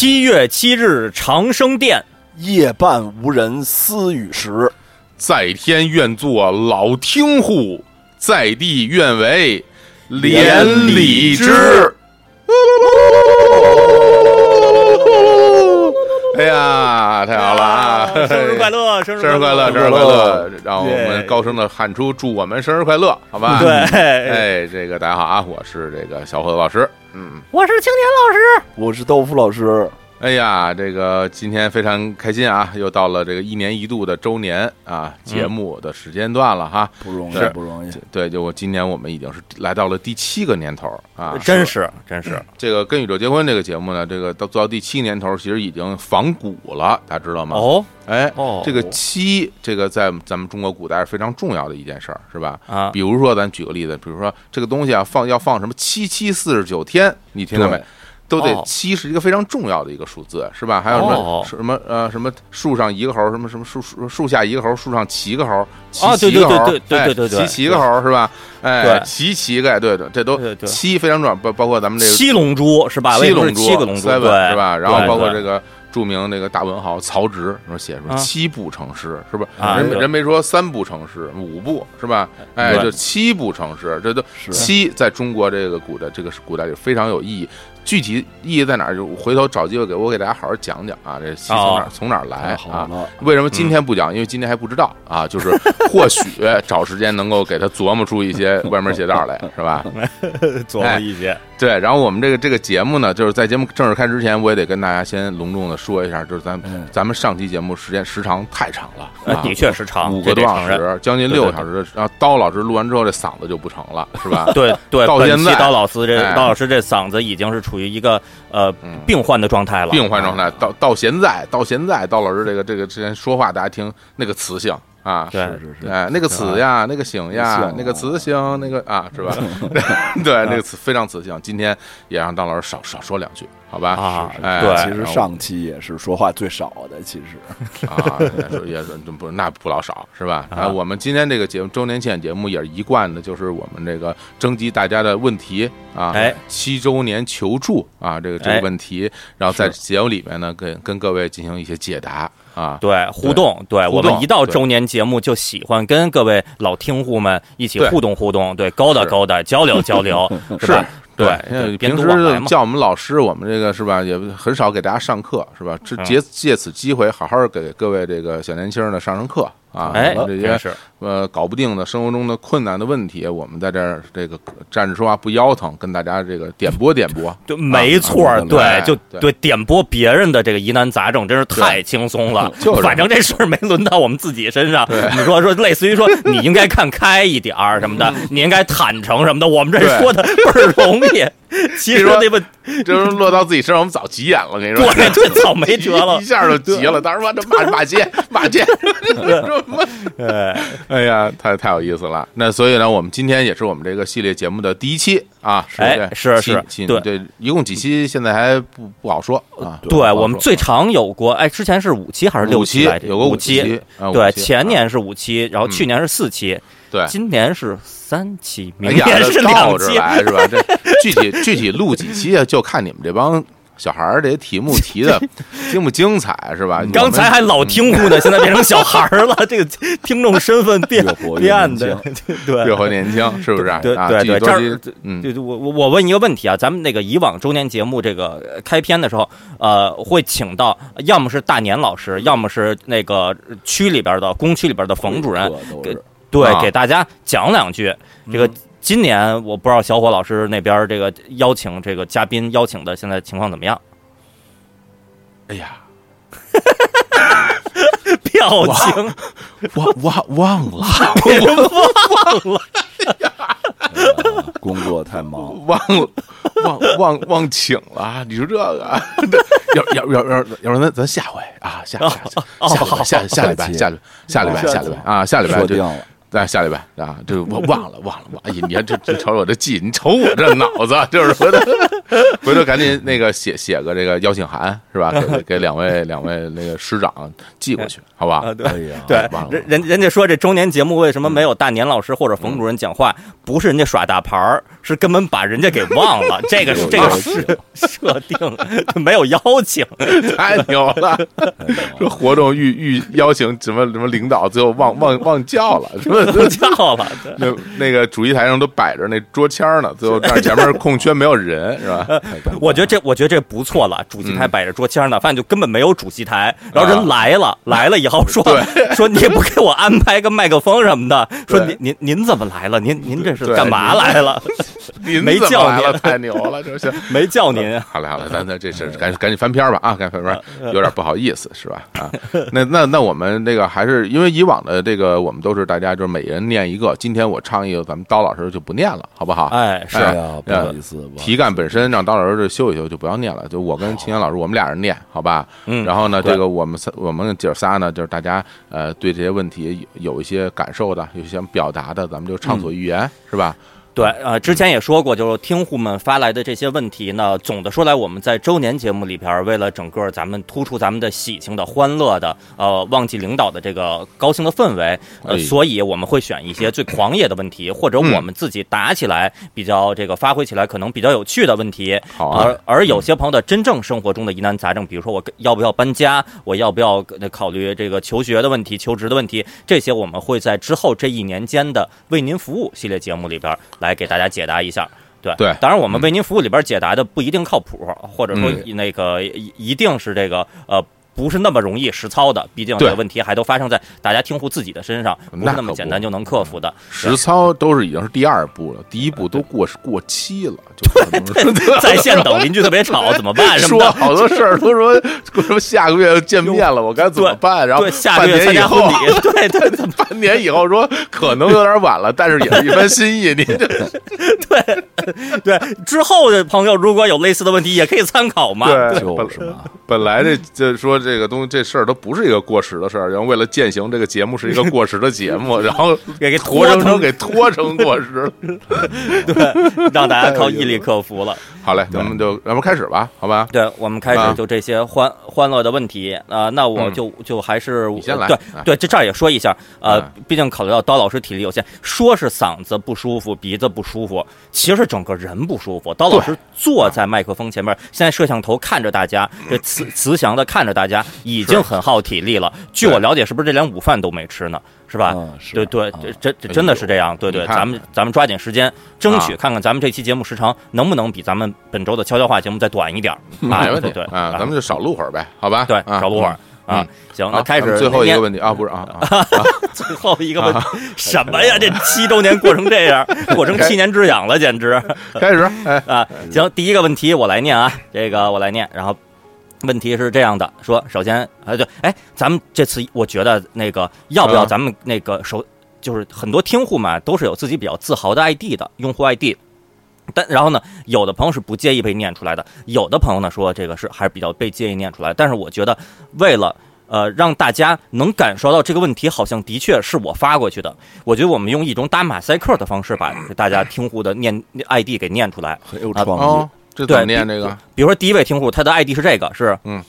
七月七日长生殿，夜半无人私语时，在天愿作老听户，在地愿为连理枝。哎呀，太好了啊！生日快乐，生日生日快乐，生日快乐！让我们高声的喊出“祝我们生日快乐”，好吧？对，哎，这个大家好啊，我是这个小伙子老师，嗯，我是青年老师，我是豆腐老师。哎呀，这个今天非常开心啊，又到了这个一年一度的周年啊节目的时间段了哈，不容易，不容易。对，就我今年我们已经是来到了第七个年头啊，真是真是。这个跟宇宙结婚这个节目呢，这个到做到第七年头，其实已经仿古了，大家知道吗？哦，哎，哦，这个七，这个在咱们中国古代是非常重要的一件事儿，是吧？啊，比如说咱举个例子，比如说这个东西啊，放要放什么七七四十九天，你听到没？都得七是一个非常重要的一个数字，是吧？还有什么什么呃什么树上一个猴，什么什么树树树下一个猴，树上七个猴，七七个猴，对对对对，七七个猴是吧？哎，七七个，对对，这都七非常重要，包包括咱们这个七龙珠是吧？七龙珠，七个龙珠对是吧？然后包括这个著名那个大文豪曹植说写什么七步成诗是不是？人人没说三步成诗，五步是吧？哎，就七步成诗，这都七在中国这个古代这个古代里非常有意义。具体意义在哪儿？就回头找机会给我给大家好好讲讲啊！这从哪从哪来啊？为什么今天不讲？因为今天还不知道啊。就是或许找时间能够给他琢磨出一些歪门邪道来，是吧？琢磨一些。对，然后我们这个这个节目呢，就是在节目正式开之前，我也得跟大家先隆重的说一下，就是咱咱们上期节目时间时长太长了，的确时长，五个多小时，将近六个小时。然后刀老师录完之后，这嗓子就不成了，是吧？对对，到现在刀老师这刀老师这嗓子已经是处于一个呃病患的状态了，病患状态。到到现在，到现在，到老师这个这个之前说话，大家听那个磁性。啊，是是是，哎，那个词呀，那个醒呀，那个词性，那个啊，是吧？对，那个词非常词性。今天也让当老师少少说两句，好吧？啊，哎，对，其实上期也是说话最少的，其实 啊，也不那不老少，是吧？啊，我们今天这个节目周年庆节目也是一贯的，就是我们这个征集大家的问题啊，哎，七周年求助啊，这个这个问题，然后在节目里面呢，跟跟各位进行一些解答。啊，对，互动，对我们一到周年节目就喜欢跟各位老听户们一起互动互动，对，勾搭勾搭，交流 交流，是对，平时叫我们老师，我们这个是吧，也很少给大家上课，是吧？这借借此机会，好好给各位这个小年轻的上上课。啊，哎，这些呃搞不定的生活中的困难的问题，我们在这儿这个站着说话不腰疼，跟大家这个点拨点拨，对，没错，对，就对点拨别人的这个疑难杂症，真是太轻松了。就反正这事儿没轮到我们自己身上。你说说，类似于说 你应该看开一点儿什么的，你应该坦诚什么的，我们这说的倍儿容易。其实那不，就是落到自己身上，我们早急眼了。跟你说，对，这早没 辙了，一下就急了。当时骂这骂骂街，骂街。哎，哎呀，太太有意思了。那所以呢，我们今天也是我们这个系列节目的第一期啊。哎，是是，对对，一共几期？现在还不不好说啊。对我们最长有过，哎，之前是五期还是六期？有个五期。对，前年是五期，然后去年是四期，对，今年是三期，明年是两期，是吧？这具体具体录几期啊？就看你们这帮。小孩儿这些题目提的 精不精彩是吧？刚才还老听户呢，现在变成小孩儿了，这个听众身份变变的，对，越活年轻是不是？对对对，这儿，嗯，就我我我问一个问题啊，咱们那个以往周年节目这个开篇的时候，呃，会请到要么是大年老师，要么是那个区里边的工区里边的冯主任，给对给大家讲两句。这个。今年我不知道小伙老师那边这个邀请这个嘉宾邀请的现在情况怎么样？哎呀，表情。忘忘忘了，忘了，工作太忙，忘了忘忘忘请了。你说这个，要要要要要不咱咱下回啊，下下下下下礼拜下下礼拜下礼拜啊，下礼拜说定了。在下礼拜啊，这我忘了忘了忘，哎呀，你看这这瞅我这记，你瞅我这脑子，就是回头回头赶紧那个写写个这个邀请函是吧？给给两位两位那个师长寄过去，好吧？对对，人人人家说这周年节目为什么没有大年老师或者冯主任讲话？不是人家耍大牌儿，是根本把人家给忘了。这个是这个是 设定，没有邀请，太牛了！这活动预预邀请什么什么领导，最后忘忘忘叫了，是吧？都叫了，那那个主席台上都摆着那桌签呢，最后那前面空缺没有人，是吧？我觉得这我觉得这不错了，主席台摆着桌签呢，发现就根本没有主席台，然后人来了，来了以后说说你也不给我安排个麦克风什么的，说您您您怎么来了？您您这是干嘛 来了？没叫您，太牛了，这是没叫您。好嘞好嘞，咱咱这是赶紧赶紧翻篇吧啊，赶紧翻篇，有点不好意思是吧？啊，那那那我们这个还是因为以往的这个我们都是大家就是每人念一个，今天我唱一个，咱们刀老师就不念了，好不好？哎，是啊，不好意思，题干本身让刀老师修一修，就不要念了，就我跟秦岩老师我们俩人念，好吧？嗯，然后呢，这个我们仨我们姐仨呢，就是大家呃对这些问题有一些感受的，有些想表达的，咱们就畅所欲言，是吧？对，呃，之前也说过，就是听户们发来的这些问题呢，总的说来，我们在周年节目里边，为了整个咱们突出咱们的喜庆的、欢乐的，呃，忘记领导的这个高兴的氛围，呃，所以我们会选一些最狂野的问题，或者我们自己答起来比较这个发挥起来可能比较有趣的问题。好啊。而而有些朋友的真正生活中的疑难杂症，比如说我要不要搬家，我要不要考虑这个求学的问题、求职的问题，这些我们会在之后这一年间的为您服务系列节目里边。来给大家解答一下，对对，当然我们为您服务里边解答的不一定靠谱，或者说那个一定是这个呃。不是那么容易实操的，毕竟这个问题还都发生在大家听户自己的身上，不是那么简单就能克服的。实操都是已经是第二步了，第一步都过过期了。对，在线等邻居特别吵，怎么办？说好多事儿都说说下个月见面了，我该怎么办？然后下个月参加婚礼，对对，半年以后说可能有点晚了，但是也是一番心意。你这对对，之后的朋友如果有类似的问题，也可以参考嘛。对，就是嘛。本来这这说这。个东西这事儿都不是一个过时的事儿，然后为了践行这个节目是一个过时的节目，然后给给拖成给拖成过时了，对，让大家靠毅力克服了。好嘞，咱们就咱们开始吧，好吧？对，我们开始就这些欢欢乐的问题啊，那我就就还是你先来，对对，这这儿也说一下，呃，毕竟考虑到刀老师体力有限，说是嗓子不舒服、鼻子不舒服，其实整个人不舒服。刀老师坐在麦克风前面，现在摄像头看着大家，这慈慈祥的看着大家。已经很耗体力了。据我了解，是不是这连午饭都没吃呢？是吧？对对，这这真的是这样。对对，咱们咱们抓紧时间，争取看看咱们这期节目时长能不能比咱们本周的悄悄话节目再短一点。没问题，对啊，咱们就少录会儿呗，好吧？对，少录会儿啊。行，那开始 最后一个问题啊，不是啊，最后一个问题什么呀？这七周年过成这样，过成七年之痒了，简直。开始，哎啊，行，第一个问题我来念啊，这个我来念，然后。问题是这样的，说首先，哎对，哎，咱们这次我觉得那个要不要咱们那个首就是很多听户嘛，都是有自己比较自豪的 ID 的用户 ID，但然后呢，有的朋友是不介意被念出来的，有的朋友呢说这个是还是比较被介意念出来，但是我觉得为了呃让大家能感受到这个问题好像的确是我发过去的，我觉得我们用一种打马赛克的方式把大家听户的念 ID 给念出来，很有创意。这怎么念这个？比如说第一位听户，他的 ID 是这个，是嗯，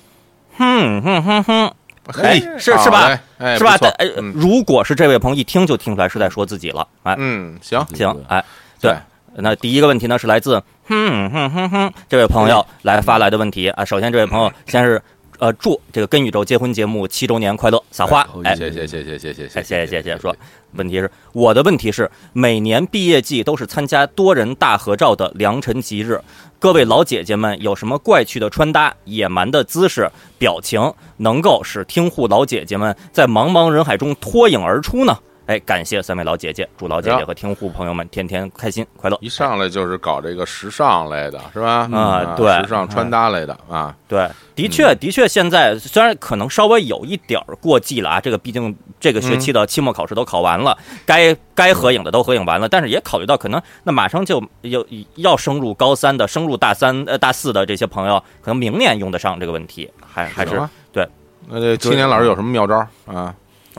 哼哼哼哼，嘿，是是吧？哎，是吧？哎，如果是这位朋友一听就听出来是在说自己了，哎，嗯，行行，哎，对，那第一个问题呢是来自哼哼哼哼这位朋友来发来的问题啊。首先，这位朋友先是呃祝这个跟宇宙结婚节目七周年快乐，撒花，哎，谢谢谢谢谢谢谢谢谢谢谢说。问题是，我的问题是，每年毕业季都是参加多人大合照的良辰吉日，各位老姐姐们有什么怪趣的穿搭、野蛮的姿势、表情，能够使听护老姐姐们在茫茫人海中脱颖而出呢？哎，感谢三位老姐姐，祝老姐姐和听户朋友们天天开心快乐。一上来就是搞这个时尚类的，是吧？啊，对，时尚穿搭类的啊，对，的确，的确，现在虽然可能稍微有一点儿过季了啊，这个毕竟这个学期的期末考试都考完了，该该合影的都合影完了，但是也考虑到可能那马上就要要升入高三的、升入大三呃大四的这些朋友，可能明年用得上这个问题，还还是对。那这青年老师有什么妙招啊？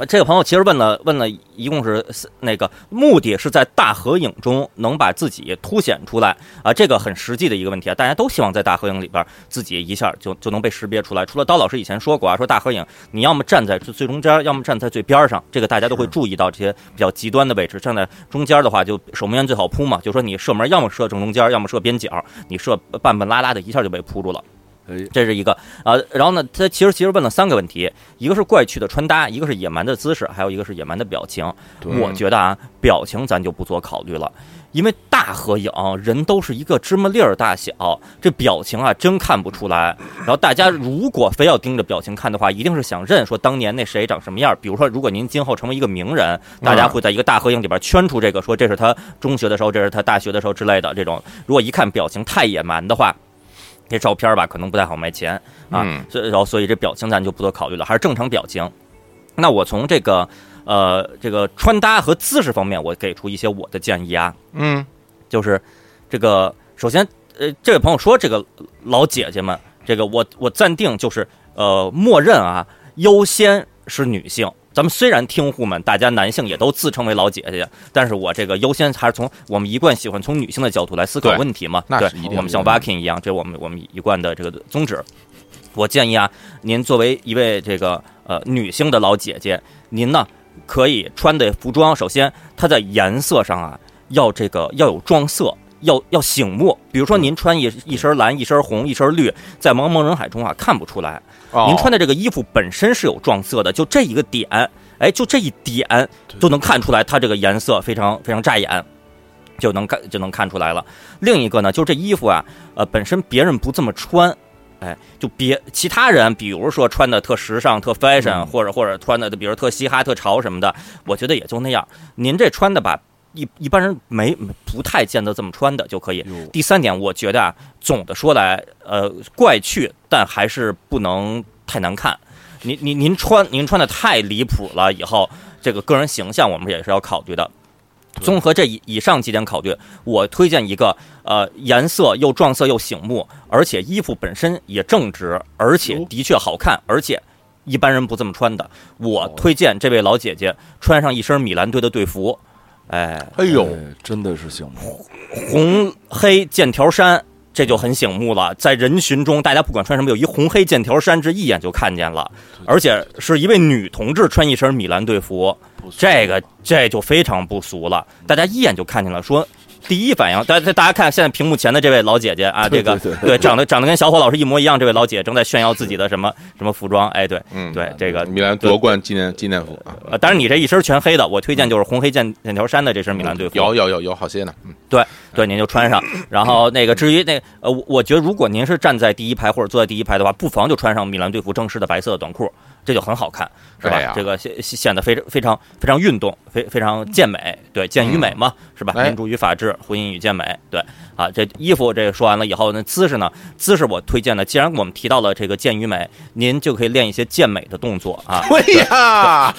这个朋友其实问了问了一共是那个目的是在大合影中能把自己凸显出来啊，这个很实际的一个问题啊，大家都希望在大合影里边自己一下就就能被识别出来。除了刀老师以前说过啊，说大合影你要么站在最中间，要么站在最边上，这个大家都会注意到这些比较极端的位置。站在中间的话，就守门员最好扑嘛，就说你射门要么射正中间，要么射边角，你射半半拉拉的，一下就被扑住了。这是一个啊，然后呢，他其实其实问了三个问题，一个是怪趣的穿搭，一个是野蛮的姿势，还有一个是野蛮的表情。我觉得啊，表情咱就不做考虑了，因为大合影人都是一个芝麻粒儿大小，这表情啊真看不出来。然后大家如果非要盯着表情看的话，一定是想认说当年那谁长什么样。比如说，如果您今后成为一个名人，大家会在一个大合影里边圈出这个，说这是他中学的时候，这是他大学的时候之类的这种。如果一看表情太野蛮的话。这照片吧，可能不太好卖钱啊，所以然后所以这表情咱就不多考虑了，还是正常表情。那我从这个呃这个穿搭和姿势方面，我给出一些我的建议啊，嗯，就是这个首先呃这位朋友说这个老姐姐们，这个我我暂定就是呃默认啊优先是女性。咱们虽然听户们大家男性也都自称为老姐姐，但是我这个优先还是从我们一贯喜欢从女性的角度来思考问题嘛。对，我们像 Walking 一样，这是我们我们一贯的这个宗旨。我建议啊，您作为一位这个呃女性的老姐姐，您呢可以穿的服装，首先它在颜色上啊要这个要有撞色。要要醒目，比如说您穿一一身蓝、一身红、一身绿，在茫茫人海中啊看不出来。您穿的这个衣服本身是有撞色的，就这一个点，哎，就这一点就能看出来它这个颜色非常非常扎眼，就能看就能看出来了。另一个呢，就这衣服啊，呃，本身别人不这么穿，哎，就别其他人，比如说穿的特时尚、特 fashion，或者或者穿的比如特嘻哈、特潮什么的，我觉得也就那样。您这穿的吧。一一般人没不太见得这么穿的就可以。第三点，我觉得啊，总的说来，呃，怪趣，但还是不能太难看。您您您穿您穿的太离谱了，以后这个个人形象我们也是要考虑的。综合这以以上几点考虑，我推荐一个呃颜色又撞色又醒目，而且衣服本身也正直，而且的确好看，而且一般人不这么穿的。我推荐这位老姐姐穿上一身米兰队的队服。哎，哎呦，真的是醒目，红黑剑条衫，这就很醒目了。在人群中，大家不管穿什么，有一红黑剑条衫，这一眼就看见了。而且是一位女同志穿一身米兰队服，这个这就非常不俗了。大家一眼就看见了，说。第一反应，大家大家看现在屏幕前的这位老姐姐啊，这个对长得长得跟小伙老师一模一样，这位老姐正在炫耀自己的什么什么服装？哎，对，嗯，对，这个米兰夺冠纪念纪念服啊。当然你这一身全黑的，我推荐就是红黑剑剑条衫的这身米兰队服。有有有有好些呢，嗯，对对，您就穿上。然后那个至于那呃，我觉得如果您是站在第一排或者坐在第一排的话，不妨就穿上米兰队服正式的白色的短裤。这就很好看，是吧？这个显显得非常非常非常运动，非非常健美，对，健与美嘛，是吧？民主与法治，婚姻与健美，对。啊，这衣服这个说完了以后，那姿势呢？姿势我推荐的，既然我们提到了这个健与美，您就可以练一些健美的动作啊。对呀，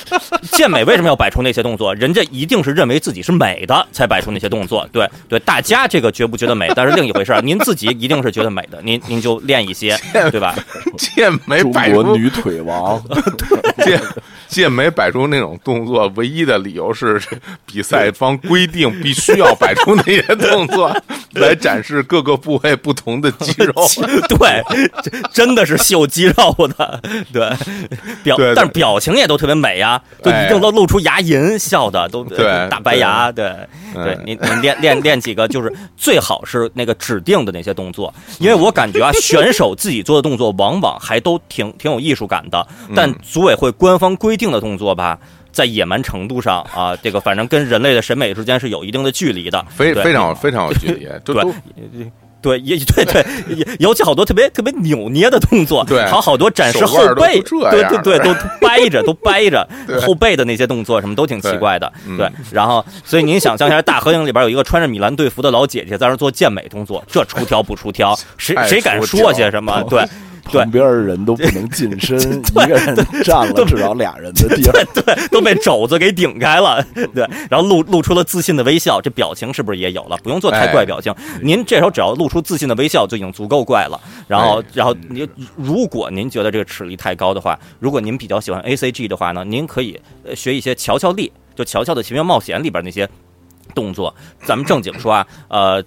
健美为什么要摆出那些动作？人家一定是认为自己是美的才摆出那些动作。对对，大家这个觉不觉得美，但是另一回事。您自己一定是觉得美的，您您就练一些，对吧？健美摆出女腿王，健健美摆出那种动作，唯一的理由是比赛方规定必须要摆出那些动作。来展示各个部位不同的肌肉，对，真的是秀肌肉的，对，表，但是表情也都特别美呀，就一定都露出牙龈，笑的都大白牙，对，对，你你练练练几个，就是最好是那个指定的那些动作，因为我感觉啊，选手自己做的动作往往还都挺挺有艺术感的，但组委会官方规定的动作吧。在野蛮程度上啊，这个反正跟人类的审美之间是有一定的距离的，非非常非常有距离。对对也对对，尤其 好多特别特别扭捏的动作，对，好好多展示后背，对对对，都掰着都掰着 后背的那些动作，什么都挺奇怪的。对，然后所以您想象一下，大合影里边有一个穿着米兰队服的老姐姐在那做健美动作，这出挑不出挑？谁谁敢说些什么？对。旁边的人都不能近身，一个人占了至少俩人的地儿，对，都被肘子给顶开了，对，然后露露出了自信的微笑，这表情是不是也有了？不用做太怪表情，您这时候只要露出自信的微笑就已经足够怪了。然后，然后您如果您觉得这个齿力太高的话，如果您比较喜欢 A C G 的话呢，您可以学一些乔乔力，就乔乔的奇妙冒险里边那些动作。咱们正经说啊，呃。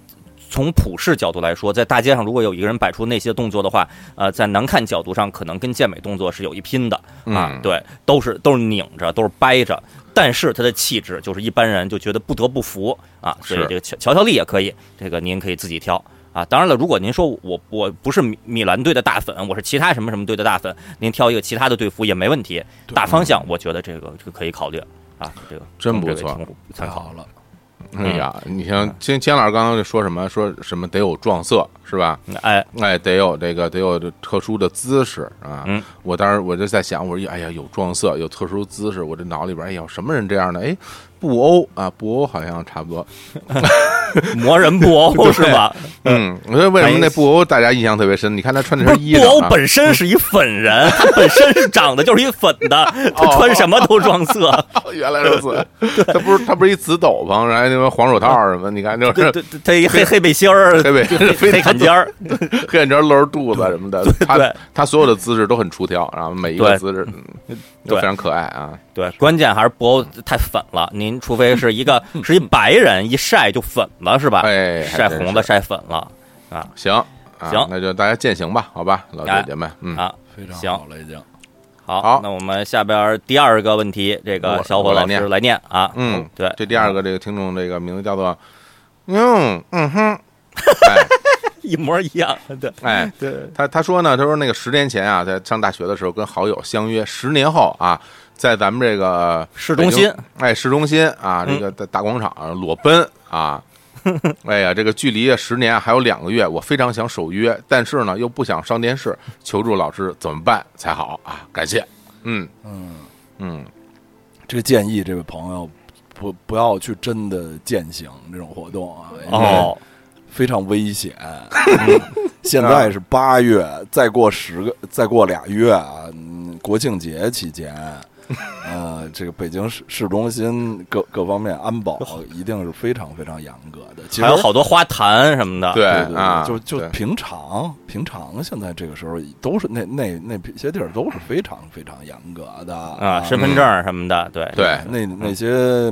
从普世角度来说，在大街上如果有一个人摆出那些动作的话，呃，在难看角度上可能跟健美动作是有一拼的啊。对，都是都是拧着，都是掰着，但是他的气质就是一般人就觉得不得不服啊。所以这个乔乔乔丽也可以，这个您可以自己挑啊。当然了，如果您说我我不是米米兰队的大粉，我是其他什么什么队的大粉，您挑一个其他的队服也没问题。大方向我觉得这个这个可以考虑啊。这个真不错，太好了。哎呀，你像金金老师刚刚就说什么？说什么得有撞色是吧？哎哎，得有这个得有特殊的姿势啊！嗯，我当时我就在想，我说哎呀，有撞色，有特殊姿势，我这脑里边哎呀，什么人这样的？哎。布欧啊，布欧好像差不多，魔人布欧是吧？嗯，我说为什么那布欧大家印象特别深？你看他穿的身衣，布欧本身是一粉人，他本身是长得就是一粉的，他穿什么都撞色。原来如此，他不是他不是一紫斗篷，然后那个黄手套什么？你看就是他一黑黑背心儿，黑背黑坎肩儿，黑坎肩露着肚子什么的。他他所有的姿势都很出挑，然后每一个姿势都非常可爱啊。对，关键还是布欧太粉了。您除非是一个是一白人，一晒就粉了，是吧？哎，晒红的晒粉了啊。行行，那就大家践行吧，好吧，老姐姐们，嗯，非常好了，已经好。那我们下边第二个问题，这个小伙老师来念啊。嗯，对，这第二个这个听众这个名字叫做嗯嗯哼，一模一样。对，哎，对，他他说呢，他说那个十年前啊，在上大学的时候跟好友相约，十年后啊。在咱们这个市中心，哎，市中心啊，这个大广场裸奔啊，哎呀，这个距离十年还有两个月，我非常想守约，但是呢，又不想上电视，求助老师怎么办才好啊？感谢，嗯嗯嗯，这个建议，这位朋友不不要去真的践行这种活动啊，哦，非常危险。现在是八月，再过十个，再过俩月啊，国庆节期间。呃，这个北京市市中心各各方面安保一定是非常非常严格的，还有好多花坛什么的。对啊，就就平常平常，现在这个时候都是那那那些地儿都是非常非常严格的啊，身份证什么的。对。对，那那些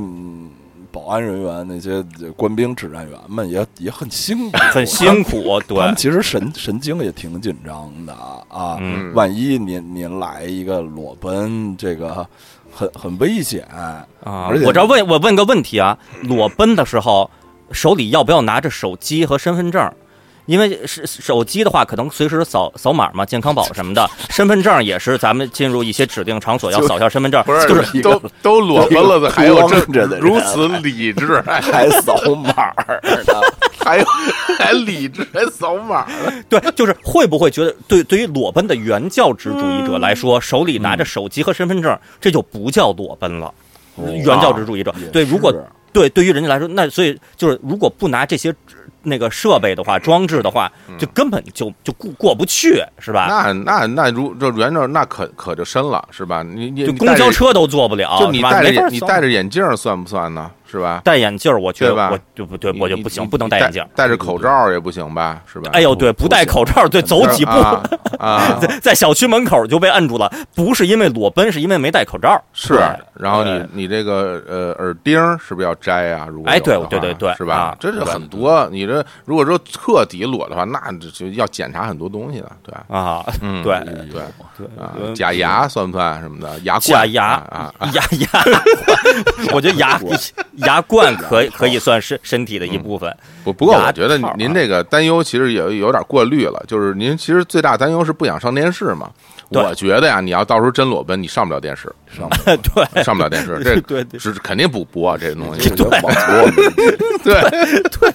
保安人员、那些官兵指战员们也也很辛苦，很辛苦。对，其实神神经也挺紧张的啊，万一您您来一个裸奔，这个。很很危险啊！我这问我问个问题啊，裸奔的时候手里要不要拿着手机和身份证？因为是手机的话，可能随时扫扫码嘛，健康宝什么的。身份证也是咱们进入一些指定场所要扫一下身份证，不是就是都都裸奔了的，还有这如此理智，还扫码呢，还有还理智还扫码呢对，就是会不会觉得对对于裸奔的原教旨主义者来说，手里拿着手机和身份证，这就不叫裸奔了。原教旨主义者对，如果对对于人家来说，那所以就是如果不拿这些。那个设备的话，装置的话，就根本就就过过不去，是吧？那那那如这原着那可可就深了，是吧？你你公交车都坐不了，就你戴着你戴着眼镜算不算呢？是吧？戴眼镜我觉得我就不对，我就不行，不能戴眼镜。戴着口罩也不行吧？是吧？哎呦，对，不戴口罩，对，走几步啊，在在小区门口就被摁住了，不是因为裸奔，是因为没戴口罩。是，然后你你这个呃耳钉是不是要摘啊？如果哎，对对对对，是吧？这是很多。你这如果说彻底裸的话，那就要检查很多东西了，对啊，嗯，对对对，假牙算不算什么的？牙假牙啊，牙牙，我觉得牙。牙冠可 可以算是身体的一部分。不不过，我觉得您这个担忧其实也有点过虑了。就是您其实最大担忧是不想上电视嘛？我觉得呀，你要到时候真裸奔，你上不了电视，上 对 上不了电视，这对是肯定不播这东西，对对对。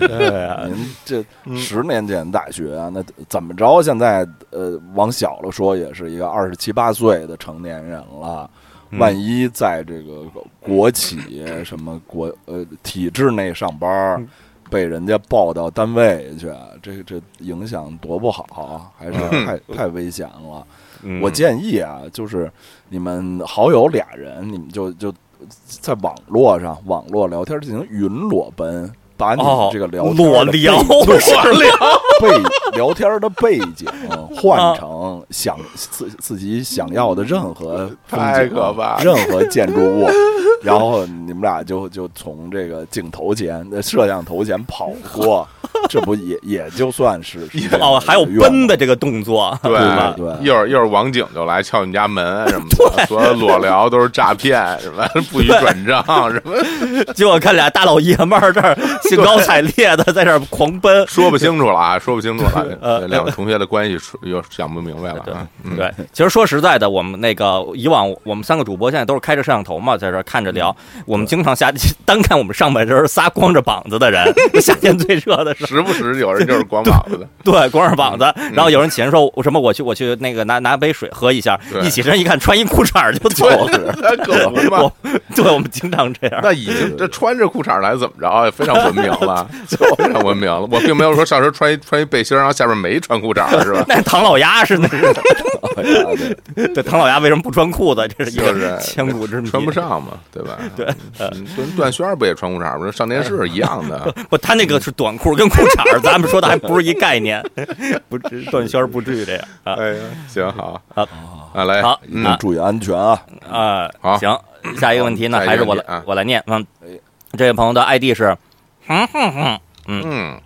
对您这十年前大学啊，那怎么着？现在呃，往小了说，也是一个二十七八岁的成年人了。万一在这个国企什么国呃体制内上班，被人家报到单位去，这这影响多不好，还是太太危险了。我建议啊，就是你们好友俩人，你们就就在网络上网络聊天进行云裸奔。把你这个聊裸聊背 聊天的背景换成想自自己想要的任何太可怕，任何建筑物，然后你们俩就就从这个镜头前、摄像头前跑过。这不也也就算是哦，还有奔的这个动作，对吧？对，一会儿一会儿网警就来敲你家门什么的，说裸聊都是诈骗，什么不许转账，什么。结果看俩大老爷们儿这儿兴高采烈的在这儿狂奔，说不清楚了啊，说不清楚了。呃，两个同学的关系又想不明白了。对，对其实说实在的，我们那个以往我们三个主播现在都是开着摄像头嘛，在这看着聊。我们经常下 单看我们上半身仨光着膀子的人，夏天最热的时候。时不时有人就是光膀子的，对，光着膀子。然后有人起身说：“我什么？我去，我去那个拿拿杯水喝一下。”一起身一看，穿一裤衩就走了，可不嘛？对，我们经常这样。那已经这穿着裤衩来怎么着？非常文明了，非常文明了。我并没有说上身穿一穿一背心，然后下边没穿裤衩，是吧？那唐老鸭是那是 对，唐老鸭为什么不穿裤子？这是一个千古之谜，穿不上嘛，对吧？对，跟段轩不也穿裤衩吗？上电视一样的。不，他那个是短裤跟裤衩，咱们说的还不是一概念，不至段轩不至于这样。哎呀，行好，好，啊来，好，嗯注意安全啊！啊，好，行，下一个问题呢，还是我来，我来念。嗯，这位朋友的 ID 是，哼哼哼，嗯，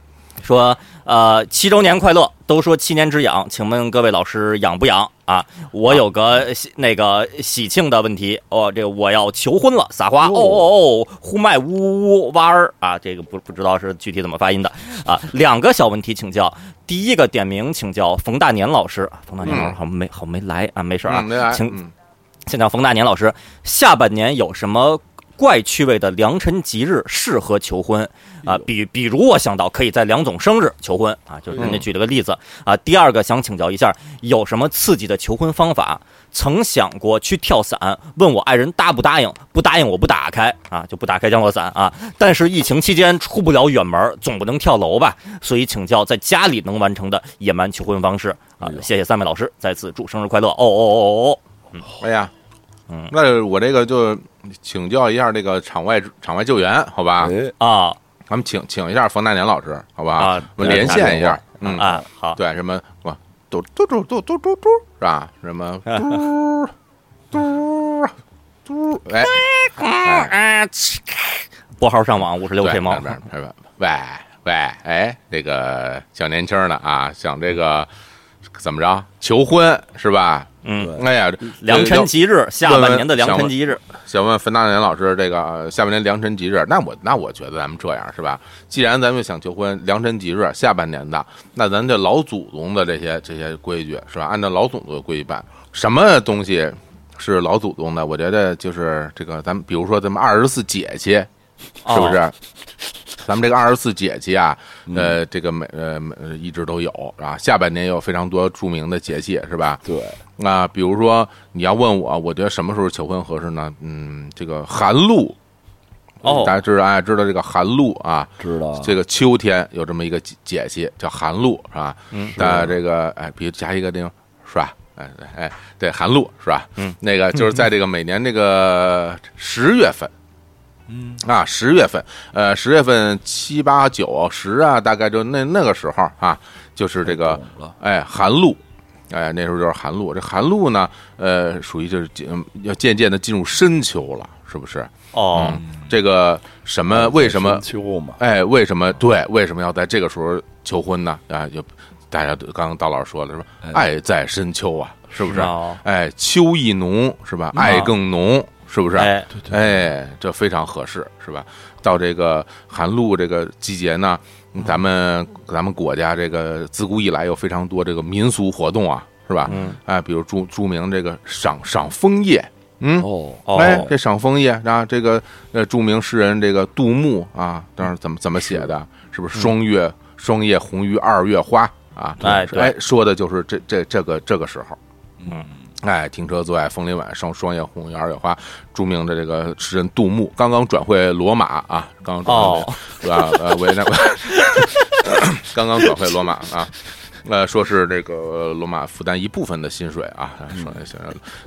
说。呃，七周年快乐！都说七年之痒，请问各位老师痒不痒啊？我有个那个喜庆的问题哦，这个我要求婚了，撒花哦哦哦，呼麦呜呜呜哇儿啊，这个不不知道是具体怎么发音的啊。两个小问题请教，第一个点名请教冯大年老师，冯大年老师好没好没来啊？没事啊，请请教冯大年老师，下半年有什么？怪趣味的良辰吉日适合求婚啊，比比如我想到可以在梁总生日求婚啊，就是人家举了个例子啊。第二个想请教一下，有什么刺激的求婚方法？曾想过去跳伞，问我爱人答不答应，不答应我不打开啊，就不打开降落伞啊。但是疫情期间出不了远门，总不能跳楼吧？所以请教在家里能完成的野蛮求婚方式啊。谢谢三位老师，再次祝生日快乐！哦哦哦哦哦，哎呀。嗯，那我这个就请教一下这个场外场外救援，好吧？啊，咱们请请一下冯大年老师，好吧？啊，我们连线一下。嗯啊，好。对，什么？哇，嘟嘟嘟嘟嘟嘟嘟，是吧？什么？嘟嘟嘟，哎哎，拨号上网五十六 K 猫。喂喂，哎，这个小年轻的啊，想这个怎么着求婚是吧？嗯，哎呀，良辰吉日，下半年的良辰吉日，想问冯大年老师，这个下半年良辰吉日，那我那我觉得咱们这样是吧？既然咱们想求婚，良辰吉日下半年的，那咱这老祖宗的这些这些规矩是吧？按照老祖宗的规矩办，什么东西是老祖宗的？我觉得就是这个，咱们比如说咱们二十四节气，是不是？咱们这个二十四节气啊，呃，这个每呃一直都有啊。下半年有非常多著名的节气，是吧？对。啊，比如说你要问我，我觉得什么时候求婚合适呢？嗯，这个寒露。哦。大家知道哎，知道这个寒露啊？知道。这个秋天有这么一个节气叫寒露，是吧？嗯。但这个哎，比如加一个那种是吧？哎哎，对，寒露是吧？嗯。那个就是在这个每年这个十月份。嗯啊，十月份，呃，十月份七八九十啊，大概就那那个时候啊，就是这个，哎，寒露，哎，那时候就是寒露。这寒露呢，呃，属于就是进要渐渐的进入深秋了，是不是？哦，这个什么？为什么？秋嘛？哎，为什么？对，为什么要在这个时候求婚呢？啊，就大家刚刚道老师说了，是吧？爱在深秋啊，是不是？哎，秋意浓，是吧？爱更浓。是不是？哎，哎，这非常合适，是吧？到这个寒露这个季节呢，咱们咱们国家这个自古以来有非常多这个民俗活动啊，是吧？嗯，哎，比如著著名这个赏赏枫叶，嗯，哦，哎，这赏枫叶啊，这个呃，著名诗人这个杜牧啊，当时怎么怎么写的？是不是霜月霜叶红于二月花啊？哎，哎，说的就是这这这个这个时候，嗯。哎，停车坐爱枫林晚，上霜叶红于二月花。著名的这个诗人杜牧刚刚转会罗马啊，刚刚转会是吧？呃，维纳 刚刚转会罗马啊。呃，说是这个罗马负担一部分的薪水啊，说那些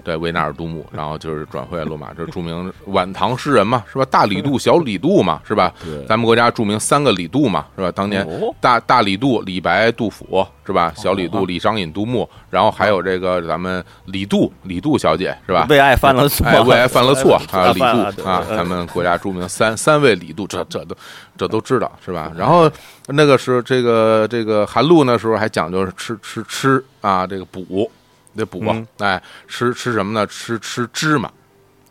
对维纳尔杜牧，然后就是转会罗马，这是著名晚唐诗人嘛，是吧？大李杜、小李杜嘛，是吧？咱们国家著名三个李杜嘛，是吧？当年大大李杜，李白、杜甫，是吧？小李杜，李商隐、杜牧，然后还有这个咱们李杜，李杜小姐，是吧？为爱犯了错，为爱犯了错啊，李杜啊，咱们国家著名三三位李杜，这这都这都知道，是吧？然后。那个是这个这个寒露那时候还讲究吃吃吃啊，这个补得补哎，吃吃什么呢？吃吃芝麻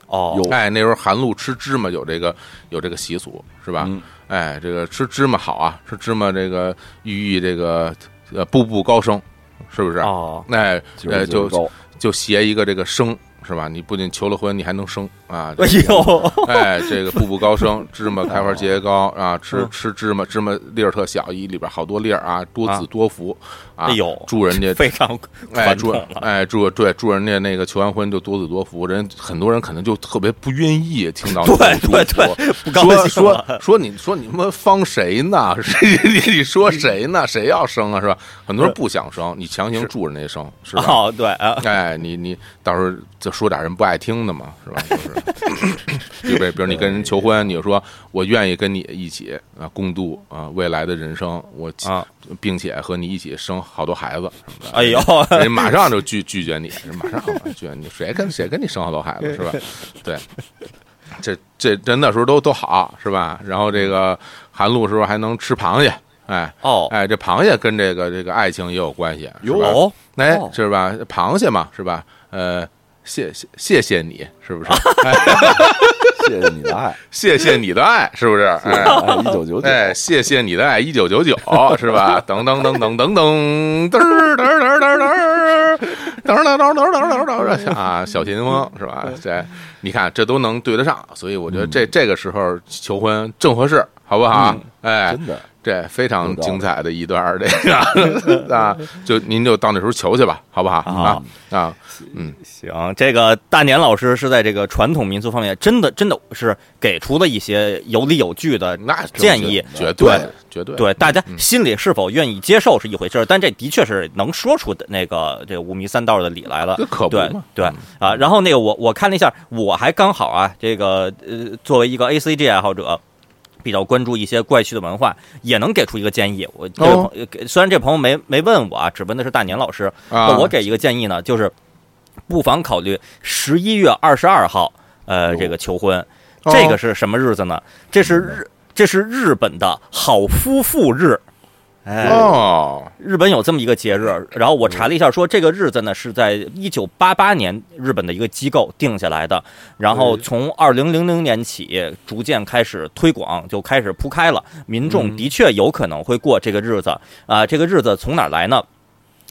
哦，哎，那时候寒露吃芝麻有这个有这个习俗是吧？哎，这个吃芝麻好啊，吃芝麻这个寓意这个呃步步高升，是不是？哦，哎呃就就携一个这个升。是吧？你不仅求了婚，你还能生啊！哎呦，哎，这个步步高升，芝麻开花节节高啊！吃吃芝麻，芝麻粒儿特小，一里边好多粒儿啊，多子多福啊！哎呦，祝人家非常哎祝哎祝对祝人家那个求完婚就多子多福，人很多人可能就特别不愿意听到对对对，说说说你说你们方谁呢？你你说谁呢？谁要生啊？是吧？很多人不想生，你强行祝人家生是吧？哦，对啊，哎，你你到时候就。说点人不爱听的嘛，是吧？就是，比如比如你跟人求婚，你就说我愿意跟你一起啊共度啊未来的人生，我啊，并且和你一起生好多孩子什么的。哎呦，人马上就拒拒绝你，马上拒绝你，谁跟谁跟你生好多孩子是吧？对，这这这那时候都都好是吧？然后这个寒露时候还能吃螃蟹，哎哦哎，这螃蟹跟这个这个爱情也有关系，有哎是吧？螃蟹嘛是吧？呃。谢谢谢谢你，是不是？谢谢你的爱，谢谢你的爱，是不是？哎，一九九九，哎，谢谢你的爱，一九九九，是吧？噔噔噔噔噔噔，噔噔噔噔噔，噔噔噔噔噔噔噔，啊，小前锋是吧？这你看，这都能对得上，所以我觉得这这个时候求婚正合适，好不好？哎，真的。这非常精彩的一段这个 啊，就您就到那时候求去吧，好不好？啊？啊，嗯，行，这个大年老师是在这个传统民俗方面，真的真的是给出了一些有理有据的那建议，绝对绝对。对，大家心里是否愿意接受是一回事，但这的确是能说出的那个这五迷三道的理来了，可对对啊。然后那个我我看了一下，我还刚好啊，这个呃，作为一个 A C G 爱好者。比较关注一些怪趣的文化，也能给出一个建议。我这个虽然这朋友没没问我啊，只问的是大年老师。我给一个建议呢，就是不妨考虑十一月二十二号，呃，这个求婚。这个是什么日子呢？这是日，这是日本的好夫妇日。哦，日本有这么一个节日，然后我查了一下，说这个日子呢是在一九八八年日本的一个机构定下来的，然后从二零零零年起逐渐开始推广，就开始铺开了，民众的确有可能会过这个日子啊。这个日子从哪来呢？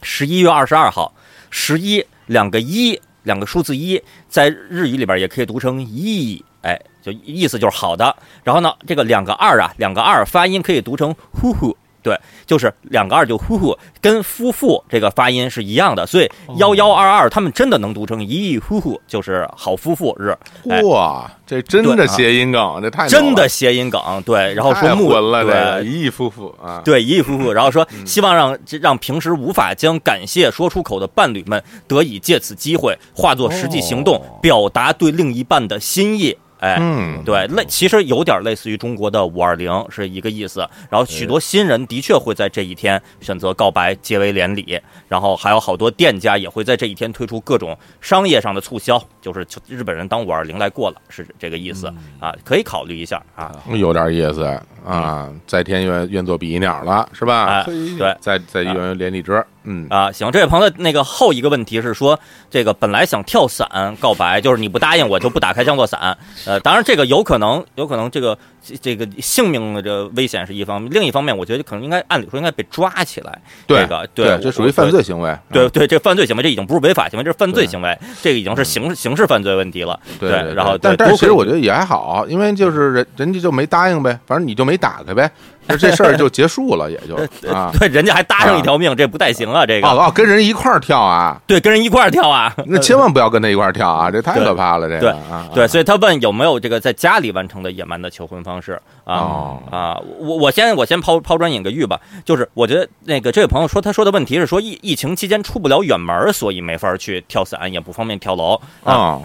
十一月二十二号，十一两个一，两个数字一，在日语里边也可以读成一，哎，就意思就是好的。然后呢，这个两个二啊，两个二发音可以读成呼呼。对，就是两个二就呼呼，跟夫妇这个发音是一样的，所以幺幺二二他们真的能读成一亿呼呼，就是好夫妇日。哇，这真的谐音梗，这太真的谐音梗。对，然后说木了，对一亿夫妇啊，对一亿夫妇，然后说希望让让平时无法将感谢说出口的伴侣们得以借此机会化作实际行动，表达对另一半的心意。哎，嗯，对，类其实有点类似于中国的五二零是一个意思。然后许多新人的确会在这一天选择告白结为连理，然后还有好多店家也会在这一天推出各种商业上的促销，就是日本人当五二零来过了，是这个意思啊，可以考虑一下啊，有点意思啊，在天愿愿做比翼鸟了是吧？哎对，在在愿连理枝。嗯啊，行，这位朋友那个后一个问题是说，这个本来想跳伞告白，就是你不答应我就不打开降落伞。呃，当然这个有可能，有可能这个这个性命的这危险是一方面，另一方面我觉得可能应该按理说应该被抓起来。对，这个对，这属于犯罪行为。对对，这犯罪行为，这已经不是违法行为，这是犯罪行为，这个已经是刑刑事犯罪问题了。对，然后但但其实我觉得也还好，因为就是人人家就没答应呗，反正你就没打开呗。那这事儿就结束了，也就啊，对，人家还搭上一条命，这不太行啊，这个。哦哦，跟人一块儿跳啊，对，跟人一块儿跳啊，那千万不要跟他一块儿跳啊，这太可怕了，这个对啊，对，所以他问有没有这个在家里完成的野蛮的求婚方式啊哦。啊，我我先我先抛抛砖引个玉吧，就是我觉得那个这位朋友说他说的问题是说疫疫情期间出不了远门，所以没法去跳伞，也不方便跳楼啊。啊，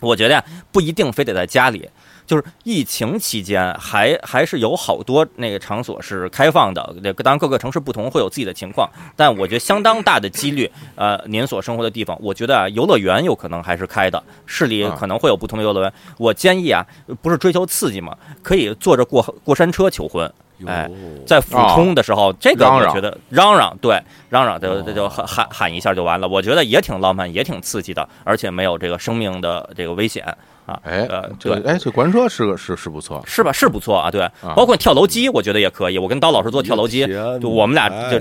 我觉得呀，不一定非得在家里，就是疫情期间还还是有好多那个场所是开放的。这个当然各个城市不同，会有自己的情况，但我觉得相当大的几率，呃，您所生活的地方，我觉得啊，游乐园有可能还是开的，市里啊可能会有不同的游乐园。我建议啊，不是追求刺激嘛，可以坐着过过山车求婚。哎在俯冲的时候，这个我觉得嚷嚷，对，嚷嚷就就就喊喊喊一下就完了。我觉得也挺浪漫，也挺刺激的，而且没有这个生命的这个危险啊。哎呃，，对，这哎，这过山车是个是是不错，是吧？是不错啊，对，包括跳楼机，我觉得也可以。我跟刀老师做跳楼机，就我们俩哪这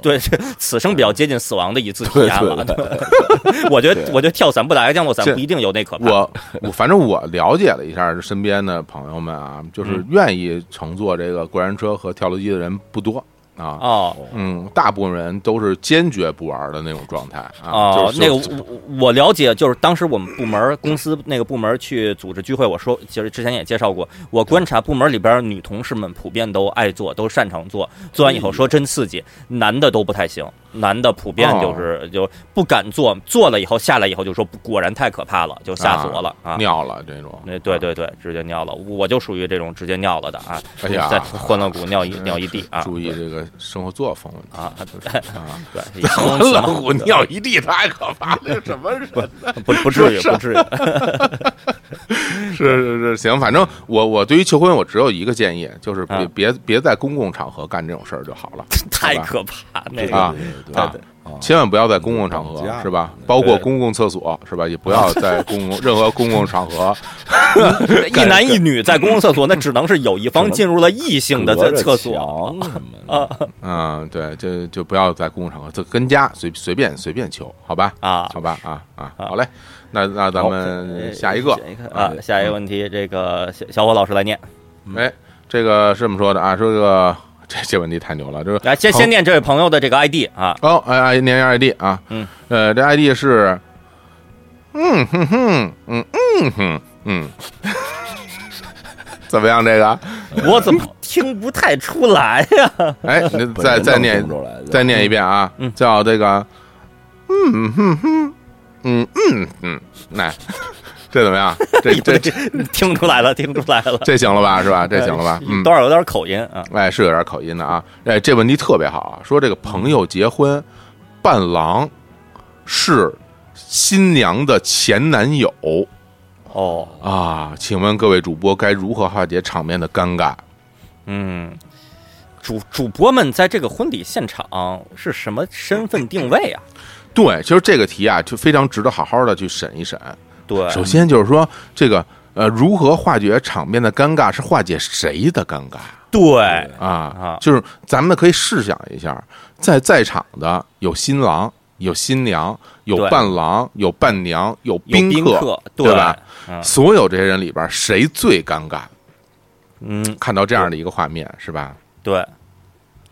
对，这此生比较接近死亡的一次体验了。我觉得，我觉得跳伞不打开降落伞不一定有那可怕。我我反正我了解了一下身边的朋友们啊，就是愿意乘坐这个过山车和跳楼机的人不多啊。哦嗯，大部分人都是坚决不玩的那种状态啊。就，是哦那个我我了解，就是当时我们部门公司那个部门去组织聚会，我说其实之前也介绍过，我观察部门里边女同事们普遍都爱做，都擅长做，做完以后说真刺激，男的都不太行，男的普遍就是就不敢做，做了以后下来以后就说果然太可怕了，就吓死我了啊。尿了这种。那对对对，直接尿了，我就属于这种直接尿了的啊！哎呀在欢乐谷尿一尿一地啊！注意这个生活作风问题啊，对 啊！对，形容词嘛老虎尿一地太可怕了，什么人？不不至于不至于，是是 是，行，反正我我对于求婚我只有一个建议，就是别啊别别在公共场合干这种事儿就好了，太可怕那个啊千万不要在公共场合是吧？包括公共厕所是吧？也不要在公共任何公共场合 一男一女在公共厕所，那只能是有一方进入了异性的厕所墙什么的嗯，对，就就不要在公共场合，就跟家随随便随便求，好吧？啊。好吧，啊啊，好好嘞，那那咱们下一个，啊，下一个问题，这个小小伙老师来念，哎，这个是这么说的啊，说这个这这问题太牛了，这个来先先念这位朋友的这个 ID 啊，哦，哎哎，念一下 ID 啊，嗯，呃，这 ID 是，嗯哼哼，嗯嗯哼，嗯，怎么样？这个，我怎么听不太出来呀？哎，你再再念再念一遍啊，嗯。叫这个，嗯哼哼，嗯嗯嗯，来，这怎么样？这这这听出来了，听出来了，这行了吧？是吧？这行了吧？嗯，多少有点口音啊。哎，是有点口音的啊。哎，这问题特别好啊，说这个朋友结婚，伴郎是新娘的前男友哦，啊，请问各位主播该如何化解场面的尴尬？嗯，主主播们在这个婚礼现场是什么身份定位啊？对，其实这个题啊，就非常值得好好的去审一审。对，首先就是说，这个呃，如何化解场面的尴尬，是化解谁的尴尬对啊啊？就是咱们可以试想一下，在在场的有新郎、有新娘、有伴郎、有伴娘、有有宾宾客，对吧？嗯所有这些人里边，谁最尴尬？嗯，看到这样的一个画面，是吧？对。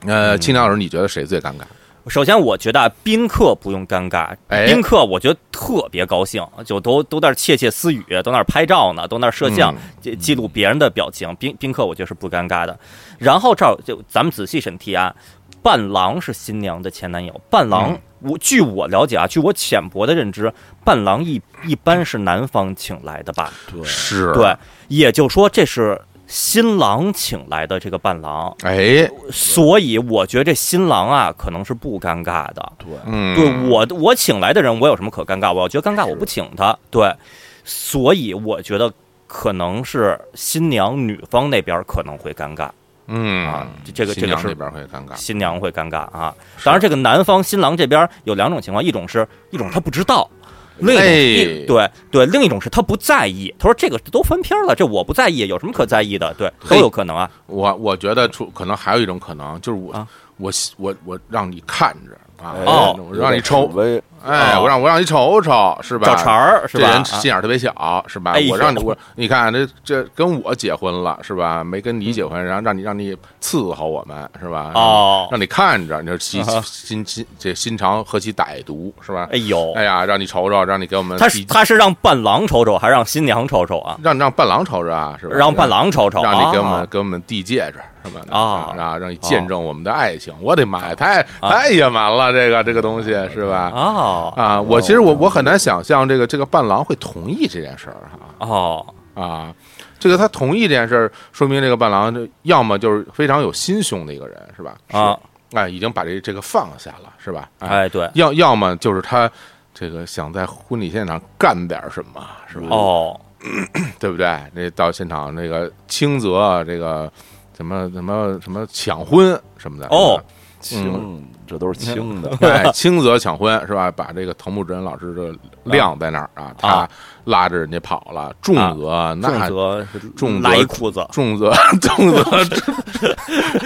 呃，嗯青鸟老师，你觉得谁最尴尬？首先，我觉得啊宾客不用尴尬，哎宾客我觉得特别高兴，就都都在那窃窃私语，都在那儿拍照呢，都在那儿摄像嗯，记记录别人的表情。宾宾客我觉得是不尴尬的。然后这儿就咱们仔细审题啊，伴郎是新娘的前男友，伴郎嗯我据我了解啊，据我浅薄的认知，伴郎一一般是男方请来的吧？对是，对，也就是说这是新郎请来的这个伴郎，哎，所以我觉得这新郎啊可能是不尴尬的。对嗯，对我我请来的人，我有什么可尴尬？我要觉得尴尬，我不请他。对，所以我觉得可能是新娘女方那边可能会尴尬，嗯啊这这个这个是新娘那边会尴尬，新娘会尴尬啊。当然，这个男方新郎这边有两种情况，一种是一种他不知道。另一种，哎对对，另一种是他不在意。他说：“这个都翻篇了，这我不在意，有什么可在意的？对，都有可能啊。我我觉得出可能还有一种可能，就是我、啊我我我让你看着啊，让你瞅，威，哎，我让我让你瞅瞅，是吧？找茬儿是吧？这人心眼儿特别小，是吧？我让你我，你看这这跟我结婚了，是吧？没跟你结婚，然后让你让你伺候我们，是吧？哦，让你看着，你说心心心这心肠何其歹毒，是吧？哎呦，哎呀，让你瞅瞅，让你给我们他是他是让伴郎瞅瞅，还是让新娘瞅瞅啊？让让伴郎瞅瞅啊，是吧？让伴郎瞅瞅，让你给我们给我们递戒指。是吧？啊啊！让你见证我们的爱情，我的妈呀，太太野蛮了，这个这个东西是吧？哦啊！我其实我我很难想象这个这个伴郎会同意这件事儿哈。哦啊，这个他同意这件事儿，说明这个伴郎要么就是非常有心胸的一个人，是吧？啊，哎，已经把这这个放下了，是吧？哎，对。要要么就是他这个想在婚礼现场干点什么，是吧？哦，对不对？那到现场那个轻则这个。什么什么什么抢婚什么的哦，轻，这都是轻的，对，轻则抢婚是吧？把这个藤木直人老师的晾在那儿啊，他拉着人家跑了。重则那则重拉一裤子，重则重则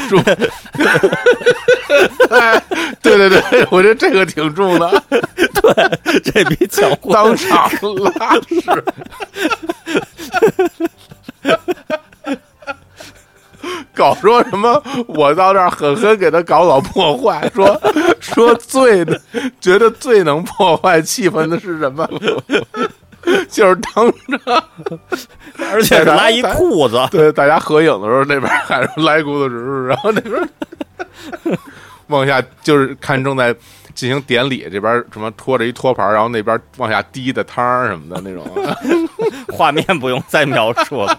重，对对对，我觉得这个挺重的，对，这比抢婚当场拉屎。搞说什么？我到这儿狠狠给他搞搞破坏，说 说最觉得最能破坏气氛的是什么？就是当着，而且是拉一裤子。对，大家合影的时候，那边喊着拉裤子纸，然后那边往下就是看正在进行典礼，这边什么拖着一托盘，然后那边往下滴的汤什么的那种画面，不用再描述了。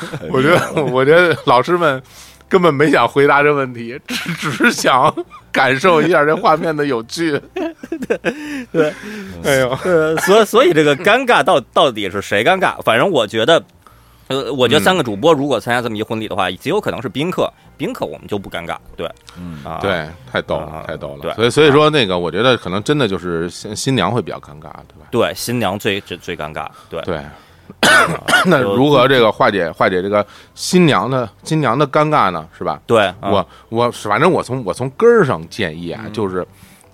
我觉得，我觉得老师们根本没想回答这问题，只只是想感受一下这画面的有趣。对，哎呦，呃，所所以这个尴尬到到底是谁尴尬？反正我觉得，呃，我觉得三个主播如果参加这么一婚礼的话，极有可能是宾客，宾客我们就不尴尬。对，嗯，对，太逗了，太逗了。对，所以所以说那个，我觉得可能真的就是新新娘会比较尴尬，对吧？对，新娘最最最尴尬。对对。那如何这个化解化解这个新娘的新娘的尴尬呢？是吧？对我我反正我从我从根儿上建议啊，就是。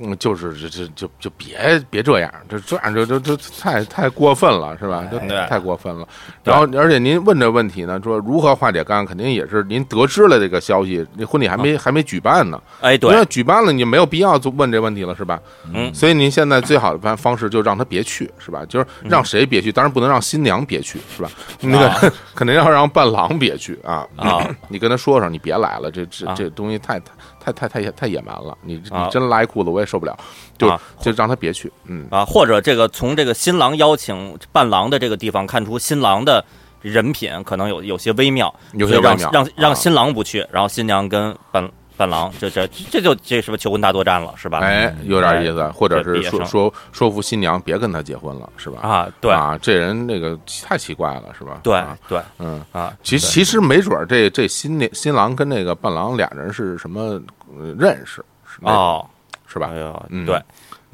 嗯，就是这这就就别别这样，这这样就就就太太过分了，是吧？就太过分了。然后，而且您问这问题呢，说如何化解尴尬，肯定也是您得知了这个消息，那婚礼还没还没举办呢。哎，对，要举办了，你就没有必要做问这问题了，是吧？嗯。所以您现在最好的办方式就让他别去，是吧？就是让谁别去，当然不能让新娘别去，是吧？那个 肯定要让伴郎别去啊啊！你跟他说说，你别来了，这这这东西太太。太太太太野蛮了，你你真拉一裤子我也受不了，就就让他别去，嗯啊，或者这个从这个新郎邀请伴郎的这个地方看出新郎的人品可能有有些微妙，有些微妙，让让新郎不去，然后新娘跟伴。伴郎，这这这就这是不是求婚大作战了，是吧？哎，有点意思，或者是说说说服新娘别跟他结婚了，是吧？啊，对啊，这人那个太奇怪了，是吧？对对，嗯啊，其其实没准这这新娘新郎跟那个伴郎俩人是什么认识哦，是吧？哎呦，嗯，对。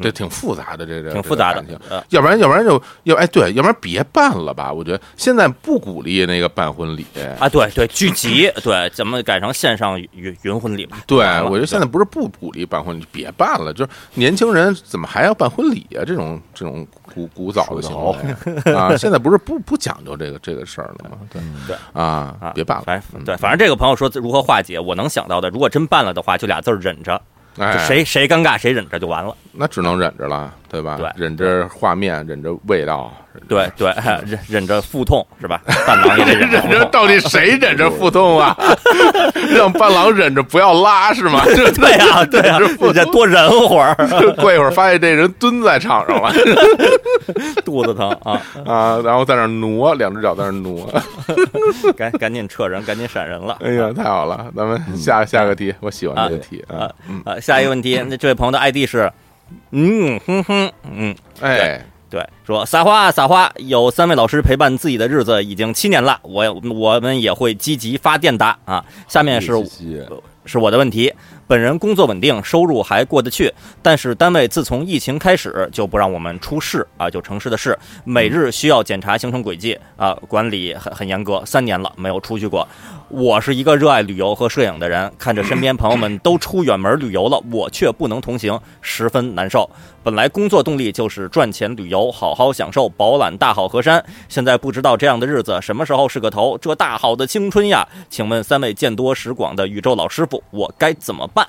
这挺复杂的，这个挺复杂的，要不然要不然就要哎对，要不然别办了吧？我觉得现在不鼓励那个办婚礼啊，对对，聚集，对，咱们改成线上云云婚礼吧。对，我觉得现在不是不鼓励办婚礼，别办了。就是年轻人怎么还要办婚礼啊？这种这种古古早的行为啊，现在不是不不讲究这个这个事儿了吗？对对啊啊，别办了。反对，反正这个朋友说如何化解，我能想到的，如果真办了的话，就俩字忍着。谁谁尴尬谁忍着就完了，那只能忍着了，对吧？对，忍着画面，忍着味道，对 对，忍忍着腹痛是吧？伴郎也得忍着，到底谁忍着腹痛啊？让伴郎忍着不要拉是吗？对呀对呀，再多忍会儿，过一会儿发现这人蹲在场上了，肚子疼啊啊！然后在那挪，两只脚在那挪，赶赶紧撤人，赶紧闪人了。哎呀，太好了，咱们下下个题，我喜欢这个题啊啊！下一个问题，那这位朋友的 ID 是，嗯哼哼嗯，哎，对，说撒花撒花，有三位老师陪伴自己的日子已经七年了，我我们也会积极发电答啊。下面是是我的问题，本人工作稳定，收入还过得去，但是单位自从疫情开始就不让我们出市啊，就城市的市，每日需要检查行程轨迹啊，管理很很严格，三年了没有出去过。我是一个热爱旅游和摄影的人，看着身边朋友们都出远门旅游了，我却不能同行，十分难受。本来工作动力就是赚钱旅游，好好享受饱览大好河山，现在不知道这样的日子什么时候是个头？这大好的青春呀！请问三位见多识广的宇宙老师傅，我该怎么办？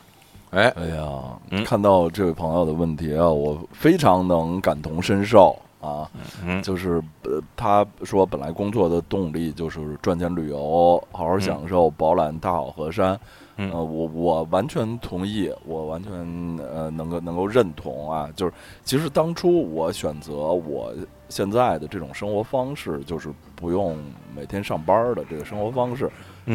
哎，哎呀，看到这位朋友的问题啊，我非常能感同身受啊。嗯，就是呃，他说本来工作的动力就是赚钱旅游，好好享受，饱览大好河山。嗯，我我完全同意，我完全呃能够能够认同啊。就是其实当初我选择我现在的这种生活方式，就是不用每天上班的这个生活方式。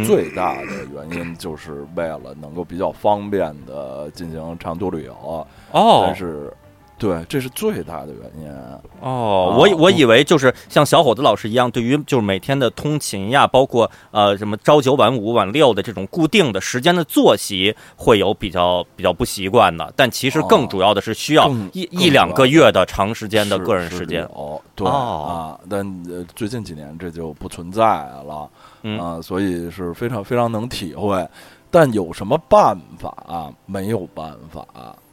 最大的原因就是为了能够比较方便的进行长途旅游哦，但是，对，这是最大的原因哦。我我以为就是像小伙子老师一样，对于就是每天的通勤呀，包括呃什么朝九晚五晚六的这种固定的时间的作息，会有比较比较不习惯的。但其实更主要的是需要一一两个月的长时间的个人时间哦。对啊，但最近几年这就不存在了。啊，所以是非常非常能体会，但有什么办法啊？没有办法。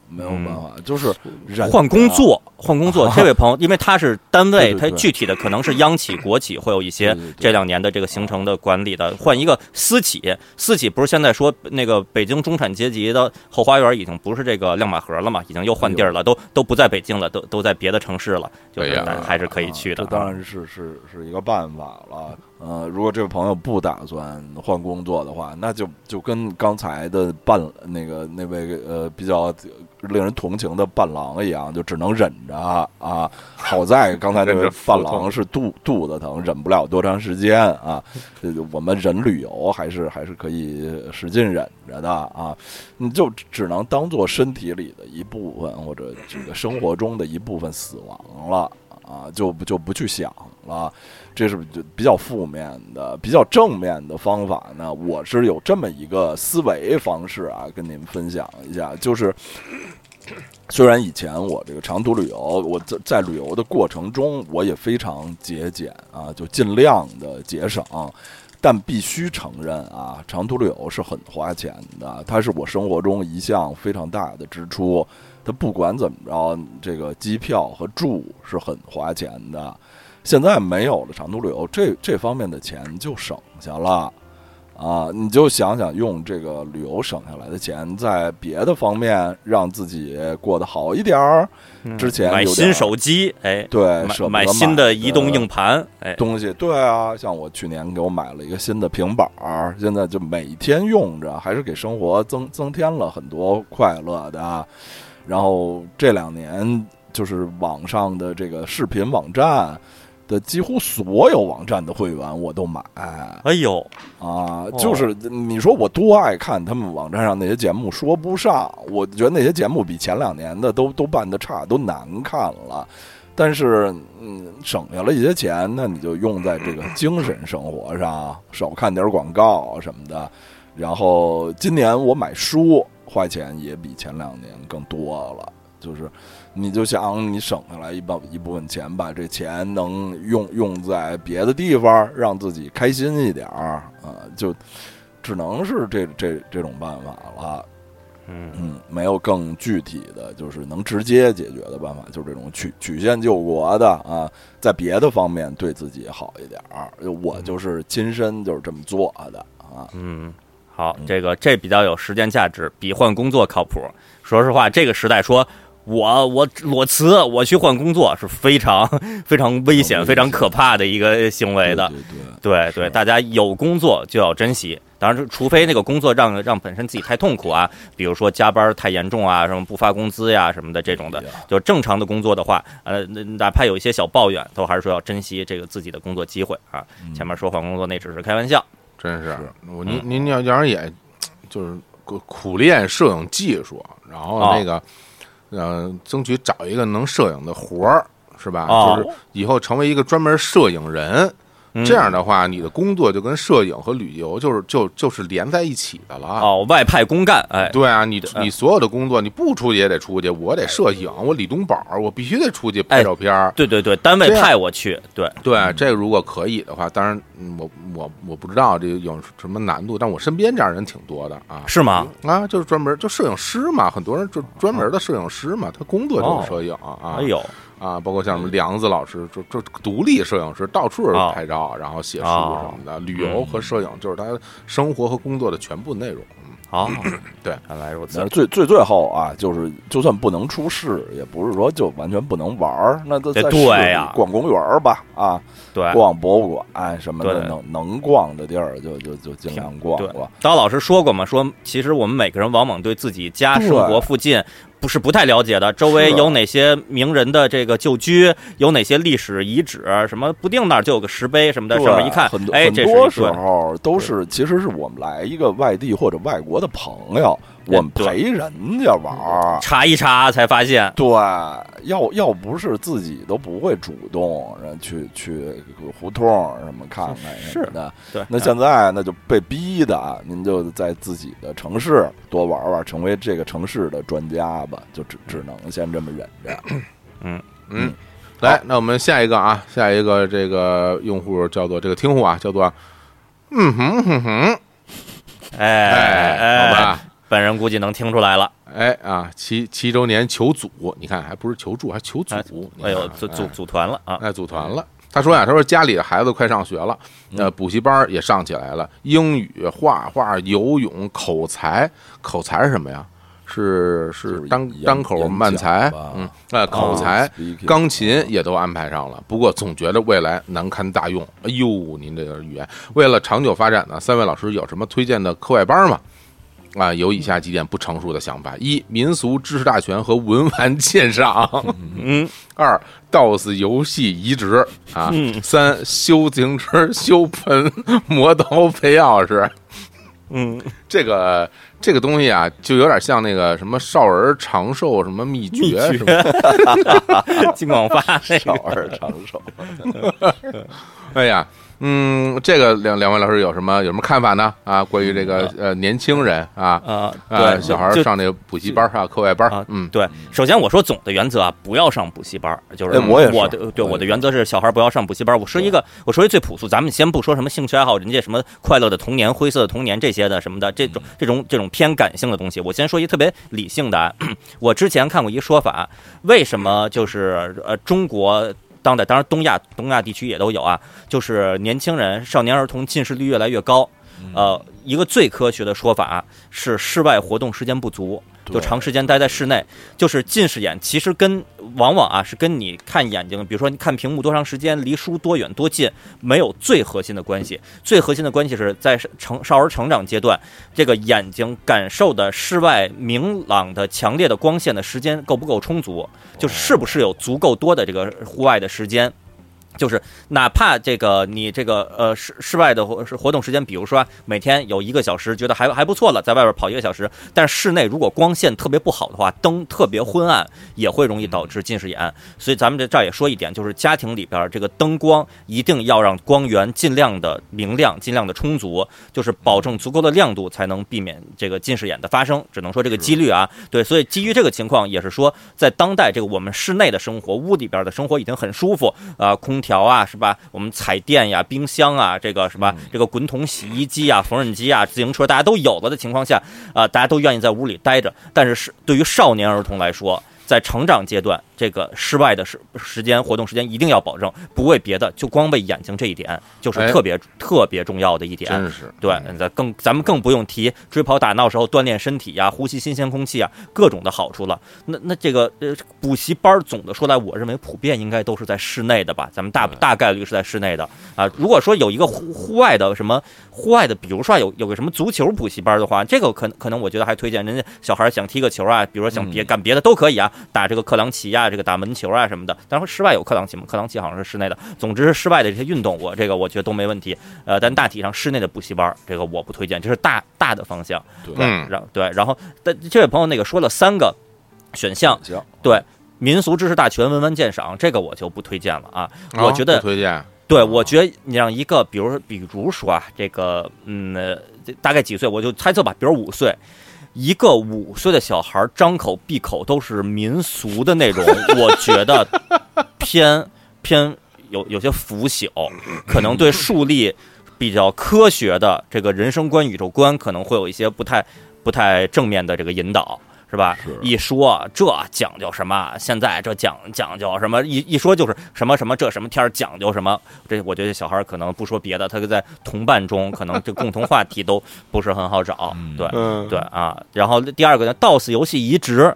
没有办法，就是换工作，换工作。这位朋友，因为他是单位，他具体的可能是央企、国企，会有一些这两年的这个形成的管理的。换一个私企，私企不是现在说那个北京中产阶级的后花园已经不是这个亮马河了嘛？已经又换地儿了，都都不在北京了，都都在别的城市了。就是还是可以去的。这当然是是是一个办法了。呃，如果这位朋友不打算换工作的话，那就就跟刚才的伴那个那位呃比较令人同情的伴郎一样，就只能忍着啊。好在刚才那位伴郎是肚肚子疼，忍不了多长时间啊。我们忍旅游还是还是可以使劲忍着的啊。你就只能当做身体里的一部分，或者这个生活中的一部分死亡了啊，就就不去想了。这是就比较负面的，比较正面的方法呢。我是有这么一个思维方式啊，跟您分享一下。就是虽然以前我这个长途旅游，我在在旅游的过程中，我也非常节俭啊，就尽量的节省，但必须承认啊，长途旅游是很花钱的，它是我生活中一项非常大的支出。它不管怎么着，这个机票和住是很花钱的。现在没有了长途旅游，这这方面的钱就省下了，啊，你就想想用这个旅游省下来的钱，在别的方面让自己过得好一点儿。之前买新手机，哎，对，买新的移动硬盘，哎，东西，对啊，像我去年给我买了一个新的平板儿，现在就每天用着，还是给生活增增添了很多快乐的。然后这两年就是网上的这个视频网站。的几乎所有网站的会员我都买，哎呦啊，就是你说我多爱看他们网站上那些节目，说不上，我觉得那些节目比前两年的都都办的差，都难看了。但是嗯，省下了一些钱，那你就用在这个精神生活上，少看点广告什么的。然后今年我买书花钱也比前两年更多了，就是。你就想你省下来一部一部分钱，把这钱能用用在别的地方，让自己开心一点儿啊，就只能是这这这种办法了。嗯嗯，没有更具体的就是能直接解决的办法，就是这种曲曲线救国的啊，在别的方面对自己好一点儿。我就是亲身就是这么做的啊。嗯，好，这个这比较有时间价值，比换工作靠谱。说实话，这个时代说。我我裸辞，我去换工作是非常 非常危险、非常可怕的一个行为的。对对，大家有工作就要珍惜。当然，除非那个工作让让本身自己太痛苦啊，比如说加班太严重啊，什么不发工资呀什么的这种的。就正常的工作的话，呃，哪怕有一些小抱怨，都还是说要珍惜这个自己的工作机会啊。前面说换工作那只是开玩笑，真是。我您您要要是也就是苦练摄影技术，然后那个。呃，争取找一个能摄影的活儿，是吧？就是以后成为一个专门摄影人，这样的话，你的工作就跟摄影和旅游就是就就是连在一起的了。哦，外派公干，哎，对啊，你你所有的工作你不出去也得出去，我得摄影，我李东宝，我必须得出去拍照片。对对对，单位派我去，对对，这如果可以的话，当然我我我不知道这有什么难度，但我身边这样人挺多的啊。是吗？啊，就是专门就摄影师嘛，很多人就专门的摄影师嘛，他工作就是摄影啊。哎呦。啊，包括像什么梁子老师，就就独立摄影师，到处拍照，然后写书什么的。旅游和摄影就是他生活和工作的全部内容。好，对，看来如此。最最最后啊，就是就算不能出事，也不是说就完全不能玩儿。那在对呀，逛公园吧，啊，对，逛博物馆什么的，能能逛的地儿就就就尽量逛逛。刀老师说过嘛，说其实我们每个人往往对自己家生活附近。不是不太了解的，周围有哪些名人的这个旧居，有哪些历史遗址，什么不定那儿就有个石碑什么的，上面一看，哎，很多时候都是其实是我们来一个外地或者外国的朋友。我们陪人家玩儿，查一查才发现，对，要要不是自己都不会主动去去胡同什么看看什么的，对。那现在那就被逼的，您就在自己的城市多玩玩，成为这个城市的专家吧，就只只能先这么忍着。嗯嗯，来，那我们下一个啊，下一个这个用户叫做这个听户啊，叫做嗯哼哼哼，哎哎，好吧。本人估计能听出来了，哎啊，七七周年求组，你看还不是求助，还求组，哎呦，组组组团了啊，哎，组团了。他说呀，他说家里的孩子快上学了，呃，补习班也上起来了，英语、画画、游泳、口才，口才是什么呀？是是单单口慢才，嗯，哎，口才，钢琴也都安排上了。不过总觉得未来难堪大用。哎呦，您这个语言，为了长久发展呢，三位老师有什么推荐的课外班吗？啊，有以下几点不成熟的想法：一、民俗知识大全和文玩 鉴赏；嗯，二、DOS 游戏移植啊；三、修自行车、修盆、磨刀、配钥匙。嗯，这个这个东西啊，就有点像那个什么少儿长寿什么秘诀什么 金广发少儿长寿。哎呀。嗯，这个两两位老师有什么有什么看法呢？啊，关于这个呃年轻人啊啊，对小孩上那个补习班啊，课外班啊，嗯，对。首先我说总的原则啊，不要上补习班，就是我我的对我的原则是小孩不要上补习班。我说一个，我说一最朴素，咱们先不说什么兴趣爱好，人家什么快乐的童年、灰色的童年这些的什么的，这种这种这种偏感性的东西，我先说一特别理性的。我之前看过一个说法，为什么就是呃中国。当代当然，东亚东亚地区也都有啊，就是年轻人、少年儿童近视率越来越高。呃，一个最科学的说法是室外活动时间不足。就长时间待在室内，就是近视眼，其实跟往往啊是跟你看眼睛，比如说你看屏幕多长时间，离书多远多近，没有最核心的关系。最核心的关系是在成少儿成长阶段，这个眼睛感受的室外明朗的、强烈的光线的时间够不够充足，就是是不是有足够多的这个户外的时间。就是哪怕这个你这个呃室室外的活活动时间，比如说每天有一个小时，觉得还还不错了，在外边跑一个小时。但是室内如果光线特别不好的话，灯特别昏暗，也会容易导致近视眼。所以咱们这这儿也说一点，就是家庭里边这个灯光一定要让光源尽量的明亮，尽量的充足，就是保证足够的亮度，才能避免这个近视眼的发生。只能说这个几率啊，对。所以基于这个情况，也是说在当代这个我们室内的生活，屋里边的生活已经很舒服啊，空调。啊，是吧？我们彩电呀、冰箱啊，这个什么？这个滚筒洗衣机啊、缝纫机啊、自行车，大家都有了的情况下，啊，大家都愿意在屋里待着。但是，是对于少年儿童来说，在成长阶段，这个室外的时时间活动时间一定要保证，不为别的，就光为眼睛这一点，就是特别特别重要的一点。真是对，咱更咱们更不用提追跑打闹时候锻炼身体呀、呼吸新鲜空气啊，各种的好处了。那那这个呃补习班总的说来，我认为普遍应该都是在室内的吧？咱们大大概率是在室内的啊。如果说有一个户户外的什么户外的，比如说有有个什么足球补习班的话，这个可可能我觉得还推荐人家小孩想踢个球啊，比如说想别干别的都可以啊。打这个克朗奇呀，这个打门球啊什么的，当然室外有克朗奇嘛，克朗奇好像是室内的。总之是室外的这些运动，我这个我觉得都没问题。呃，但大体上室内的补习班，这个我不推荐，这是大大的方向。对，然对，然后但这位朋友那个说了三个选项，对，民俗知识大全，文玩鉴赏，这个我就不推荐了啊。我觉得推荐。对，我觉得你让一个，比如比如说啊，这个嗯，大概几岁，我就猜测吧，比如五岁，一个五岁的小孩张口闭口都是民俗的那种，我觉得偏偏有有些腐朽，可能对树立比较科学的这个人生观、宇宙观，可能会有一些不太不太正面的这个引导。是吧？一说这讲究什么？现在这讲讲究什么？一一说就是什么什么这什么天讲究什么？这我觉得小孩可能不说别的，他在同伴中可能这共同话题都不是很好找。对对啊。然后第二个呢，DOS 游戏移植，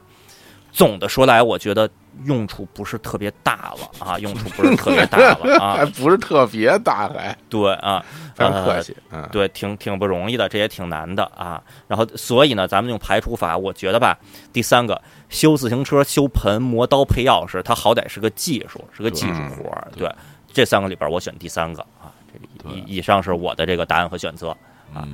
总的说来，我觉得。用处不是特别大了啊，用处不是特别大了啊，还不是特别大还对啊，非常客气，嗯，对，挺挺不容易的，这也挺难的啊。然后所以呢，咱们用排除法，我觉得吧，第三个修自行车、修盆、磨刀、配钥匙，它好歹是个技术，是个技术活儿。对，这三个里边，我选第三个啊。这以以上是我的这个答案和选择啊，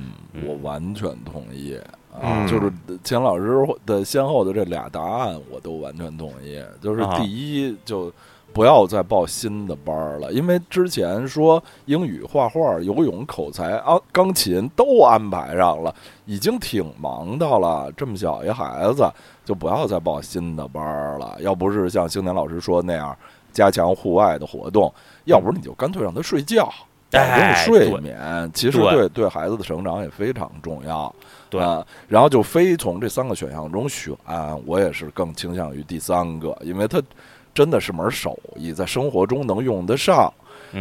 我完全同意。啊，就是钱老师的先后的这俩答案，我都完全同意。就是第一，就不要再报新的班了，因为之前说英语、画画、游泳、口才啊、钢琴都安排上了，已经挺忙的了。这么小一孩子，就不要再报新的班了。要不是像星年老师说那样加强户外的活动，要不你就干脆让他睡觉。保证睡眠，其实对对孩子的成长也非常重要。对，然后就非从这三个选项中选，我也是更倾向于第三个，因为它真的是门手艺，在生活中能用得上。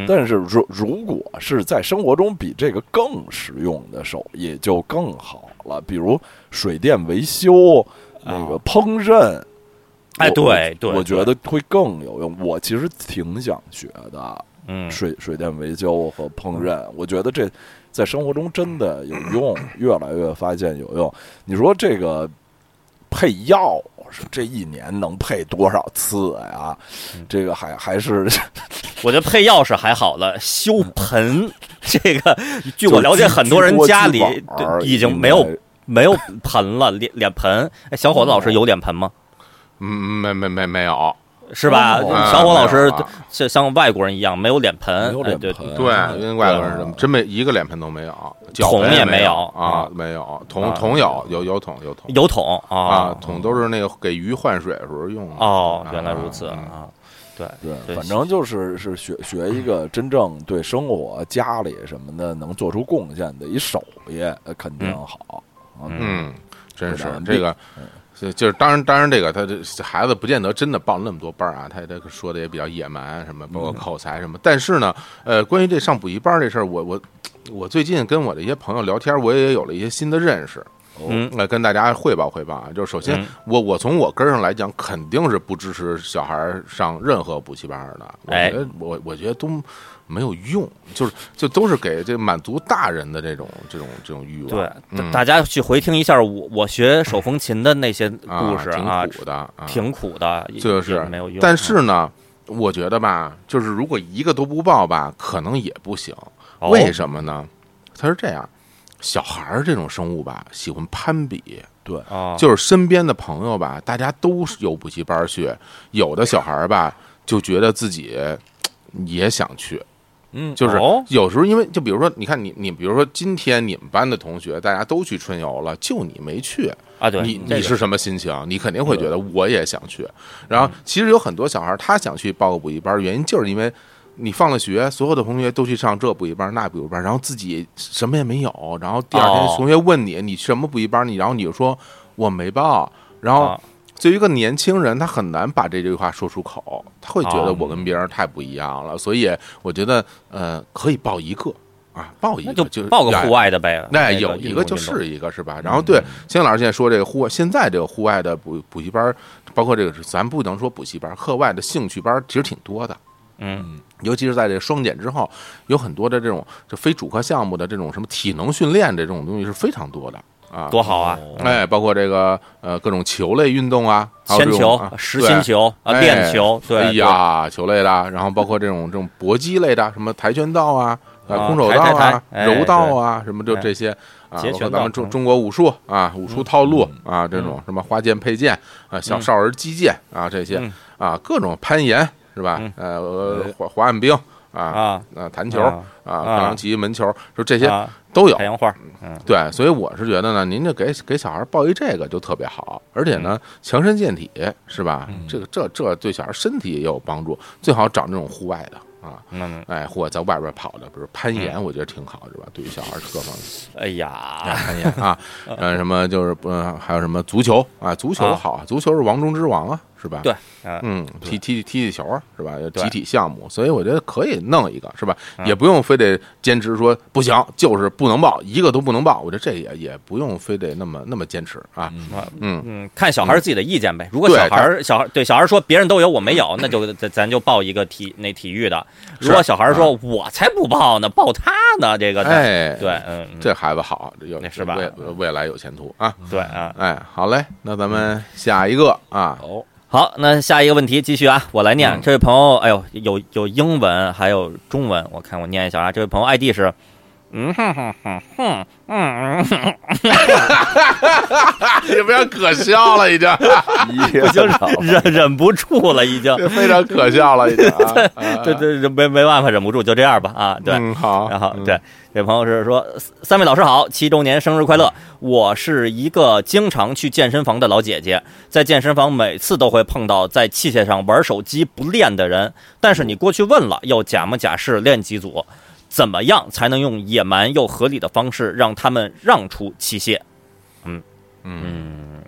但是如如果是在生活中比这个更实用的手艺就更好了，比如水电维修、那个烹饪，哎，对对，我觉得会更有用。我其实挺想学的。嗯，水水电维修和烹饪，我觉得这在生活中真的有用，越来越发现有用。你说这个配药，这一年能配多少次呀？这个还还是，我觉得配药是还好了，修盆 这个，据我了解，很多人家里已经没有没有盆了，脸脸盆。哎，小伙子老师有脸盆吗？嗯，没没没没有。是吧？小伙老师像像外国人一样没有脸盆，对对对，跟外国人真没一个脸盆都没有，桶也没有啊，没有桶桶有有有桶有桶有桶啊，桶都是那个给鱼换水的时候用的哦，原来如此啊，对对，反正就是是学学一个真正对生活家里什么的能做出贡献的一手艺，肯定好，嗯，真是这个。就就是当然当然这个他这孩子不见得真的报那么多班啊，他他说的也比较野蛮，什么包括口才什么。但是呢，呃，关于这上补习班这事儿，我我我最近跟我的一些朋友聊天，我也有了一些新的认识，嗯，来跟大家汇报汇报啊。就是首先，我我从我根上来讲，肯定是不支持小孩上任何补习班的。哎，我我觉得都。没有用，就是就都是给这满足大人的这种这种这种欲望。对，大家去回听一下我我学手风琴的那些故事啊，挺苦的，挺苦的，就是没有用。但是呢，我觉得吧，就是如果一个都不报吧，可能也不行。为什么呢？他是这样，小孩儿这种生物吧，喜欢攀比。对，就是身边的朋友吧，大家都有补习班去，有的小孩儿吧，就觉得自己也想去。嗯，就是有时候，因为就比如说，你看你你，比如说今天你们班的同学大家都去春游了，就你没去啊？对，你你是什么心情？你肯定会觉得我也想去。然后其实有很多小孩他想去报个补习班，原因就是因为你放了学，所有的同学都去上这补习班那补习班，然后自己什么也没有。然后第二天同学问你你什么补习班，你然后你就说我没报，然后。对于一个年轻人，他很难把这句话说出口，他会觉得我跟别人太不一样了，所以我觉得，呃，可以报一个啊，报一个就报个户外的呗，那有一个就是一个是吧？然后对，金老师现在说这个户外，现在这个户外的补补习班，包括这个，咱不能说补习班，课外的兴趣班其实挺多的，嗯，尤其是在这个双减之后，有很多的这种就非主课项目的这种什么体能训练这种东西是非常多的。啊，多好啊！哎，包括这个呃各种球类运动啊，铅球、实心球啊、链球，对，哎呀，球类的，然后包括这种这种搏击类的，什么跆拳道啊、空手道啊、柔道啊，什么就这些啊，包括咱们中中国武术啊、武术套路啊，这种什么花剑、佩剑啊、小少儿击剑啊，这些啊，各种攀岩是吧？呃，滑滑旱冰啊啊。啊弹球啊。漂亮旗门球，就这些都有太阳花，嗯，对，所以我是觉得呢，您就给给小孩报一这个就特别好，而且呢强身健体是吧？这个这这对小孩身体也有帮助，最好找那种户外的。啊，嗯，哎，或者在外边跑的，比如攀岩，我觉得挺好，是吧？对于小孩各方面。哎呀，攀岩啊，呃，什么就是不，还有什么足球啊？足球好，足球是王中之王啊。是吧？对，嗯，踢踢踢踢球是吧？集体项目，所以我觉得可以弄一个，是吧？也不用非得坚持说不行，就是不能报，一个都不能报。我觉得这也也不用非得那么那么坚持啊。嗯嗯，看小孩自己的意见呗。如果小孩小孩对小孩说别人都有我没有，那就咱咱就报一个体那体育的。如果小孩说我才不报呢，报他呢，这个哎，对，嗯，这孩子好，有是吧？未未来有前途啊。对啊，哎，好嘞，那咱们下一个啊。哦。好，那下一个问题继续啊，我来念。这位朋友，哎呦，有有英文，还有中文，我看我念一下啊。这位朋友 ID 是，嗯哼哼哼哼，嗯，有非常可笑了，已经，已经忍忍不住了，已经。非常可笑了，已经，对对，没没办法，忍不住，就这样吧啊，对，好，然后对。这朋友是说：“三位老师好，七周年生日快乐！我是一个经常去健身房的老姐姐，在健身房每次都会碰到在器械上玩手机不练的人。但是你过去问了，又假模假式练几组，怎么样才能用野蛮又合理的方式让他们让出器械？嗯嗯，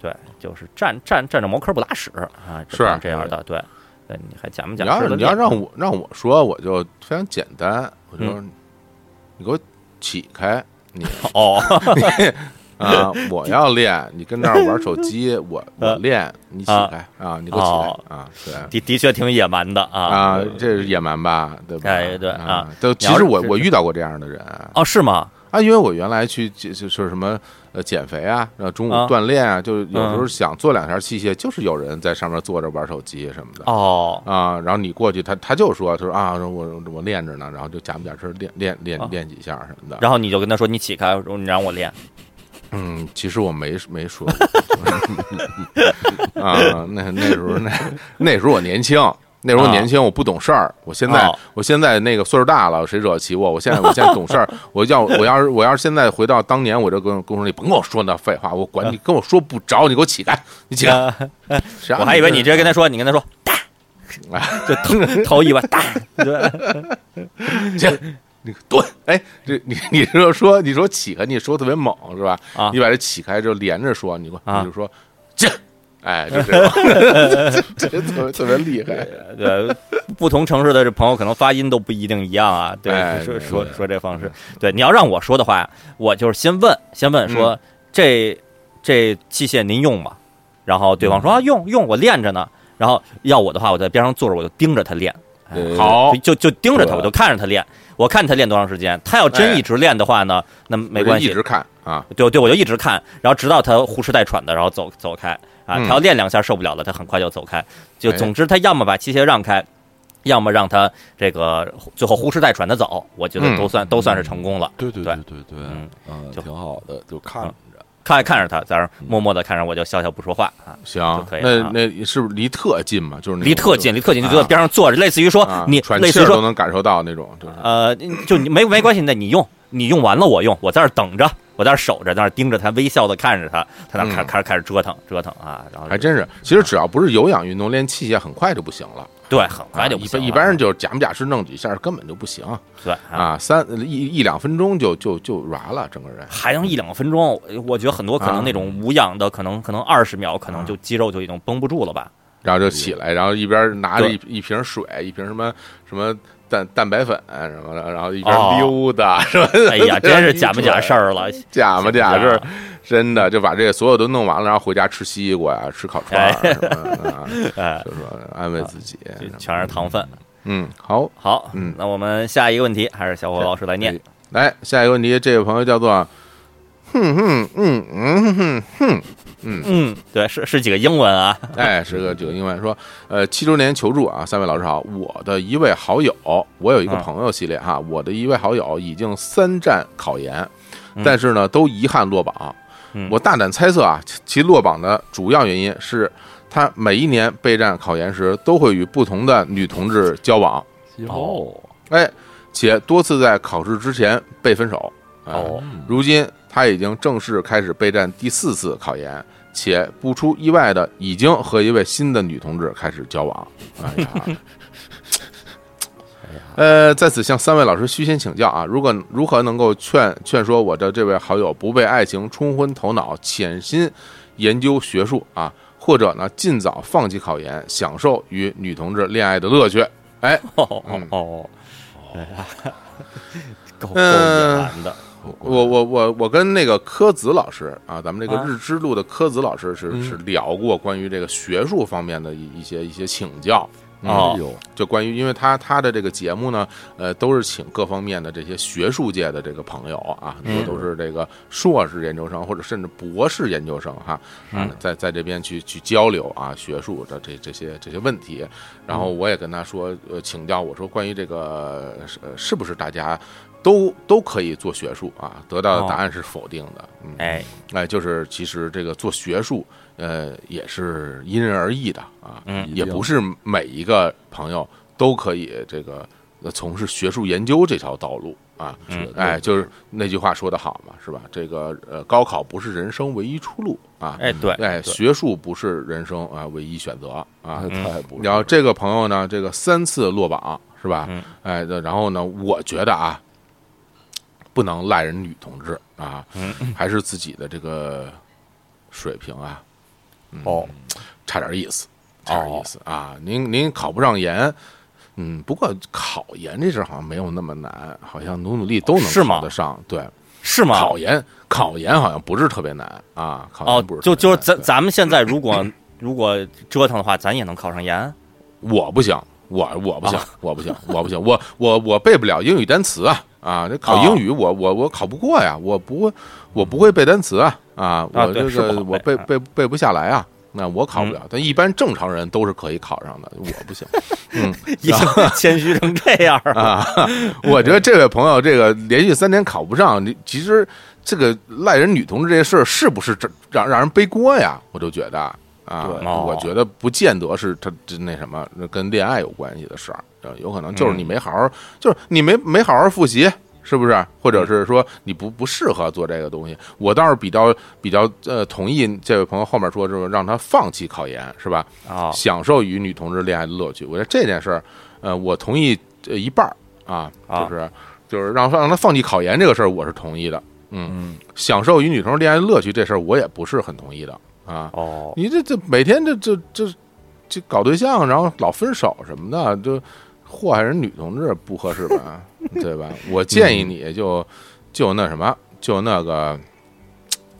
对，就是站站站着茅坑不拉屎啊，是这样的。对，对，你还讲不讲？你要。你要让我让我说，我就非常简单，我就。”你给我起开！你哦，啊，我要练，你跟那儿玩手机，我我练，你起开啊！你给我起开啊！对，的的确挺野蛮的啊啊，这是野蛮吧？对吧？哎，对啊，都其实我我遇到过这样的人哦，是吗？啊，因为我原来去就就是什么。呃，减肥啊，然后中午锻炼啊，就有时候想做两下器械，就是有人在上面坐着玩手机什么的。哦，啊，然后你过去，他他就说，他说啊，我我练着呢，然后就假模假式练练练练几下什么的。然后你就跟他说，你起开，你让我练。嗯，其实我没没说。啊，那那时候那那时候我年轻。那时候年轻，我不懂事儿。我现在，我现在那个岁数大了，谁惹得起我？我现在，我现在懂事儿。我要，我要是，我要是现在回到当年，我这跟公司里甭跟我说那废话，我管你跟我说不着，你给我起开，你起开。我还以为你直接跟他说，你跟他说打，就头头一把打，行，你蹲。哎，这你你说说你说起开，你说特别猛是吧？啊，你把这起开之后连着说，你你就说这。哎，就这 样，这特别特别厉害。对，不同城市的这朋友可能发音都不一定一样啊。对，说说说这方式。对，你要让我说的话，我就是先问，先问说这这器械您用吗？然后对方说啊用用，我练着呢。然后要我的话，我在边上坐着，我就盯着他练。好，就就盯着他，我就看着他练。我看他练多长时间。他要真一直练的话呢，那没关系，一直看啊。对对，我就一直看，然后直到他呼哧带喘的，然后走走开。啊，他要练两下受不了了，他很快就走开。就总之，他要么把器械让开，要么让他这个最后呼哧带喘的走。我觉得都算都算是成功了。对对对对对，嗯，就挺好的，就看着看看着他在那默默的看着，我就笑笑不说话啊。行，可以。那那是不是离特近嘛？就是离特近，离特近，就在边上坐着，类似于说你，类似于说都能感受到那种，就是呃，就你没没关系，那你用，你用完了我用，我在这等着。我在那守着，在那盯着他，微笑的看着他，他那开开始开始折腾折腾啊，然后还真是，其实只要不是有氧运动，练器械很快就不行了。对，很快就一般一般人就假模假式弄几下，根本就不行。对啊，三一一两分钟就就就软了，整个人还能一两分钟？我觉得很多可能那种无氧的，可能可能二十秒，可能就肌肉就已经绷不住了吧。然后就起来，然后一边拿着一一瓶水，一瓶什么什么。蛋蛋白粉什么的，然后一边溜达，是吧？哎呀，真是假不假事儿了，假不假事儿，真的就把这所有都弄完了，然后回家吃西瓜呀，吃烤串，哎，就说安慰自己，全是糖分。嗯，好，好，嗯，那我们下一个问题还是小伙老师来念。来，下一个问题，这位朋友叫做，哼哼，嗯嗯哼哼。嗯嗯，对，是是几个英文啊？哎，是个几个英文。说，呃，七周年求助啊，三位老师好，我的一位好友，我有一个朋友系列哈，我的一位好友已经三战考研，但是呢，都遗憾落榜。我大胆猜测啊，其落榜的主要原因是他每一年备战考研时，都会与不同的女同志交往。哦，哎，且多次在考试之前被分手。哦，如今他已经正式开始备战第四次考研，且不出意外的，已经和一位新的女同志开始交往。哎呀，呃，在此向三位老师虚心请教啊，如果如何能够劝劝说我的这位好友不被爱情冲昏头脑，潜心研究学术啊，或者呢，尽早放弃考研，享受与女同志恋爱的乐趣？哎，哦 哦，哎呀，够够野蛮的。我我我我跟那个柯子老师啊，咱们这个日之路的柯子老师是是聊过关于这个学术方面的一一些一些请教啊，就关于因为他他的这个节目呢，呃，都是请各方面的这些学术界的这个朋友啊，都是这个硕士研究生或者甚至博士研究生哈，嗯，在在这边去去交流啊学术的这这些这些问题，然后我也跟他说呃请教我说关于这个呃是不是大家。都都可以做学术啊，得到的答案是否定的。哎哎，就是其实这个做学术，呃，也是因人而异的啊，嗯也不是每一个朋友都可以这个从事学术研究这条道路啊。哎，就是那句话说的好嘛，是吧？这个呃，高考不是人生唯一出路啊。哎，对，哎，学术不是人生啊唯一选择啊。太不。然后这个朋友呢，这个三次落榜是吧？哎，然后呢，我觉得啊。不能赖人女同志啊，还是自己的这个水平啊，哦，差点意思，差点意思啊！您您考不上研，嗯，不过考研这事好像没有那么难，好像努努力都能考得上，对，是吗？考研考研好像不是特别难啊，考研不是就就是咱咱们现在如果 如果折腾的话，咱也能考上研，我不行。我我不行，我不行，我不行，我我我背不了英语单词啊啊！这考英语我我我考不过呀，我不会我不会背单词啊啊！我这个我背背背不下来啊，那我考不了。但一般正常人都是可以考上的，我不行。嗯，已经谦虚成这样啊！我觉得这位朋友这个连续三年考不上，你其实这个赖人女同志这事儿是不是这让让人背锅呀？我就觉得。啊，我觉得不见得是他这那什么，跟恋爱有关系的事儿，有可能就是你没好好，就是你没没好好复习，是不是？或者是说你不不适合做这个东西？我倒是比较比较呃同意这位朋友后面说，就是让他放弃考研，是吧？啊，享受与女同志恋爱的乐趣。我觉得这件事儿，呃，我同意一半儿啊，就是就是让让他放弃考研这个事儿，我是同意的。嗯，享受与女同志恋爱的乐趣这事儿，我也不是很同意的。啊哦，你这这每天这这这这搞对象，然后老分手什么的，就祸害人女同志不合适吧？对吧？我建议你就就那什么，就那个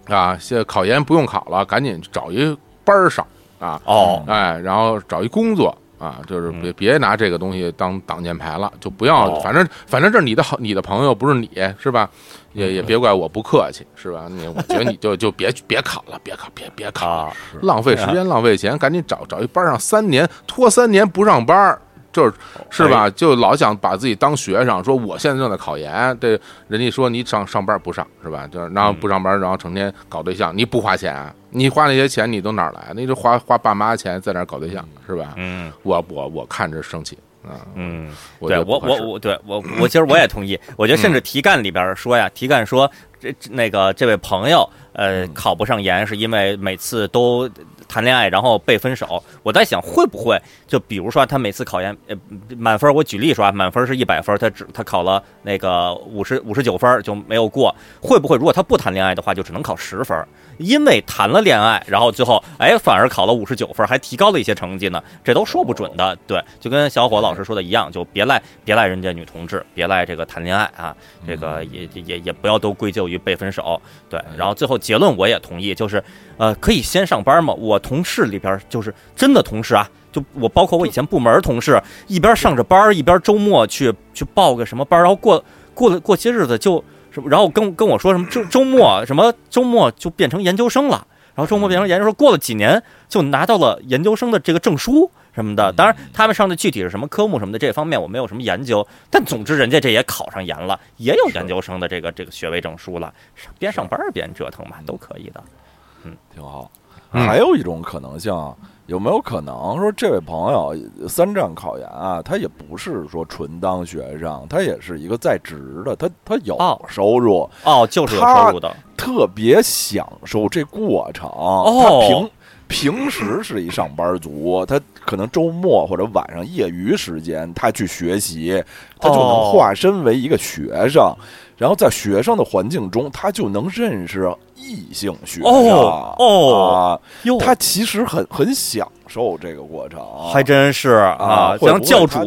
啊，现在考研不用考了，赶紧找一班儿上啊哦，哎，然后找一工作啊，就是别别拿这个东西当挡箭牌了，就不要，反正反正这是你的好，你的朋友不是你是吧？也也别怪我不客气，是吧？你我觉得你就就别别考了，别考，别别考，浪费时间，浪费钱，赶紧找找一班上三年，拖三年不上班，就是是吧？就老想把自己当学生，说我现在正在考研，这人家说你上上班不上是吧？就是然后不上班，然后成天搞对象，你不花钱，你花那些钱你都哪来？那就花花爸妈钱在那搞对象是吧？嗯，我我我看着生气。嗯，对我我我对我我其实我也同意，我觉得甚至题干里边说呀，题干说这那个这位朋友呃考不上研是因为每次都谈恋爱然后被分手。我在想会不会就比如说他每次考研呃满分，我举例说啊，满分是一百分，他只他考了那个五十五十九分就没有过，会不会如果他不谈恋爱的话就只能考十分？因为谈了恋爱，然后最后哎，反而考了五十九分，还提高了一些成绩呢，这都说不准的。对，就跟小伙老师说的一样，就别赖别赖人家女同志，别赖这个谈恋爱啊，这个也也也不要都归咎于被分手。对，然后最后结论我也同意，就是呃，可以先上班嘛。我同事里边就是真的同事啊，就我包括我以前部门同事，一边上着班，一边周末去去报个什么班，然后过过了过些日子就。什么？然后跟跟我说什么周周末什么周末就变成研究生了，然后周末变成研究生，过了几年就拿到了研究生的这个证书什么的。当然，他们上的具体是什么科目什么的，这方面我没有什么研究。但总之，人家这也考上研了，也有研究生的这个这个学位证书了，边上班边折腾嘛，都可以的。嗯，挺好。还有一种可能性，有没有可能说这位朋友三战考研啊，他也不是说纯当学生，他也是一个在职的，他他有收入哦，就是有收入的，特别享受这过程。他平平时是一上班族，他可能周末或者晚上业余时间他去学习，他就能化身为一个学生。然后在学生的环境中，他就能认识异性学生哦，他其实很很享受这个过程，还真是啊。像教主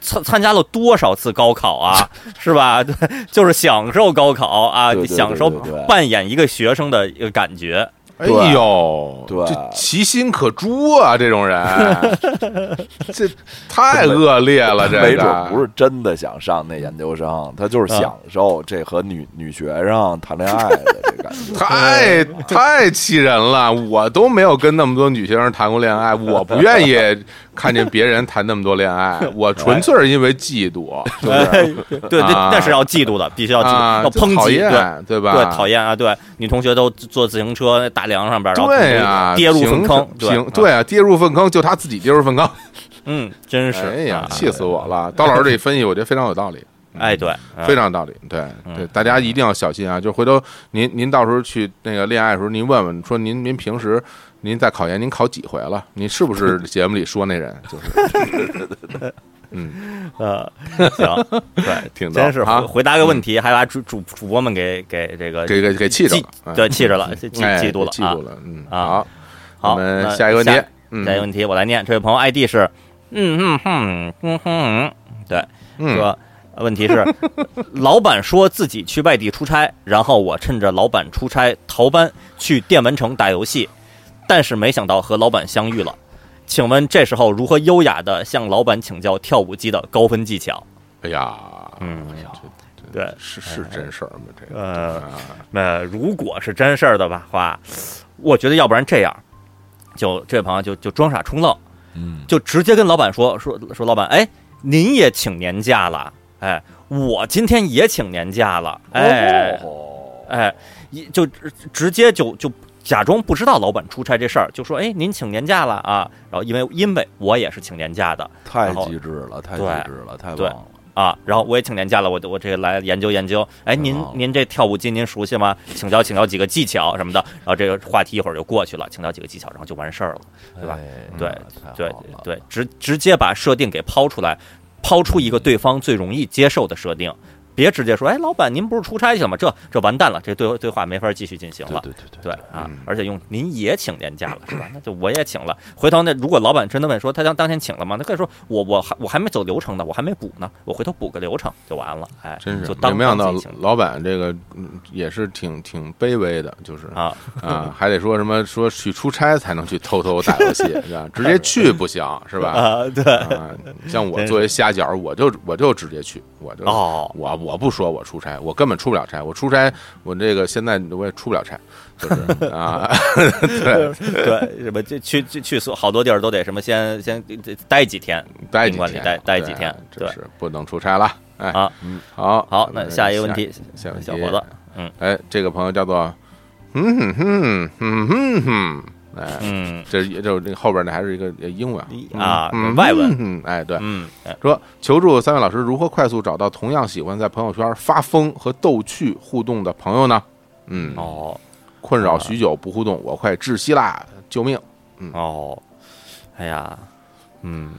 参参加了多少次高考啊，是吧？对，就是享受高考啊，享受扮演一个学生的一个感觉。哎呦，对，这其心可诛啊！这种人，这太恶劣了。这没准不是真的想上那研究生，他就是享受这和女女学生谈恋爱的这感觉。太太气人了！我都没有跟那么多女学生谈过恋爱，我不愿意。看见别人谈那么多恋爱，我纯粹是因为嫉妒，对对，那是要嫉妒的，必须要嫉妒，要抨击，对对吧？对，讨厌啊！对，女同学都坐自行车大梁上边，对呀，跌入粪坑，对啊，跌入粪坑，就他自己跌入粪坑，嗯，真是，哎呀，气死我了！刀老师这分析，我觉得非常有道理，哎，对，非常有道理，对对，大家一定要小心啊！就回头您您到时候去那个恋爱的时候，您问问说您您平时。您在考研，您考几回了？您是不是 节目里说那人？就是，嗯。呃，行，对，挺真是回答个问题，还把主主主播们给给这个给给给气着了，对，气着了，记记住了，记住了，嗯啊，好，我们下一个问题，下一个问题我来念，这位朋友 ID 是嗯嗯哼嗯哼，对，说问题是，老板说自己去外地出差，然后我趁着老板出差逃班去电玩城打游戏。但是没想到和老板相遇了，请问这时候如何优雅的向老板请教跳舞机的高分技巧？哎呀，嗯，对，是是真事儿吗？这个，呃，那如果是真事儿的吧话，我觉得要不然这样，就这位朋友就就装傻充愣，嗯，就直接跟老板说说说，老板，哎，您也请年假了，哎，我今天也请年假了，哎，哎，一就直接就就。假装不知道老板出差这事儿，就说：“哎，您请年假了啊？”然后因为因为我也是请年假的，太机智了，太机智了，太棒了啊！然后我也请年假了，我我这个来研究研究。哎，您您这跳舞机您熟悉吗？请教请教几个技巧什么的。然后这个话题一会儿就过去了，请教几个技巧，然后就完事儿了，对吧？对对对，直直接把设定给抛出来，抛出一个对方最容易接受的设定。别直接说，哎，老板，您不是出差去了吗？这这完蛋了，这对对话没法继续进行了。对对对对啊！而且用您也请年假了，是吧？那就我也请了。回头那如果老板真的问说他当当天请了吗？那可以说我我还我还没走流程呢，我还没补呢，我回头补个流程就完了。哎，真是就当没想到老板这个也是挺挺卑微的，就是啊啊，还得说什么说去出差才能去偷偷打游戏，是吧？直接 去不行，是吧？啊，对。像我作为虾饺，我就我就直接去，我就哦，我我。我不说，我出差，我根本出不了差。我出差，我这个现在我也出不了差，就是 啊，对 对，什么就去去去所好多地儿都得什么先先待几天，待几天，待待几天，这，是不能出差了。哎，好，嗯，好，好，那下一个问题，小小伙子，嗯，哎，这个朋友叫做，嗯哼哼哼哼哼。哎，嗯，这就那后边那还是一个英文啊，外文。哎，对，嗯，说求助三位老师如何快速找到同样喜欢在朋友圈发疯和逗趣互动的朋友呢？嗯，哦，困扰许久不互动，我快窒息啦！救命！嗯，哦，哎呀，嗯，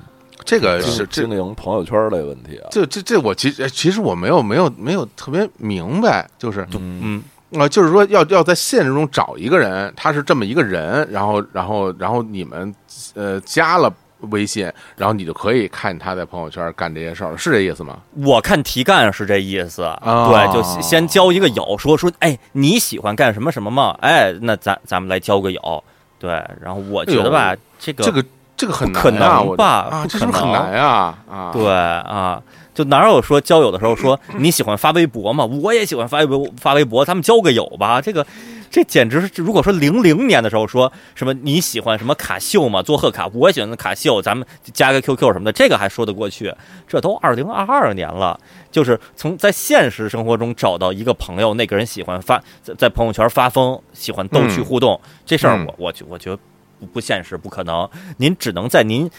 这个是经营朋友圈的问题啊。这这这，我其实其实我没有没有没有特别明白，就是嗯。啊，就是说要要在现实中找一个人，他是这么一个人，然后然后然后你们呃加了微信，然后你就可以看他在朋友圈干这些事儿，是这意思吗？我看题干是这意思，对，就先交一个友，说说，哎，你喜欢干什么什么吗？哎，那咱咱们来交个友，对，然后我觉得吧，这个这个这个很难啊，啊，这是不是很难啊？啊，对啊。就哪有说交友的时候说你喜欢发微博嘛？我也喜欢发微博，发微博，咱们交个友吧。这个。这简直是，如果说零零年的时候说什么你喜欢什么卡秀嘛？做贺卡，我也喜欢卡秀，咱们加个 QQ 什么的，这个还说得过去。这都二零二二年了，就是从在现实生活中找到一个朋友，那个人喜欢发在在朋友圈发疯，喜欢逗趣互动，这事儿我我觉我觉得不不现实，不可能。您只能在您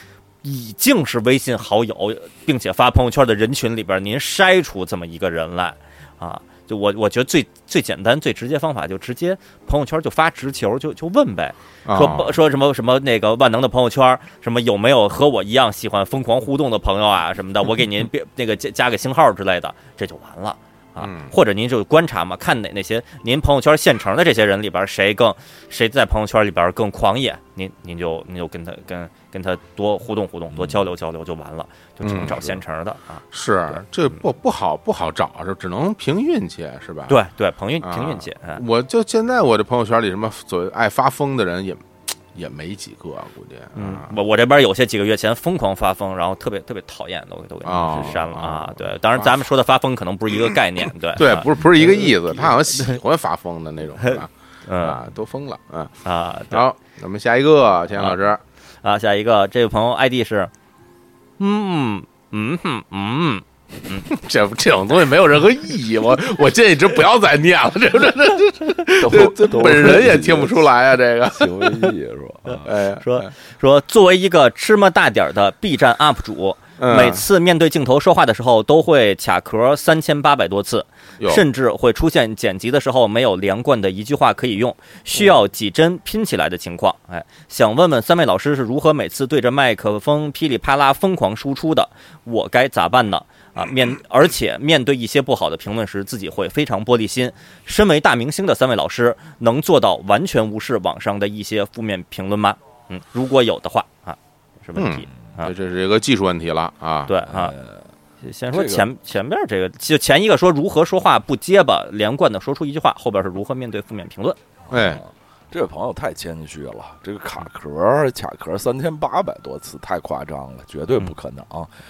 已经是微信好友，并且发朋友圈的人群里边，您筛出这么一个人来啊。就我我觉得最最简单最直接方法就直接朋友圈就发直球就就问呗，说说什么什么那个万能的朋友圈，什么有没有和我一样喜欢疯狂互动的朋友啊什么的，我给您别那个加加个星号之类的，这就完了。啊，或者您就观察嘛，看哪那些您朋友圈现成的这些人里边，谁更谁在朋友圈里边更狂野，您您就您就跟他跟跟他多互动互动，多交流交流就完了，就只能找现成的啊。是，这不不好不好找，就只能凭运气，是吧？对对，凭运凭运气。我就现在我这朋友圈里什么所谓爱发疯的人也。也没几个，估计。嗯，我我这边有些几个月前疯狂发疯，然后特别特别讨厌，的，我都给删了啊。对，当然咱们说的发疯可能不是一个概念，对对，不是不是一个意思。他好像喜欢发疯的那种，啊，都疯了，嗯啊。好，咱们下一个，田老师啊，下一个这位朋友 ID 是，嗯嗯哼嗯。嗯，这这种东西没有任何意义，我我建议这不要再念了，这这这这本人也听不出来啊，这个行为艺术，哎，说说作为一个芝麻大点儿的 B 站 UP 主，每次面对镜头说话的时候都会卡壳三千八百多次，甚至会出现剪辑的时候没有连贯的一句话可以用，需要几帧拼起来的情况。哎，想问问三位老师是如何每次对着麦克风噼里啪啦疯狂输出的？我该咋办呢？啊，面而且面对一些不好的评论时，自己会非常玻璃心。身为大明星的三位老师，能做到完全无视网上的一些负面评论吗？嗯，如果有的话啊，是问题啊，这是一个技术问题了啊。对啊，先说前前面这个，就前一个说如何说话不结巴连贯的说出一句话，后边是如何面对负面评论。哎。这位朋友太谦虚了，这个卡壳卡壳三千八百多次太夸张了，绝对不可能。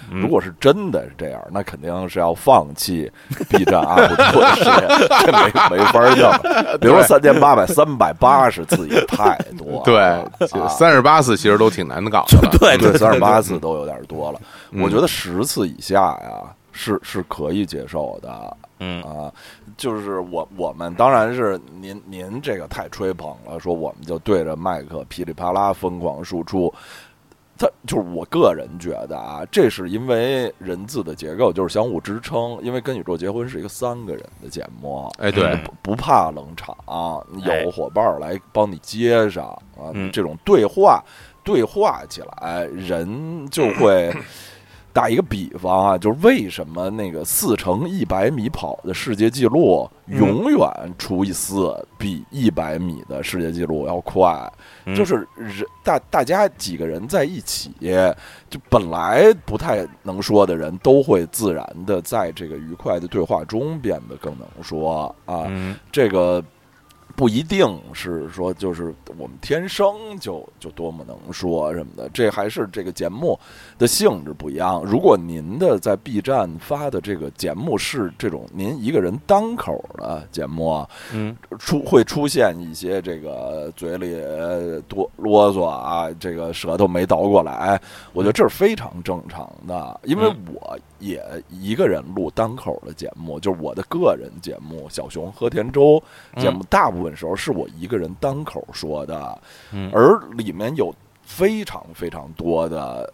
如果是真的是这样，那肯定是要放弃 B 站 UP 主的事业，这没没法儿 比如说三千八百三百八十次也太多，对，三十八次其实都挺难搞的，对对，三十八次都有点多了。我觉得十次以下呀，是是可以接受的。嗯。啊，就是我我们当然是您您这个太吹捧了，说我们就对着麦克噼里啪啦疯狂输出，他就是我个人觉得啊，这是因为人字的结构就是相互支撑，因为跟宇宙结婚是一个三个人的节目，哎，对，不怕冷场，有伙伴来帮你接上啊，这种对话对话起来，人就会。打一个比方啊，就是为什么那个四乘一百米跑的世界纪录永远除以四比一百米的世界纪录要快？就是人大大家几个人在一起，就本来不太能说的人都会自然的在这个愉快的对话中变得更能说啊，这个。不一定是说，就是我们天生就就多么能说什么的，这还是这个节目的性质不一样。如果您的在 B 站发的这个节目是这种您一个人单口的节目，嗯，出会出现一些这个嘴里多啰嗦啊，这个舌头没倒过来，我觉得这是非常正常的，因为我也一个人录单口的节目，就是我的个人节目《小熊和田周》节目，大部分。时候是我一个人单口说的，而里面有非常非常多的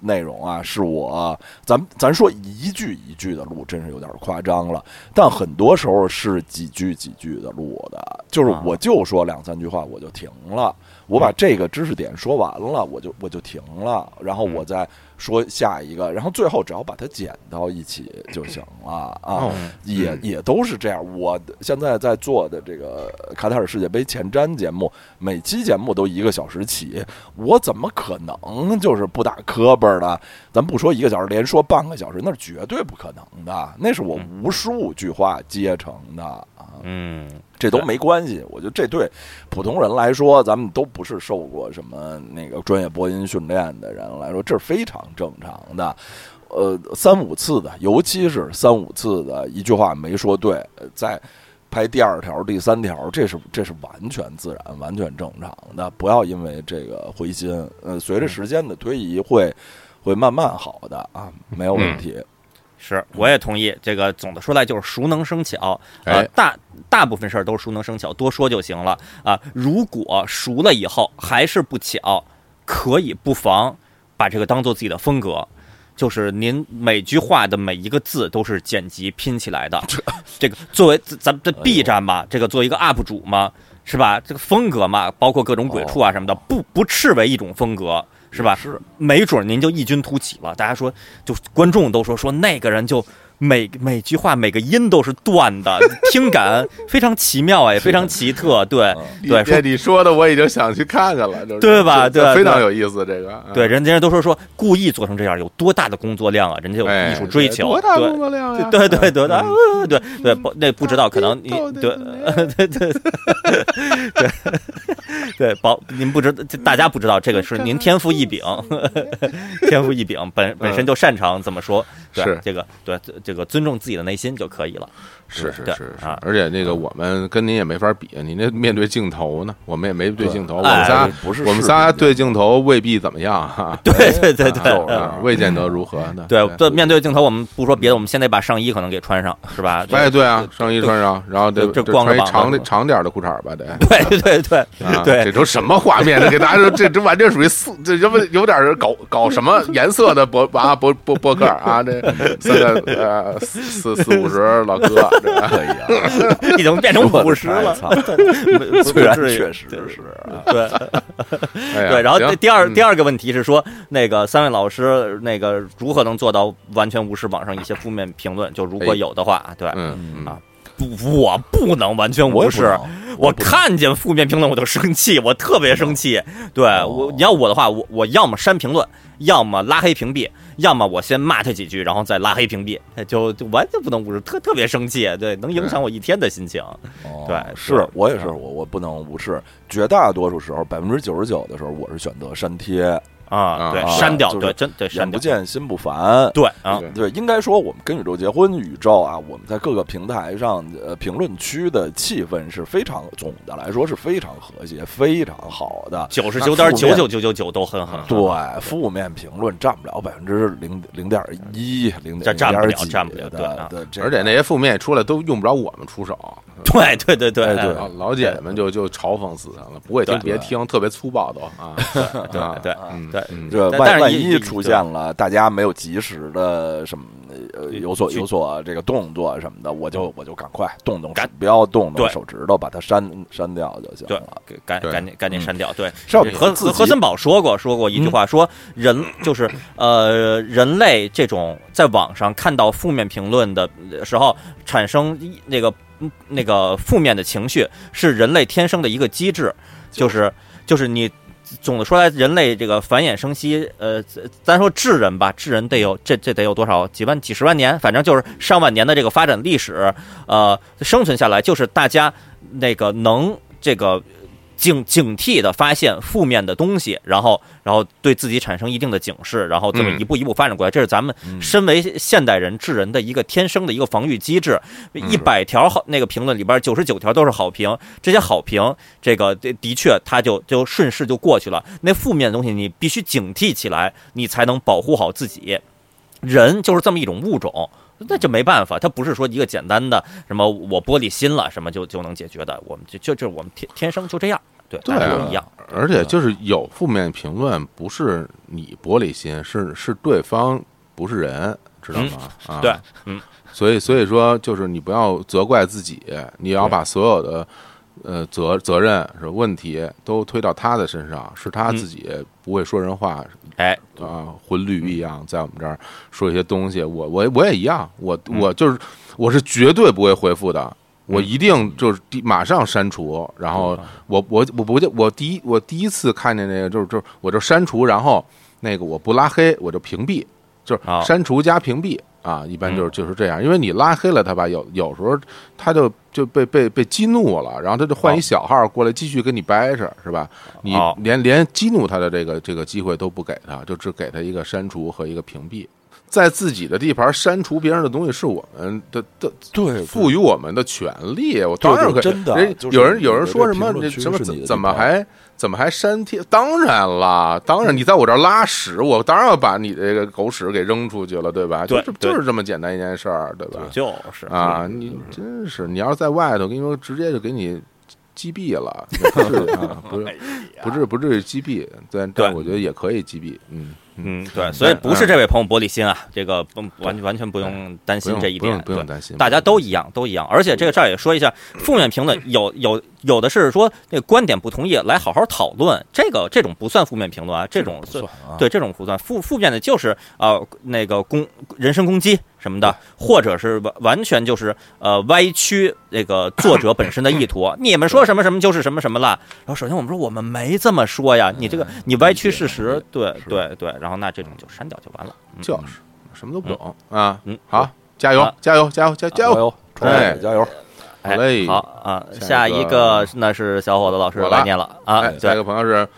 内容啊，是我咱咱说一句一句的录，真是有点夸张了。但很多时候是几句几句的录的，就是我就说两三句话我就停了，我把这个知识点说完了，我就我就停了，然后我再。说下一个，然后最后只要把它剪到一起就行了啊，也也都是这样。我现在在做的这个卡塔尔世界杯前瞻节目，每期节目都一个小时起，我怎么可能就是不打磕巴的？咱不说一个小时，连说半个小时，那是绝对不可能的。那是我无数句话接成的啊。嗯。这都没关系，我觉得这对普通人来说，咱们都不是受过什么那个专业播音训练的人来说，这是非常正常的。呃三五次的，尤其是三五次的一句话没说对，在。拍第二条、第三条，这是这是完全自然、完全正常的。不要因为这个灰心，呃，随着时间的推移，会会慢慢好的啊，没有问题。是，我也同意。这个总的说来就是熟能生巧，呃，大大部分事儿都是熟能生巧，多说就行了啊。如果熟了以后还是不巧，可以不妨把这个当做自己的风格。就是您每句话的每一个字都是剪辑拼起来的，这个作为咱们的 B 站嘛，这个作为一个 UP 主嘛，是吧？这个风格嘛，包括各种鬼畜啊什么的，不不斥为一种风格，是吧？是，没准您就异军突起了。大家说，就观众都说说那个人就。每每句话每个音都是断的，听感非常奇妙哎，非常奇特。对 对，这你说的我已经想去看看了，对吧？对，非常有意思。这个对，人家都说说故意做成这样，有多大的工作量啊？人家有艺术追求，多大工作量呀？对对对对对对，不那不知道，可能你对 对对对对，保您不知大家不知道，这个是您天赋异禀，天赋异禀，本本身就擅长怎么说？是这个对。这个尊重自己的内心就可以了。是是是是，而且那个我们跟您也没法比，您那面对镜头呢，我们也没对镜头，我们仨不是我们仨对镜头未必怎么样 哈。对对对对，未见得如何呢。对对，面对镜头，我们不说别的，我们先得把上衣可能给穿上，是吧？哎，对。啊，上衣穿上，然后得这光着长的长点的裤衩吧，得。对对对 对，这都什么画面？这给大家说，这这完全属于四，这这不有点搞搞什么颜色的博啊博博博客啊？这三个呃四四五十老哥，这 可以啊。已经变成五十了，虽然确实是，对。对。然后第二第二个问题是说，那个三位老师，那个如何能做到完全无视网上一些负面评论？就如果有的话，对，啊，不，我不能完全无视。我看见负面评论我就生气，我特别生气。对我，你要我的话，我我要么删评论，要么拉黑屏蔽。要么我先骂他几句，然后再拉黑屏蔽，就就完全不能无视，特特别生气，对，能影响我一天的心情。对，是我也是，我我不能无视，绝大多数时候，百分之九十九的时候，我是选择删贴。啊，对，删掉，对，真对，眼不见心不烦，对啊，对，应该说我们跟宇宙结婚，宇宙啊，我们在各个平台上，呃，评论区的气氛是非常，总的来说是非常和谐，非常好的，九十九点九九九九九都很好，对，负面评论占不了百分之零零点一，零点占不了，占不了，对，而且那些负面出来都用不着我们出手，对对对对对，老姐姐们就就嘲讽死他了，不会听别听，特别粗暴都 啊，对对对，这万。万一出现了大家没有及时的什么呃有所有所这个动作什么的，我就我就赶快动动不要动动手指头，把它删删掉就行了。对，赶赶紧赶紧删掉。对，何何何森堡说过说过一句话，说人就是呃人类这种在网上看到负面评论的时候产生那个那个负面的情绪，是人类天生的一个机制，就是就是你。总的说来，人类这个繁衍生息，呃，咱说智人吧，智人得有这这得有多少几万几十万年，反正就是上万年的这个发展历史，呃，生存下来就是大家那个能这个。警警惕的发现负面的东西，然后然后对自己产生一定的警示，然后这么一步一步发展过来，这是咱们身为现代人智人的一个天生的一个防御机制。一百条好那个评论里边，九十九条都是好评，这些好评，这个的的确，它就就顺势就过去了。那负面的东西，你必须警惕起来，你才能保护好自己。人就是这么一种物种。那就没办法，它不是说一个简单的什么我玻璃心了什么就就能解决的，我们就就就我们天天生就这样，对，对，一样。而且就是有负面评论，不是你玻璃心，是是对方不是人，知道吗？啊，对，嗯，所以所以说就是你不要责怪自己，你要把所有的。呃，责责任是问题都推到他的身上，是他自己不会说人话，哎啊，混驴一样在我们这儿说一些东西，我我我也一样，我我就是我是绝对不会回复的，我一定就是马上删除，然后我我我不我第一我第一次看见那个就是就是我就删除，然后那个我不拉黑，我就屏蔽，就是删除加屏蔽。啊，一般就是就是这样，因为你拉黑了他吧，有有时候他就就被被被激怒了，然后他就换一小号过来继续跟你掰扯，是吧？你连连激怒他的这个这个机会都不给他，就只给他一个删除和一个屏蔽。在自己的地盘删除别人的东西是我们的的对赋予我们的权利。我当然可以，真的。有人有人说什么什么怎怎么还怎么还删帖？当然啦，当然你在我这儿拉屎，我当然要把你这个狗屎给扔出去了，对吧？就是就是这么简单一件事儿，对吧？就是啊，你真是你要是在外头，跟你说直接就给你。击毙了，不是啊，不是，不是，不至于击毙，但但我觉得也可以击毙，嗯嗯，对，所以不是这位朋友玻璃心啊，这个不完完全不用担心这一点，不用担心，大家都一样，都一样，而且这个这儿也说一下，负面评论有有有的是说那个观点不同意，来好好讨论，这个这种不算负面评论啊，这种算对这种不算负负面的，就是啊那个攻人身攻击。什么的，或者是完完全就是呃歪曲那个作者本身的意图。你们说什么什么就是什么什么了。然后首先我们说我们没这么说呀，你这个你歪曲事实，对对对。然后那这种就删掉就完了。就是什么都不懂啊。嗯，好，加油加油加油加加油！哎，加油！好嘞，好啊。下一个那是小伙子老师来念了啊。下一个朋友是，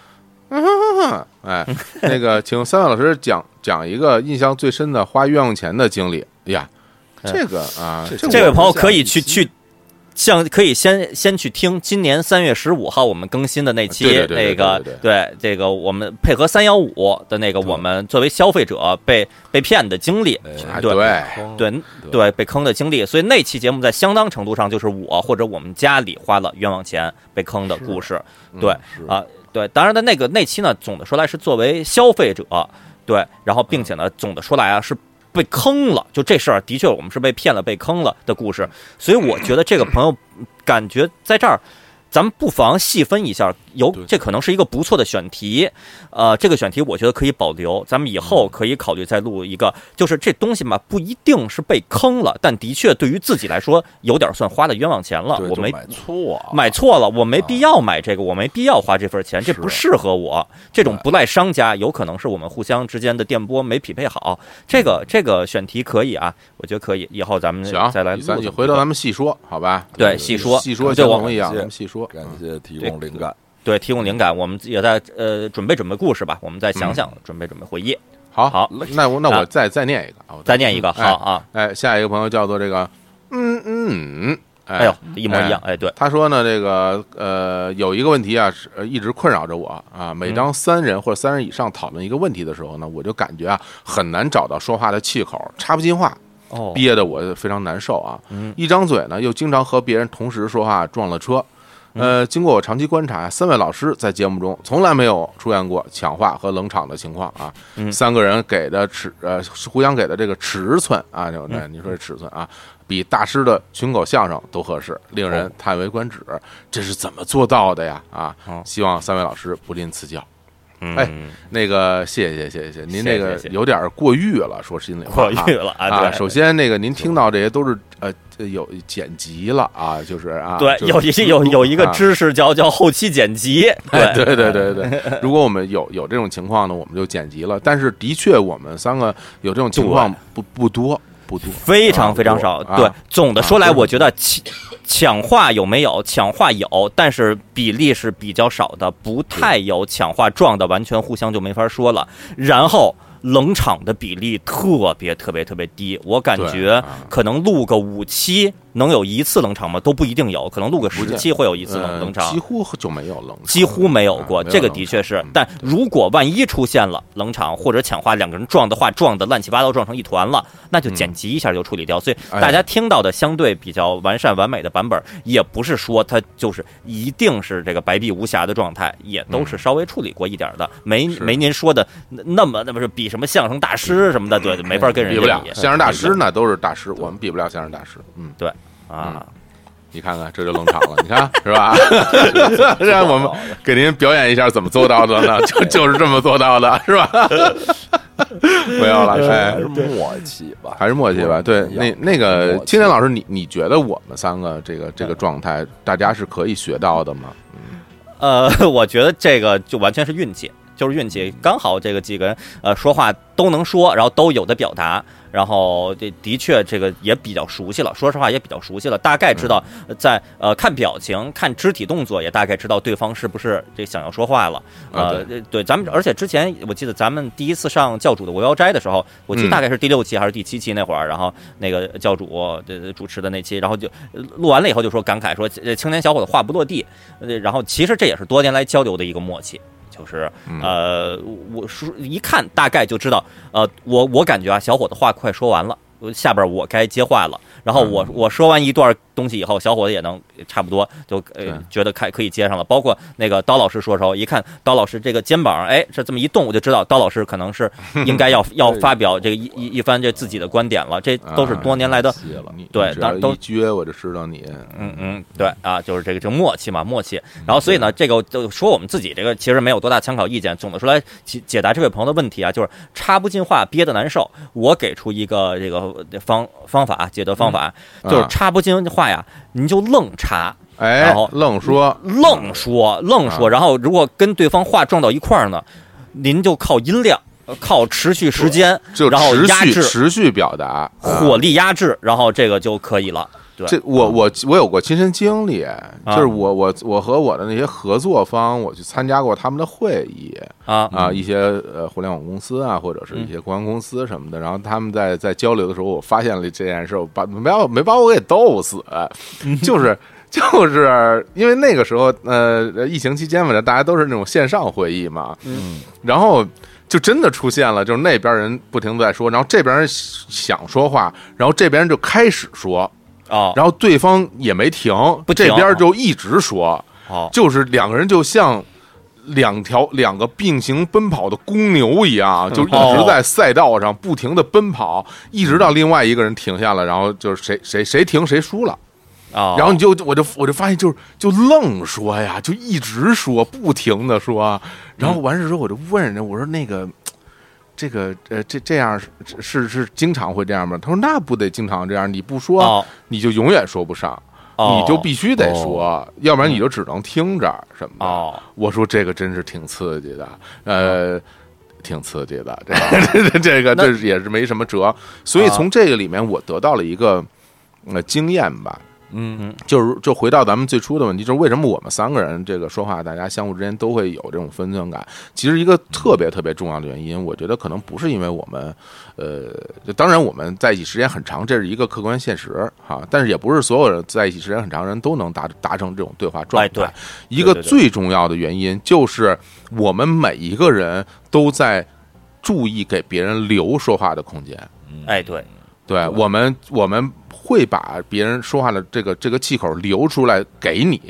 哎，那个请三位老师讲讲一个印象最深的花冤枉钱的经历。哎呀，这个啊，这位朋友可以去去，像可以先先去听今年三月十五号我们更新的那期那个对这个我们配合三幺五的那个我们作为消费者被被骗的经历，对对对被坑的经历，所以那期节目在相当程度上就是我或者我们家里花了冤枉钱被坑的故事，对啊对，当然的那个那期呢，总的说来是作为消费者对，然后并且呢，总的说来啊是。被坑了，就这事儿的确，我们是被骗了、被坑了的故事。所以我觉得这个朋友感觉在这儿。咱们不妨细分一下，有这可能是一个不错的选题，呃，这个选题我觉得可以保留，咱们以后可以考虑再录一个。就是这东西嘛，不一定是被坑了，但的确对于自己来说有点算花了冤枉钱了。我没买错，买错了，我没必要买这个，我没必要花这份钱，这不适合我。这种不赖商家，有可能是我们互相之间的电波没匹配好。这个这个选题可以啊，我觉得可以，以后咱们再来录。回头咱们细说，好吧？对，细说，细说，就我们一样，咱们细说。感谢提供灵感，对，提供灵感，我们也在呃准备准备故事吧，我们再想想，准备准备回忆。好，好，那我那我再再念一个，再念一个，好啊，哎，下一个朋友叫做这个，嗯嗯，哎呦，一模一样，哎，对，他说呢，这个呃，有一个问题啊，是一直困扰着我啊，每当三人或者三人以上讨论一个问题的时候呢，我就感觉啊，很难找到说话的气口，插不进话，哦，憋得我非常难受啊，一张嘴呢，又经常和别人同时说话，撞了车。呃，经过我长期观察，三位老师在节目中从来没有出现过抢话和冷场的情况啊。三个人给的尺呃，互相给的这个尺寸啊，就那你说这尺寸啊，比大师的群口相声都合适，令人叹为观止。这是怎么做到的呀？啊，希望三位老师不吝赐教。哎，那个谢谢谢谢谢，您那个有点过誉了，说心里话，过誉了啊。首先，那个您听到这些都是呃有剪辑了啊，就是啊，对，有一有有一个知识叫叫后期剪辑，对对对对对。如果我们有有这种情况呢，我们就剪辑了。但是的确，我们三个有这种情况不不多。不多，非常非常少。对，总的说来，我觉得抢抢话有没有？抢话有，但是比例是比较少的，不太有抢话撞的，完全互相就没法说了。然后。冷场的比例特别特别特别低，我感觉可能录个五期能有一次冷场吗？都不一定有，可能录个十期会有一次冷冷场，几乎就没有冷，几乎没有过。这个的确是，但如果万一出现了冷场或者抢话，两个人撞的话撞的乱七八糟，撞成一团了，那就剪辑一下就处理掉。所以大家听到的相对比较完善完美的版本，也不是说它就是一定是这个白璧无瑕的状态，也都是稍微处理过一点的，没没您说的那么那么是比。什么相声大师什么的，对，没法跟人比不了。相声大师那都是大师，我们比不了相声大师。嗯，对啊，你看看这就冷场了，你看是吧？让我们给您表演一下怎么做到的呢？就就是这么做到的，是吧？没有了，还是默契吧，还是默契吧。对，那那个青年老师，你你觉得我们三个这个这个状态，大家是可以学到的吗？呃，我觉得这个就完全是运气。就是运气，刚好这个几个人呃说话都能说，然后都有的表达。然后这的确这个也比较熟悉了，说实话也比较熟悉了，大概知道在呃看表情、看肢体动作，也大概知道对方是不是这想要说话了。呃，对，咱们而且之前我记得咱们第一次上教主的《无妖斋》的时候，我记得大概是第六期还是第七期那会儿，然后那个教主的主持的那期，然后就录完了以后就说感慨说青年小伙子话不落地，然后其实这也是多年来交流的一个默契。就是呃，我说一看大概就知道，呃，我我感觉啊，小伙子话快说完了，下边我该接话了。然后我我说完一段东西以后，小伙子也能差不多就呃觉得开可以接上了。包括那个刀老师说的时候，一看刀老师这个肩膀，哎，这这么一动，我就知道刀老师可能是 应该要要发表这个一一一番这自己的观点了。这都是多年来的对，当都撅我就知道你，嗯嗯，对啊，就是这个就默契嘛，默契。然后所以呢，这个就说我们自己这个其实没有多大参考意见。总的说来解解答这位朋友的问题啊，就是插不进话，憋得难受。我给出一个这个方方法解决方。法就是插不进话呀，您就愣查，哎，然后愣说，愣说，愣说，然后如果跟对方话撞到一块儿呢，您就靠音量，靠持续时间，然后压制，持续表达，火力压制，然后这个就可以了。这我我我有过亲身经历，就是我我我和我的那些合作方，我去参加过他们的会议啊啊，一些呃互联网公司啊，或者是一些公关公司什么的，然后他们在在交流的时候，我发现了这件事，把没把没把我给逗死，就是就是因为那个时候呃疫情期间嘛，大家都是那种线上会议嘛，嗯，然后就真的出现了，就是那边人不停的在说，然后这边人想说话，然后这边人就开始说。啊，然后对方也没停，这边就一直说，就是两个人就像两条两个并行奔跑的公牛一样，就一直在赛道上不停的奔跑，一直到另外一个人停下了，然后就是谁谁谁停谁输了。啊，然后你就我就我就发现就是就愣说呀，就一直说不停的说，然后完事之后我就问人家我说那个。这个呃，这这样是是经常会这样吗？他说那不得经常这样，你不说你就永远说不上，你就必须得说，要不然你就只能听着什么的。我说这个真是挺刺激的，呃，挺刺激的，这 这个这也是没什么辙。所以从这个里面我得到了一个呃经验吧。嗯，就是就回到咱们最初的问题，就是为什么我们三个人这个说话，大家相互之间都会有这种分寸感？其实一个特别特别重要的原因，我觉得可能不是因为我们，呃，当然我们在一起时间很长，这是一个客观现实哈，但是也不是所有人在一起时间很长人都能达达成这种对话状态。一个最重要的原因就是我们每一个人都在注意给别人留说话的空间。哎，对，对我们我们。会把别人说话的这个这个气口留出来给你，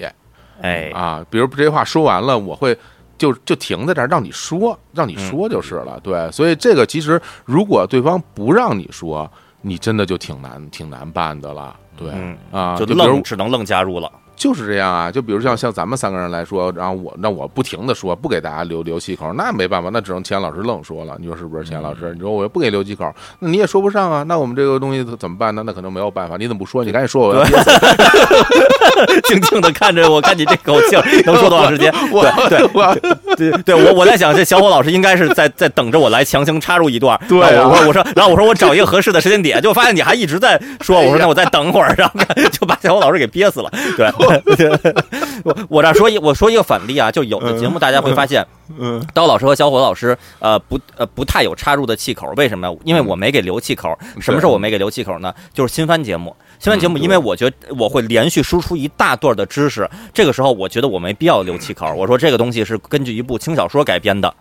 哎啊，比如这些话说完了，我会就就停在这儿，让你说，让你说就是了。对，所以这个其实如果对方不让你说，你真的就挺难挺难办的了。对啊，就愣只能愣加入了。就是这样啊，就比如像像咱们三个人来说，然后我那我不停的说，不给大家留留气口，那没办法，那只能钱老师愣说了。你说是不是，钱老师？你说我不给留气口，那你也说不上啊。那我们这个东西怎么办呢？那可能没有办法。你怎么不说？你赶紧说，我要 静静的看着我，看你这口气 能说多长时间？我对我对对我我在想，这小伙老师应该是在在等着我来强行插入一段。对，我说我说，然后我说我找一个合适的时间点，就发现你还一直在说。我说那我再等会儿，然后就把小伙老师给憋死了。对。我我这说一我说一个反例啊，就有的节目大家会发现，嗯，刀老师和小伙老师呃不呃不太有插入的气口，为什么？因为我没给留气口。什么时候我没给留气口呢？就是新番节目，新番节目，因为我觉得我会连续输出一大段的知识，这个时候我觉得我没必要留气口。我说这个东西是根据一部轻小说改编的。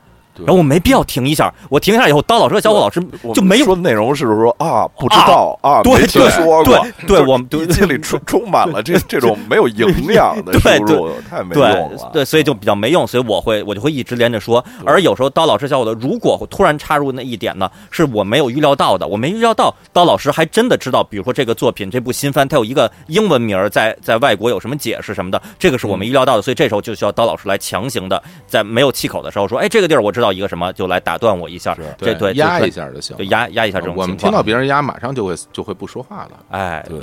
然后我没必要停一下，我停一下以后，刀老师和小伙老师就没有说内容，是说啊？不知道啊？对对对对，我们笔记里充充满了这这种没有营养的输入，太没用了。对，所以就比较没用，所以我会我就会一直连着说。而有时候刀老师、小伙的，如果突然插入那一点呢，是我没有预料到的，我没预料到刀老师还真的知道，比如说这个作品这部新番，它有一个英文名，在在外国有什么解释什么的，这个是我们预料到的，所以这时候就需要刀老师来强行的在没有气口的时候说，哎，这个地儿我知道。到一个什么，就来打断我一下，这对压一下就行，就压压一下这种。我们听到别人压，马上就会就会不说话了。哎，对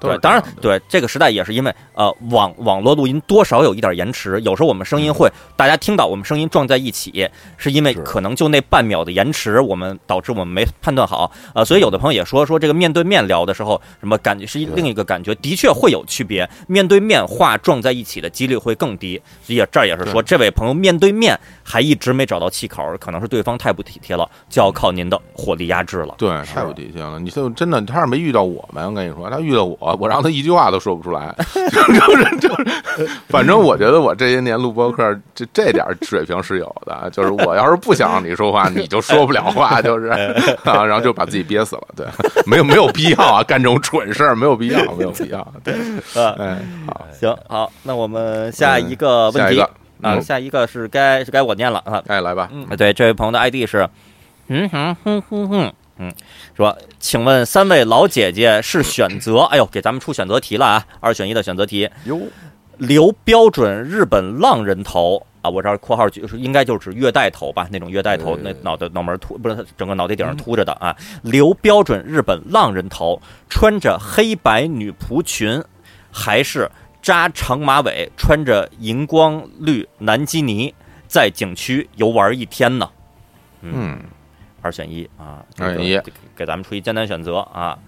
对，当然对这个时代也是因为呃网网络录音多少有一点延迟，有时候我们声音会大家听到我们声音撞在一起，是因为可能就那半秒的延迟，我们导致我们没判断好。呃，所以有的朋友也说说这个面对面聊的时候，什么感觉是另一个感觉，的确会有区别。面对面话撞在一起的几率会更低。也这儿也是说，这位朋友面对面还一直没找到气口，可能是对方太不体贴了，就要靠您的火力压制了。对，太不体贴了。你就真的，他是没遇到我们，我跟你说，他遇到我，我让他一句话都说不出来。就是就是，反正我觉得我这些年录播客，这这点水平是有的。就是我要是不想让你说话，你就说不了话，就是 啊，然后就把自己憋死了。对，没有没有必要啊，干这种蠢事儿，没有必要，没有必要。对，嗯，好，行，好，那我们下一个问题啊，下一个是该是该我念了啊，哎，来吧，嗯，对，这位朋友的 ID 是，嗯哼哼哼哼，嗯，说，请问三位老姐姐是选择，哎呦，给咱们出选择题了啊，二选一的选择题，哟，留标准日本浪人头。啊，我这儿括号就是应该就是指月带头吧，那种月带头，那脑袋脑门秃，不是整个脑袋顶上秃着的啊，留标准日本浪人头，穿着黑白女仆裙，还是扎长马尾，穿着荧光绿南基尼，在景区游玩一天呢？嗯，二选一啊，二选一，给咱们出一艰难选择啊。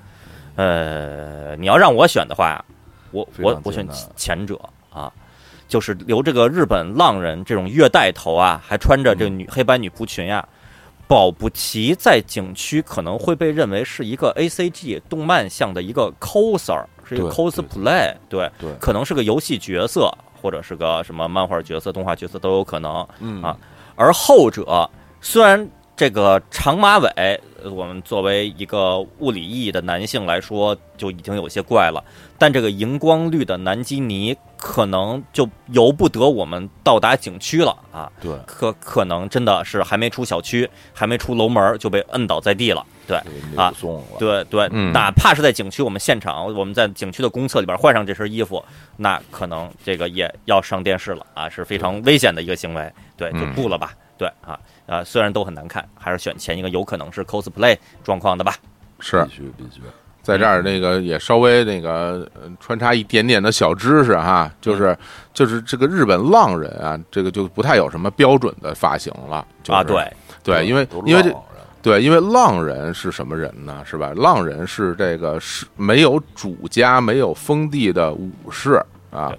呃，你要让我选的话，我我我选前者啊。就是留这个日本浪人这种月带头啊，还穿着这个女黑白女仆裙呀，保不齐在景区可能会被认为是一个 A C G 动漫向的一个 coser，是一个 cosplay，对对，可能是个游戏角色或者是个什么漫画角色、动画角色都有可能啊。而后者虽然这个长马尾，我们作为一个物理意义的男性来说就已经有些怪了。但这个荧光绿的南基尼可能就由不得我们到达景区了啊！对，可可能真的是还没出小区，还没出楼门就被摁倒在地了。对啊，对对，哪怕是在景区，我们现场我们在景区的公厕里边换上这身衣服，那可能这个也要上电视了啊，是非常危险的一个行为。对，就不了吧。对啊呃，虽然都很难看，还是选前一个有可能是 cosplay 状况的吧。是，必须必须。在这儿，那个也稍微那个穿插一点点的小知识哈，就是就是这个日本浪人啊，这个就不太有什么标准的发型了啊，对对，因为因为这对，因为浪人是什么人呢？是吧？浪人是这个是没有主家、没有封地的武士。啊，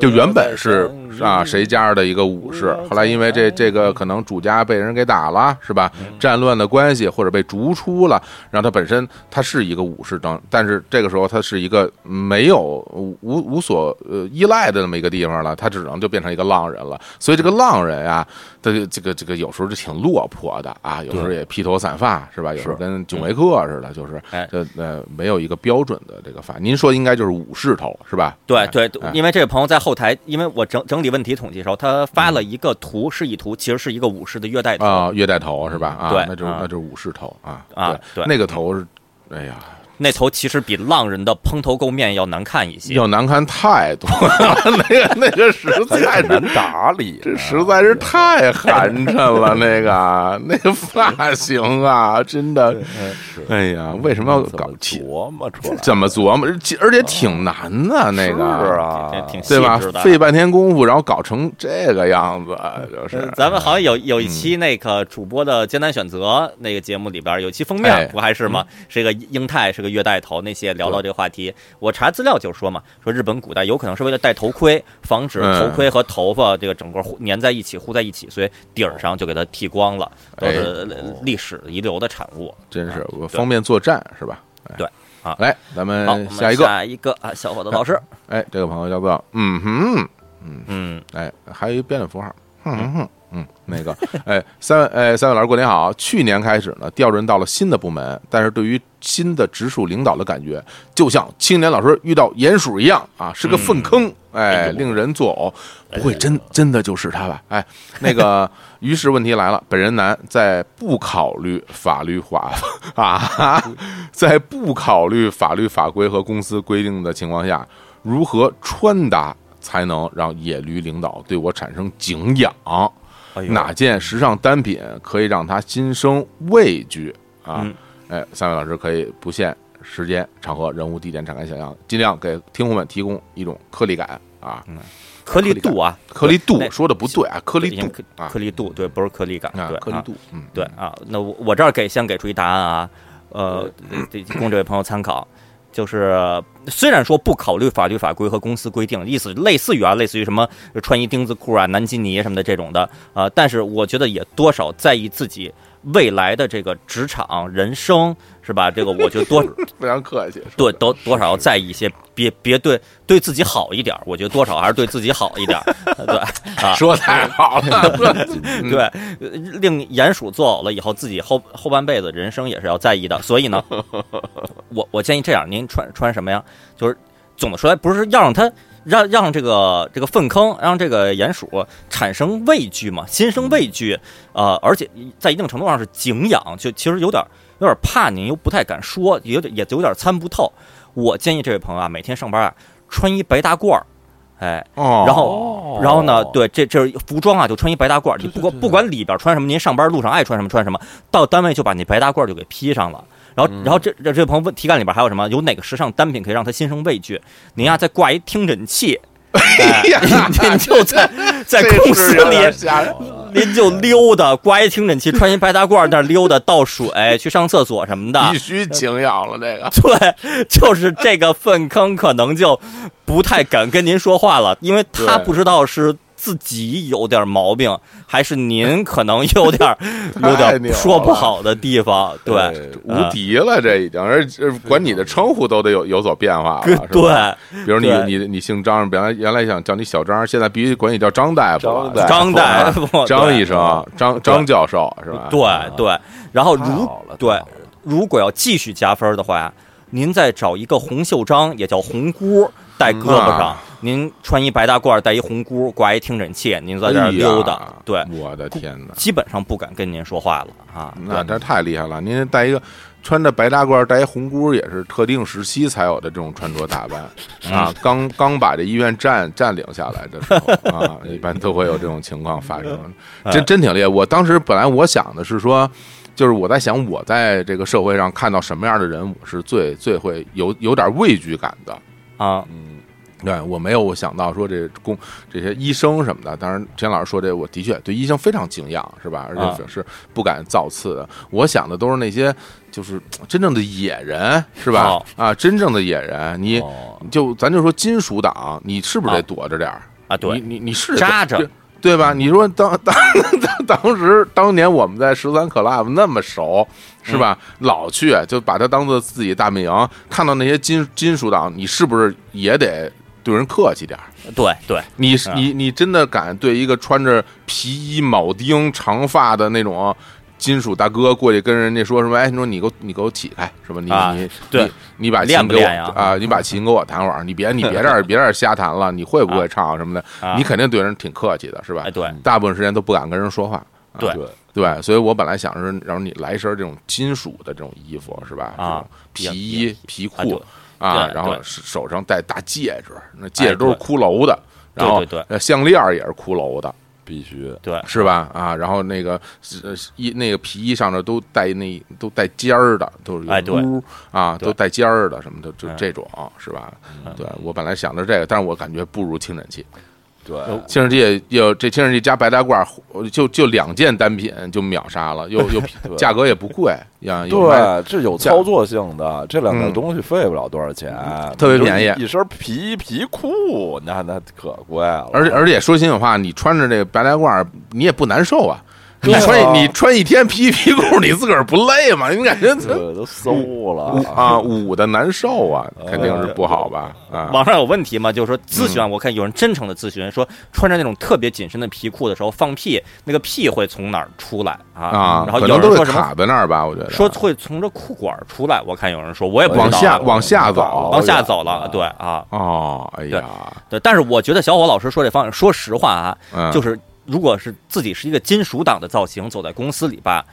就原本是啊谁家的一个武士，后来因为这这个可能主家被人给打了，是吧？战乱的关系或者被逐出了，让他本身他是一个武士当，但是这个时候他是一个没有无无所呃依赖的那么一个地方了，他只能就变成一个浪人了。所以这个浪人啊，他这个这个有时候就挺落魄的啊，有时候也披头散发，是吧？有时候跟囧维克似的，就是这呃没有一个标准的这个发。您说应该就是武士头是吧？对对。因为这位朋友在后台，因为我整整理问题统计的时候，他发了一个图，示意图，其实是一个武士的月带头啊，月带头是吧？啊，对，那就是那就是武士头啊啊，对，那个头是，哎呀。那头其实比浪人的蓬头垢面要难看一些，要难看太多。那个那个实在是难打理，这实在是太寒碜了。那个 那个发型啊，真的，哎呀，为什么要搞琢磨出来？怎么琢磨？而且挺难的，那个是啊，对吧？费半天功夫，然后搞成这个样子，就是。咱们好像有有一期那个主播的艰难选择那个节目里边，有期封面不还是吗？是一个英泰，是个。月带头那些聊到这个话题，我查资料就说嘛，说日本古代有可能是为了戴头盔，防止头盔和头发这个整个粘在一起糊在一起，所以顶儿上就给它剃光了，都是历史遗留的产物。真是方便作战是吧？对啊，来咱们下一个。下一个啊，小伙子老师，哎，这个朋友叫做嗯哼。嗯。嗯，哎，还有一标点符号，哼哼哼。嗯，那个，哎，三位，哎，三位老师，过年好。去年开始呢，调任到了新的部门，但是对于新的直属领导的感觉，就像青年老师遇到鼹鼠一样啊，是个粪坑，哎，令人作呕。不会真真的就是他吧？哎，那个，于是问题来了，本人男在不考虑法律法啊，在不考虑法律法规和公司规定的情况下，如何穿搭才能让野驴领导对我产生敬仰？哪件时尚单品可以让他心生畏惧啊？哎，三位老师可以不限时间、场合、人物、地点展开想象，尽量给听众们提供一种颗粒感啊。颗粒度啊，颗粒度说的不对啊，颗粒度。啊，颗粒度对，不是颗粒感，对，颗粒度，嗯，对啊。那我我这儿给先给出一答案啊，呃，供这位朋友参考。就是虽然说不考虑法律法规和公司规定，意思类似于啊，类似于什么穿一钉子裤啊、南基尼什么的这种的啊，但是我觉得也多少在意自己。未来的这个职场人生是吧？这个我觉得多非常客气，对，都多少要在意一些，别别对对自己好一点。我觉得多少还是对自己好一点，对啊，说太好了，对，令鼹鼠作呕了以后，自己后后半辈子人生也是要在意的。所以呢，我我建议这样，您穿穿什么呀？就是总的说来，不是要让他。让让这个这个粪坑，让这个鼹鼠产生畏惧嘛，心生畏惧，呃，而且在一定程度上是敬仰，就其实有点有点怕您，又不太敢说，有点也有点参不透。我建议这位朋友啊，每天上班啊，穿一白大褂儿，哎，然后然后呢，对，这这是服装啊，就穿一白大褂儿，你不管不管里边穿什么，您上班路上爱穿什么穿什么，到单位就把那白大褂就给披上了。然后，然后这这这位朋友问题干里边还有什么？有哪个时尚单品可以让他心生畏惧？您呀，再挂一听诊器，您就在在公司里，您就溜达，挂一听诊器，穿一白大褂那溜达倒水，去上厕所什么的，必须敬仰了。这个对，就是这个粪坑可能就不太敢跟您说话了，因为他不知道是。自己有点毛病，还是您可能有点 有点说不好的地方？对，无敌了，这已经，而管你的称呼都得有有所变化了。对，比如你你你姓张，原来原来想叫你小张，现在必须管你叫张大夫，张大夫，张医生，张张教授是吧？对对。然后如对，如果要继续加分的话，您再找一个洪秀章，也叫红箍。戴胳膊上，您穿一白大褂，戴一红箍，挂一听诊器，您在这儿溜达，对，我的天哪，基本上不敢跟您说话了啊！那这太厉害了，您戴一个穿着白大褂，戴一红箍，也是特定时期才有的这种穿着打扮啊！刚刚把这医院占占领下来的时候啊，一般都会有这种情况发生，真真挺厉害。我当时本来我想的是说，就是我在想，我在这个社会上看到什么样的人我是最最会有有点畏惧感的。啊，嗯，对我没有想到说这工这些医生什么的，当然田老师说这，我的确对医生非常敬仰，是吧？而且是不敢造次的。我想的都是那些就是真正的野人，是吧？啊，真正的野人，你就咱就说金属党，你是不是得躲着点儿啊？对，你你是扎着。对吧？你说当当当当时当年我们在十三 club 那么熟，是吧？老去就把它当做自己大本营，看到那些金金属党，你是不是也得对人客气点对对，你你你真的敢对一个穿着皮衣铆钉、长发的那种？金属大哥过去跟人家说什么？哎，你说你给我，你给我起开，是吧？你你对，你把琴给我啊，你把琴给我弹会儿，你别你别这儿 别这儿瞎弹了，你会不会唱什么的？你肯定对人挺客气的，是吧？对，大部分时间都不敢跟人说话。对对，所以我本来想着让你来一身这种金属的这种衣服，是吧？啊，皮衣皮裤啊，然后手上戴大戒指，那戒指都是骷髅的，然后项链也是骷髅的。必须对，是吧？啊，然后那个衣那个皮衣上头都带那都带尖儿的，都是哎对啊，都带尖儿的什么的，就这种是吧？对我本来想着这个，但是我感觉不如听诊器。对，清水剂有这清水剂加白大褂，就就两件单品就秒杀了，又 又价格也不贵呀。对，这有操作性的，这两件东西费不了多少钱，特别便宜，一身皮皮裤，那那可贵了。而且而且说心里话，你穿着这个白大褂，你也不难受啊。你穿你穿一天皮皮裤，你自个儿不累吗？你感觉都馊了啊，捂的难受啊，肯定是不好吧？啊，网上有问题吗？就是说咨询，我看有人真诚的咨询说，穿着那种特别紧身的皮裤的时候放屁，那个屁会从哪儿出来啊？然后有人说什么卡在那儿吧？我觉得说会从这裤管出来。我看有人说，我也不往下往下走，往下走了。对啊，哦，哎呀，对，但是我觉得小伙老师说这方式，说实话啊，就是。如果是自己是一个金属党的造型走在公司里吧，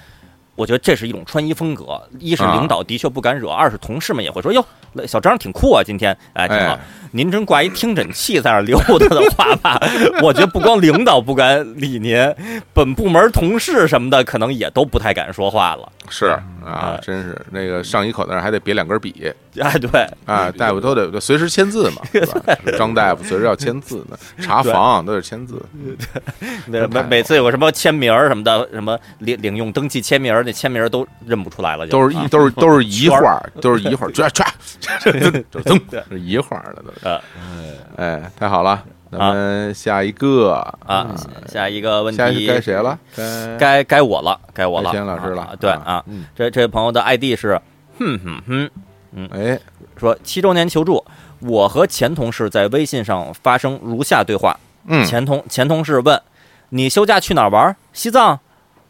我觉得这是一种穿衣风格。一是领导的确不敢惹，二是同事们也会说：“哟，小张挺酷啊，今天哎挺好。”您真挂一听诊器在那溜达的话吧，我觉得不光领导不敢理您，本部门同事什么的可能也都不太敢说话了。是啊，真是那个上衣口袋还得别两根笔。哎，对，啊，大夫都得随时签字嘛，是吧？张大夫随时要签字呢，查房都得签字。那每每次有个什么签名什么的，什么领领用登记签名，那签名都认不出来了，都是一都是都 是一画，都是一画，唰唰，噔，是一画的都。呃，哎，太好了，咱们下一个啊，下一个问题该谁了？该该该我了，该我了，钱老师了。对啊，这这位朋友的 ID 是哼哼哼，嗯，哎，说七周年求助，我和前同事在微信上发生如下对话。嗯，前同前同事问你休假去哪儿玩？西藏？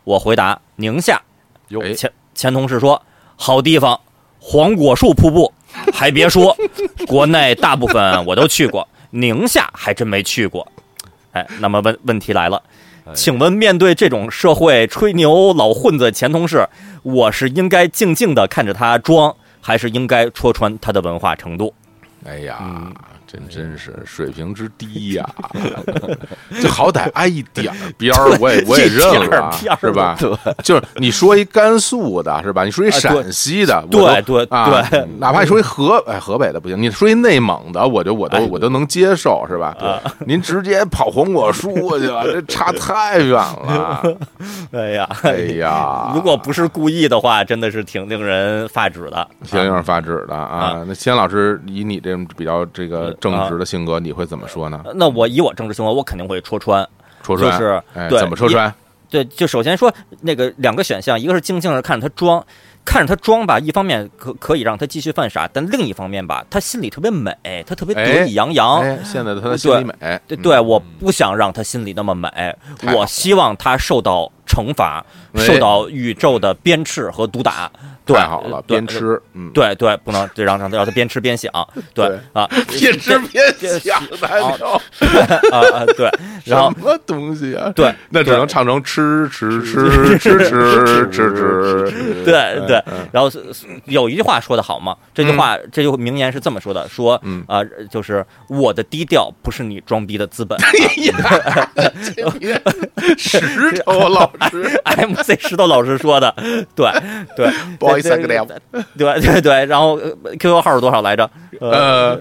我回答宁夏。前前同事说好地方，黄果树瀑布。还别说，国内大部分我都去过，宁夏还真没去过。哎，那么问问题来了，请问面对这种社会吹牛老混子前同事，我是应该静静的看着他装，还是应该戳穿他的文化程度？哎呀。真真是水平之低呀！就好歹挨一点边儿，我也我也认了，是吧？对，就是你说一甘肃的，是吧？你说一陕西的，对对对，哪怕你说一河哎河北的不行，你说一内蒙的，我就我都我都能接受，是吧？您直接跑黄果树去了，这差太远了。哎呀哎呀！如果不是故意的话，真的是挺令人发指的，挺令人发指的啊！那钱老师以你这种比较这个。正直的性格，你会怎么说呢？那我以我正直性格，我肯定会戳穿，戳穿就是对怎么戳穿？对，就首先说那个两个选项，一个是静静的看着他装，看着他装吧，一方面可可以让他继续犯傻，但另一方面吧，他心里特别美，他特别得意洋洋。现在他的心里美，对对，我不想让他心里那么美，我希望他受到惩罚，受到宇宙的鞭笞和毒打。太好了，边吃，嗯，对对，不能让让他让他边吃边想，对。啊，边吃边想，啊啊，对，然后什么东西啊？对，那只能唱成吃吃吃吃吃吃吃，对对。然后有一句话说的好嘛，这句话这句名言是这么说的，说啊，就是我的低调不是你装逼的资本。石头老师，MC 石头老师说的，对对。不好意思，对对对，然后 QQ 号是多少来着？呃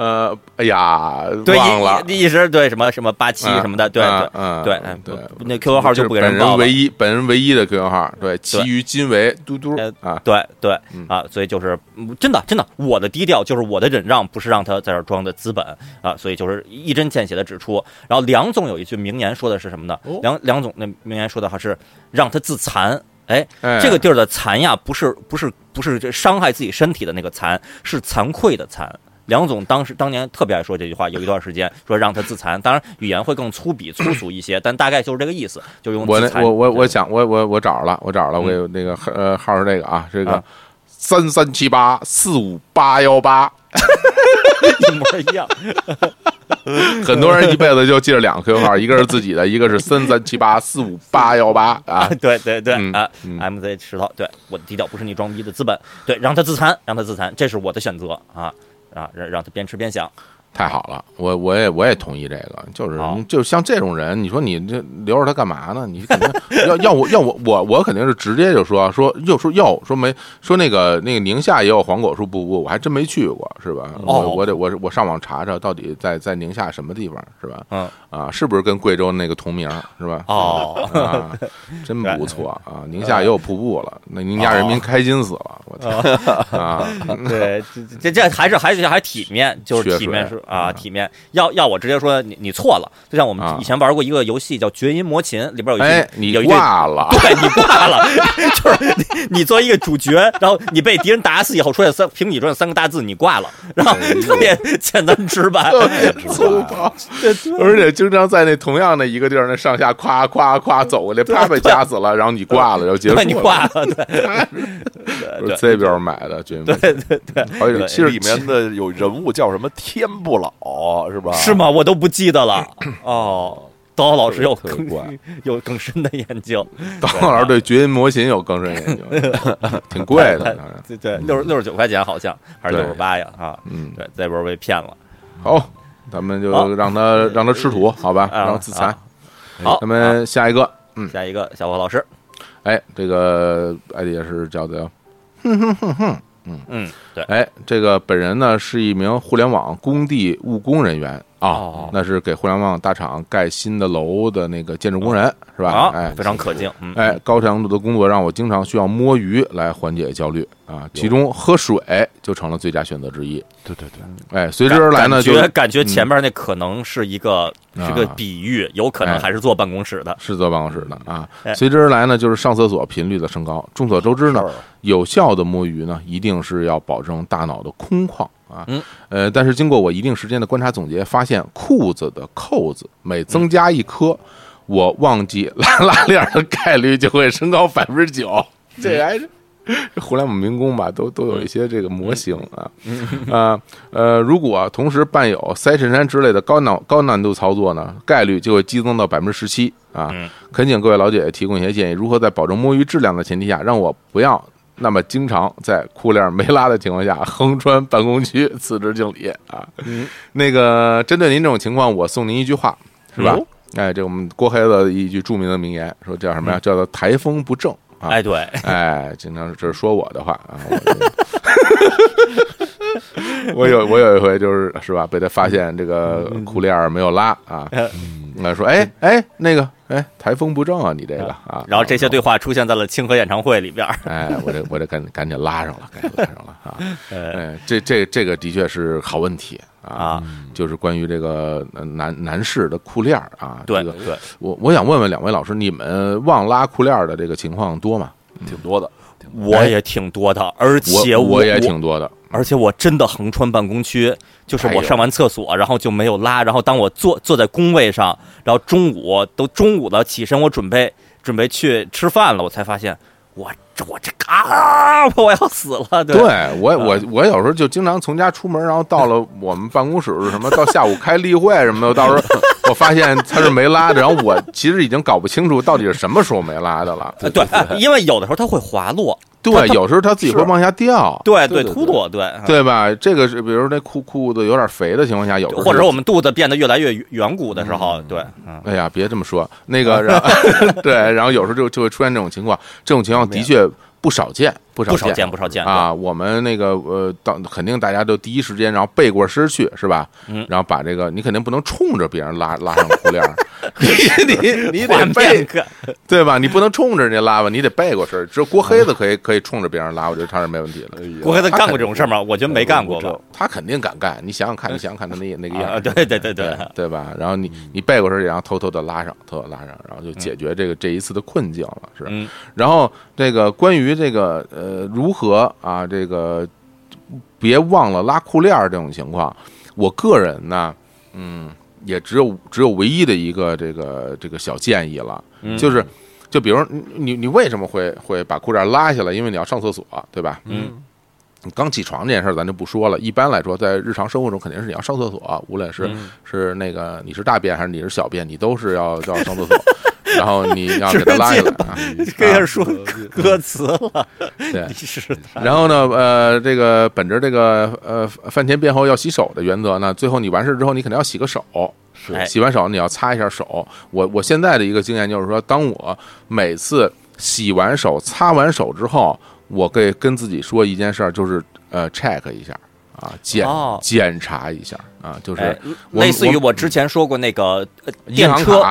呃，哎呀，忘了，一直对什么什么八七什么的，对对对对，那 QQ 号就不给人报唯一本人唯一的 QQ 号，对，其余均为嘟嘟啊，对对啊，所以就是真的真的，我的低调就是我的忍让，不是让他在这装的资本啊，所以就是一针见血的指出。然后梁总有一句名言说的是什么呢？梁梁总那名言说的还是让他自残。哎，这个地儿的残呀，不是不是不是这伤害自己身体的那个残，是惭愧的惭。梁总当时当年特别爱说这句话，有一段时间 说让他自残，当然语言会更粗鄙粗俗一些，但大概就是这个意思，就用。我我我我想我我我找着了，我找着了，我有那个呃号是这个啊，这个三三七八四五八幺八，一模一样。很多人一辈子就记着两个 QQ 号，一个是自己的，一个是三三七八四五八幺八啊！对对对啊，MZ 石头，对我的低调不是你装逼的资本，对，让他自残，让他自残，这是我的选择啊啊！让让他边吃边想。太好了，我我也我也同意这个，就是就像这种人，你说你这留着他干嘛呢？你肯定要要我要我我我肯定是直接就说说又说又说没说那个那个宁夏也有黄果树瀑布，我还真没去过，是吧？我我得我我上网查查到底在在宁夏什么地方，是吧？嗯啊，是不是跟贵州那个同名，是吧？哦，真不错啊！宁夏也有瀑布了，那宁夏人民开心死了，我天 啊！对，这这还是还是还体面，就是体面是。啊，体面要要我直接说你你错了，就像我们以前玩过一个游戏叫《绝音魔琴》，里边有一句，你挂了，对你挂了，就是你你作为一个主角，然后你被敌人打死以后出现三凭你出现三个大字，你挂了，然后特别简单直白，特别粗暴，而且经常在那同样的一个地儿，那上下夸夸夸走过来，啪被夹死了，然后你挂了，然后结束了，你挂了，对，这边买的《绝音魔琴》，对对对，其实里面的有人物叫什么天不老。哦，是吧？是吗？我都不记得了。哦，刀老师有更 有更深的研究，刀老师对绝音模型有更深研究，挺贵的，对对，六十六十九块钱好像还是六十八呀啊，嗯，对，这波被骗了。好，咱们就让他让他吃土，好吧，然后自残。好，咱们下一个，嗯，下一个小伙老师，哎，这个 ID 是叫的，哼哼哼哼。嗯。嗯，对，哎，这个本人呢是一名互联网工地务工人员啊，那是给互联网大厂盖新的楼的那个建筑工人是吧？哎，非常可敬。哎，高强度的工作让我经常需要摸鱼来缓解焦虑啊，其中喝水就成了最佳选择之一。对对对，哎，随之而来呢，就感觉前面那可能是一个是个比喻，有可能还是坐办公室的，是坐办公室的啊。随之而来呢，就是上厕所频率的升高。众所周知呢。有效的摸鱼呢，一定是要保证大脑的空旷啊。嗯，呃，但是经过我一定时间的观察总结，发现裤子的扣子每增加一颗，我忘记拉 拉链的概率就会升高百分之九。这还是互联网民工吧，都都有一些这个模型啊。啊呃，如果同时伴有塞衬衫之类的高难高难度操作呢，概率就会激增到百分之十七啊。恳请各位老姐姐提供一些建议，如何在保证摸鱼质量的前提下，让我不要。那么经常在裤链没拉的情况下横穿办公区，辞职敬礼啊！那个针对您这种情况，我送您一句话，是吧？哎，这我们郭黑子一句著名的名言，说叫什么呀？叫做“台风不正”啊！哎，对，哎，经常这是说我的话啊。我有我有一回就是是吧，被他发现这个裤链没有拉啊，那说哎哎那个。哎，台风不正啊，你这个啊，然后这些对话出现在了清河演唱会里边哎，我这我这赶赶紧拉上了，赶紧拉上了啊！哎，这这这个的确是好问题啊，就是关于这个男男士的裤链啊。对对，我我想问问两位老师，你们忘拉裤链的这个情况多吗？挺多的，我也挺多的，而且我也挺多的。而且我真的横穿办公区，就是我上完厕所，然后就没有拉，然后当我坐坐在工位上，然后中午都中午了，起身我准备准备去吃饭了，我才发现我这我这啊，我要死了！对我我我有时候就经常从家出门，然后到了我们办公室什么，到下午开例会什么的，到时候 我发现他是没拉的，然后我其实已经搞不清楚到底是什么时候没拉的了。对，因为有的时候它会滑落。对，有时候他自己会往下掉，对对，突突，对。对吧？这个是，比如那裤裤子有点肥的情况下，有或者我们肚子变得越来越圆鼓的时候，对，哎呀，别这么说，那个，对，然后有时候就就会出现这种情况，这种情况的确。不少见，不少见，不少见啊！我们那个呃，当肯定大家都第一时间，然后背过身去，是吧？嗯，然后把这个，你肯定不能冲着别人拉拉上裤链 你你你得背，对吧？你不能冲着人家拉吧？你得背过身。只有 郭黑子可以可以冲着别人拉，我觉得他是没问题的。郭黑子干过这种事吗？我觉得没干过吧。他肯定敢干，你想想看，你想想看他那那个样，对对对对，对吧？然后你你背过身，然后偷偷的拉上，偷偷拉上，然后就解决这个这一次的困境了，是。然后这个关于这个呃。呃，如何啊？这个别忘了拉裤链这种情况，我个人呢，嗯，也只有只有唯一的一个这个这个小建议了，就是，就比如你你为什么会会把裤链拉下来？因为你要上厕所，对吧？嗯，你刚起床这件事儿咱就不说了。一般来说，在日常生活中，肯定是你要上厕所，无论是是那个你是大便还是你是小便，你都是要要上厕所。然后你要给他拉下来，开始 说 歌词了。对，是然后呢，呃，这个本着这个呃饭前便后要洗手的原则呢，最后你完事之后，你肯定要洗个手。是，洗完手你要擦一下手。我我现在的一个经验就是说，当我每次洗完手、擦完手之后，我可跟自己说一件事儿，就是呃 check 一下啊，检检查一下啊，就是类似于我之前说过那个电车。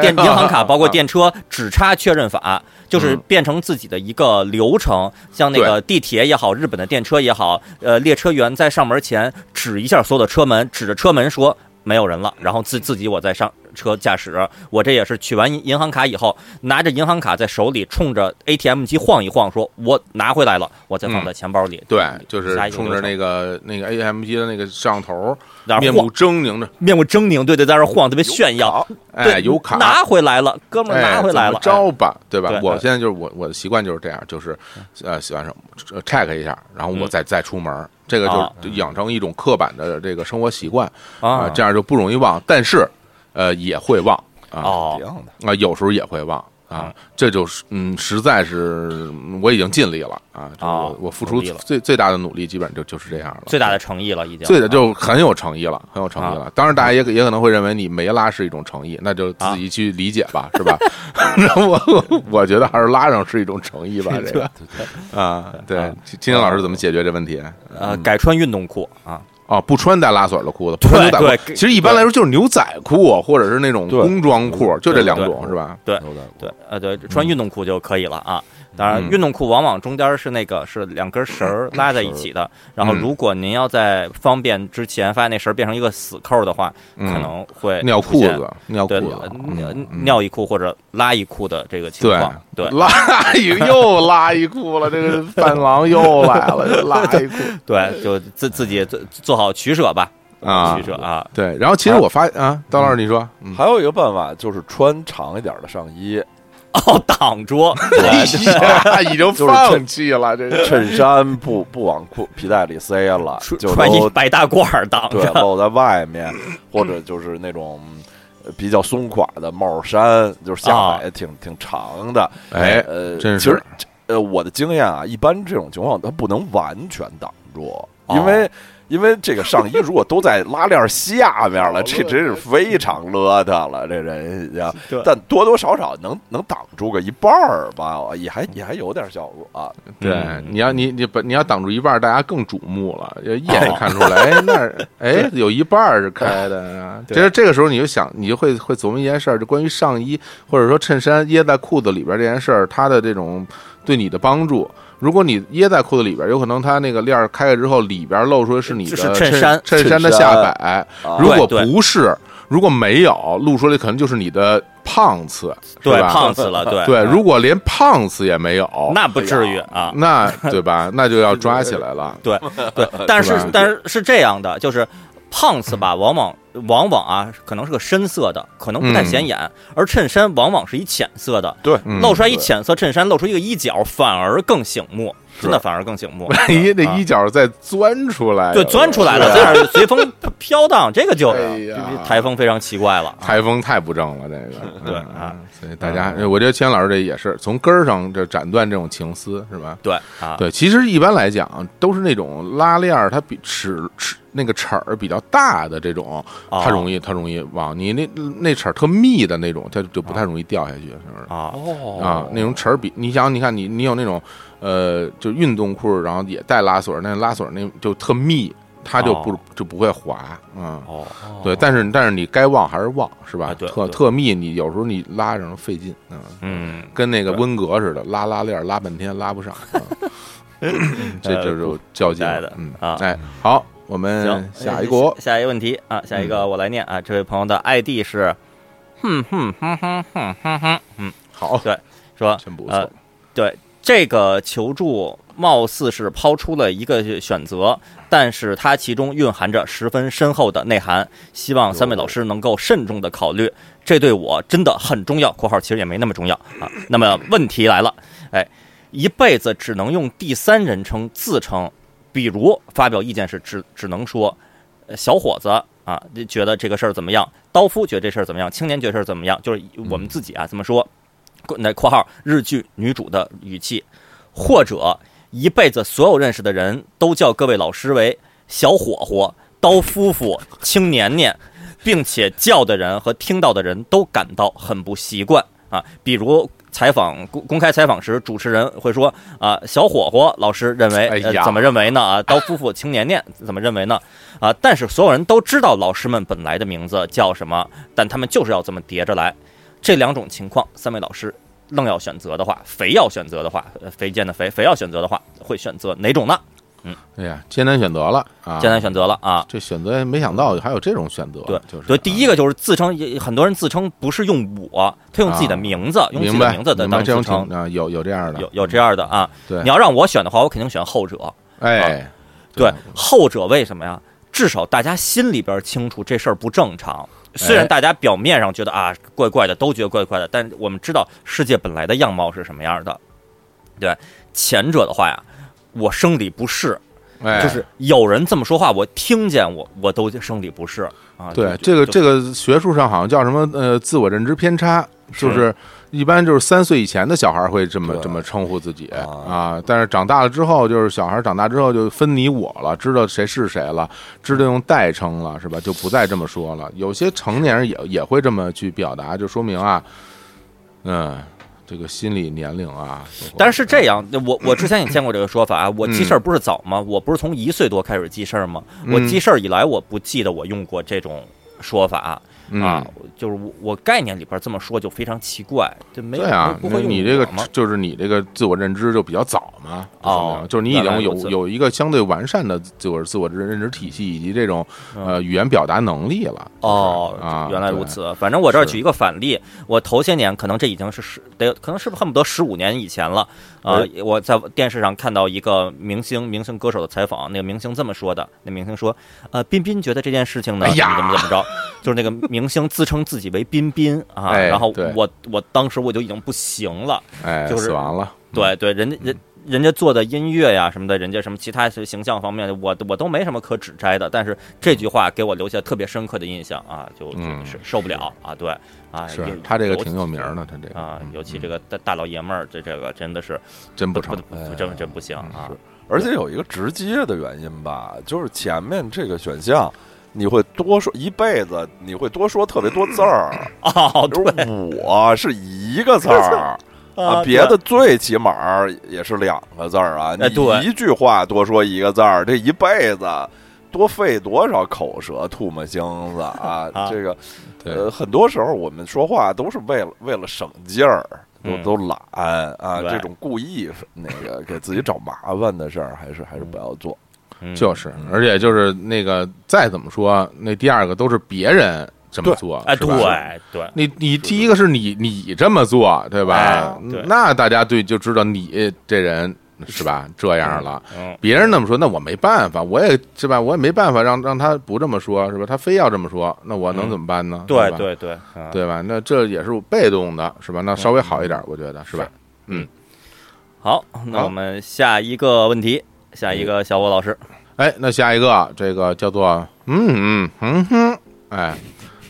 电银行卡 包括电车只差确认法，就是变成自己的一个流程。像那个地铁也好，日本的电车也好，呃，列车员在上门前指一下所有的车门，指着车门说没有人了，然后自自己我再上。车驾驶，我这也是取完银行卡以后，拿着银行卡在手里，冲着 ATM 机晃一晃，说我拿回来了，我再放在钱包里。对，就是冲着那个那个 ATM 机的那个摄像头，面目狰狞的，面目狰狞，对对，在那晃，特别炫耀。哎，有卡拿回来了，哥们儿拿回来了，招吧，对吧？我现在就是我我的习惯就是这样，就是呃喜欢什么 check 一下，然后我再再出门，这个就养成一种刻板的这个生活习惯啊，这样就不容易忘。但是。呃，也会忘啊，一样的啊，有时候也会忘。啊，这就是嗯，实在是我已经尽力了啊！我我付出最最大的努力，基本就就是这样了，最大的诚意了，已经最的就很有诚意了，很有诚意了。当然，大家也也可能会认为你没拉是一种诚意，那就自己去理解吧，是吧？我我觉得还是拉上是一种诚意吧，这个 啊，对，青青老师怎么解决这问题？呃，改穿运动裤啊。啊，不穿带拉锁的裤子，不穿牛仔裤。其实一般来说就是牛仔裤，或者是那种工装裤，就这两种，是吧？对，对，呃，对，穿运动裤就可以了啊。当然，运动裤往往中间是那个是两根绳儿拉在一起的。然后，如果您要在方便之前发现那绳变成一个死扣的话，可能会尿裤子、尿裤子、尿一裤或者拉一裤的这个情况。对，拉一 又拉一裤了，这个伴郎又来了，拉一裤。对，就自自己做做好取舍吧。啊，取舍啊。对，然后其实我发啊，刀老师你说，还有一个办法就是穿长一点的上衣。哦，挡住，已经放弃了。这 衬衫不不往裤皮带里塞了，就穿一白大褂挡着，露在外面，或者就是那种比较松垮的帽衫，就是下摆挺挺长的。哎，呃，其实呃，我的经验啊，一般这种情况它不能完全挡住，因为。因为这个上衣如果都在拉链下面了，这真是非常邋遢了。这人家，但多多少少能能挡住个一半儿吧，也还也还有点效果啊。对，你要你你把你要挡住一半，大家更瞩目了，一眼就看出来，哎，那 哎有一半是开的。其实这个时候你就想，你就会会琢磨一件事儿，就关于上衣或者说衬衫掖在裤子里边这件事儿，它的这种对你的帮助。如果你掖在裤子里边，有可能它那个链儿开开之后，里边露出来是你的衬衫，衬衫的下摆。如果不是，如果没有露出来，可能就是你的胖次，对胖次了，对对。如果连胖次也没有，那不至于啊，那对吧？那就要抓起来了。对对，但是但是是这样的，就是胖次吧，往往。往往啊，可能是个深色的，可能不太显眼；而衬衫往往是一浅色的，对，露出来一浅色衬衫，露出一个衣角，反而更醒目，真的反而更醒目。万一那衣角再钻出来，对，钻出来了，在那随风飘荡，这个就台风非常奇怪了。台风太不正了，这个。对啊，所以大家，我觉得千老师这也是从根儿上这斩断这种情丝，是吧？对啊，对，其实一般来讲都是那种拉链儿，它比齿齿。那个齿儿比较大的这种，它容易它容易往你那那齿儿特密的那种，它就不太容易掉下去，是不是？啊啊，那种齿儿比你想，你看你你有那种呃，就运动裤，然后也带拉锁，那拉锁那就特密，它就不就不会滑，嗯，哦，对，但是但是你该忘还是忘，是吧？对，特特密，你有时候你拉上费劲，嗯。嗯，跟那个温格似的，拉拉链拉半天拉不上，这就是较劲的，嗯。啊，哎，好。我们下一个下一个问题啊，下一个我来念啊。这位朋友的 ID 是，哼哼哼哼哼哼哼，嗯，好，对，说真不错，对这个求助，貌似是抛出了一个选择，但是它其中蕴含着十分深厚的内涵，希望三位老师能够慎重的考虑，这对我真的很重要。（括号其实也没那么重要啊。）那么问题来了，哎，一辈子只能用第三人称自称。比如发表意见是只只能说，小伙子啊，觉得这个事儿怎么样？刀夫觉得这事儿怎么样？青年觉得事儿怎么样？就是我们自己啊，怎么说？那括号日剧女主的语气，或者一辈子所有认识的人都叫各位老师为小伙伙、刀夫妇、青年年，并且叫的人和听到的人都感到很不习惯啊。比如。采访公公开采访时，主持人会说：“啊，小伙伙老师认为，怎么认为呢？啊，刀夫妇、青年年怎么认为呢？啊，但是所有人都知道老师们本来的名字叫什么，但他们就是要这么叠着来。这两种情况，三位老师愣要选择的话，非要选择的话，肥贱的肥，非要选择的话，会选择哪种呢？”嗯，哎呀，艰难选择了啊！艰难选择了啊！这选择没想到还有这种选择，对，就是对。第一个就是自称，很多人自称不是用我，他用自己的名字，用自己的名字的当自称啊，有有这样的，有有这样的啊。对，你要让我选的话，我肯定选后者。哎，对，后者为什么呀？至少大家心里边清楚这事儿不正常。虽然大家表面上觉得啊怪怪的，都觉得怪怪的，但我们知道世界本来的样貌是什么样的。对，前者的话呀。我生理不适，就是有人这么说话，我听见我我都生理不适啊。对，这个这个学术上好像叫什么呃自我认知偏差，就是一般就是三岁以前的小孩会这么这么称呼自己啊，但是长大了之后，就是小孩长大之后就分你我了，知道谁是谁了，知道用代称了，是吧？就不再这么说了。有些成年人也也会这么去表达，就说明啊，嗯。这个心理年龄啊，但是是这样，我我之前也见过这个说法啊。我记事儿不是早吗？我不是从一岁多开始记事儿吗？我记事儿以来，我不记得我用过这种说法。啊，就是我我概念里边这么说就非常奇怪，就没对啊。那你这个就是你这个自我认知就比较早嘛？哦，就是你已经有有一个相对完善的自我自我认知体系以及这种呃语言表达能力了。哦啊，原来如此。反正我这儿举一个反例，我头些年可能这已经是十得可能是不是恨不得十五年以前了啊？我在电视上看到一个明星明星歌手的采访，那个明星这么说的，那明星说：“呃，彬彬觉得这件事情呢，怎么怎么着，就是那个明。”星自称自己为彬彬啊，然后我我当时我就已经不行了，哎，就是死亡了。对对，人家人人家做的音乐呀什么的，人家什么其他形象方面，我我都没什么可指摘的。但是这句话给我留下特别深刻的印象啊，就是受不了啊。对啊，是他这个挺有名的，他这个啊，尤其这个大大老爷们儿，这这个真的是真不成，真真不行啊。而且有一个直接的原因吧，就是前面这个选项。你会多说一辈子，你会多说特别多字儿啊。对，我是一个字儿 啊，别的最起码也是两个字儿啊。你一句话多说一个字儿，这一辈子多费多少口舌吐沫星子啊！这个呃，很多时候我们说话都是为了为了省劲儿，都都懒啊。这种故意那个给自己找麻烦的事儿，还是还是不要做。就是，而且就是那个再怎么说，那第二个都是别人这么做，哎，对对，你你第一个是你你这么做，对吧？那大家对就知道你这人是吧这样了。别人那么说，那我没办法，我也是吧，我也没办法让让他不这么说，是吧？他非要这么说，那我能怎么办呢？对对对，对吧？那这也是被动的，是吧？那稍微好一点，我觉得是吧？嗯，好，那我们下一个问题。下一个小波老师，哎，那下一个这个叫做嗯嗯嗯哼，哎，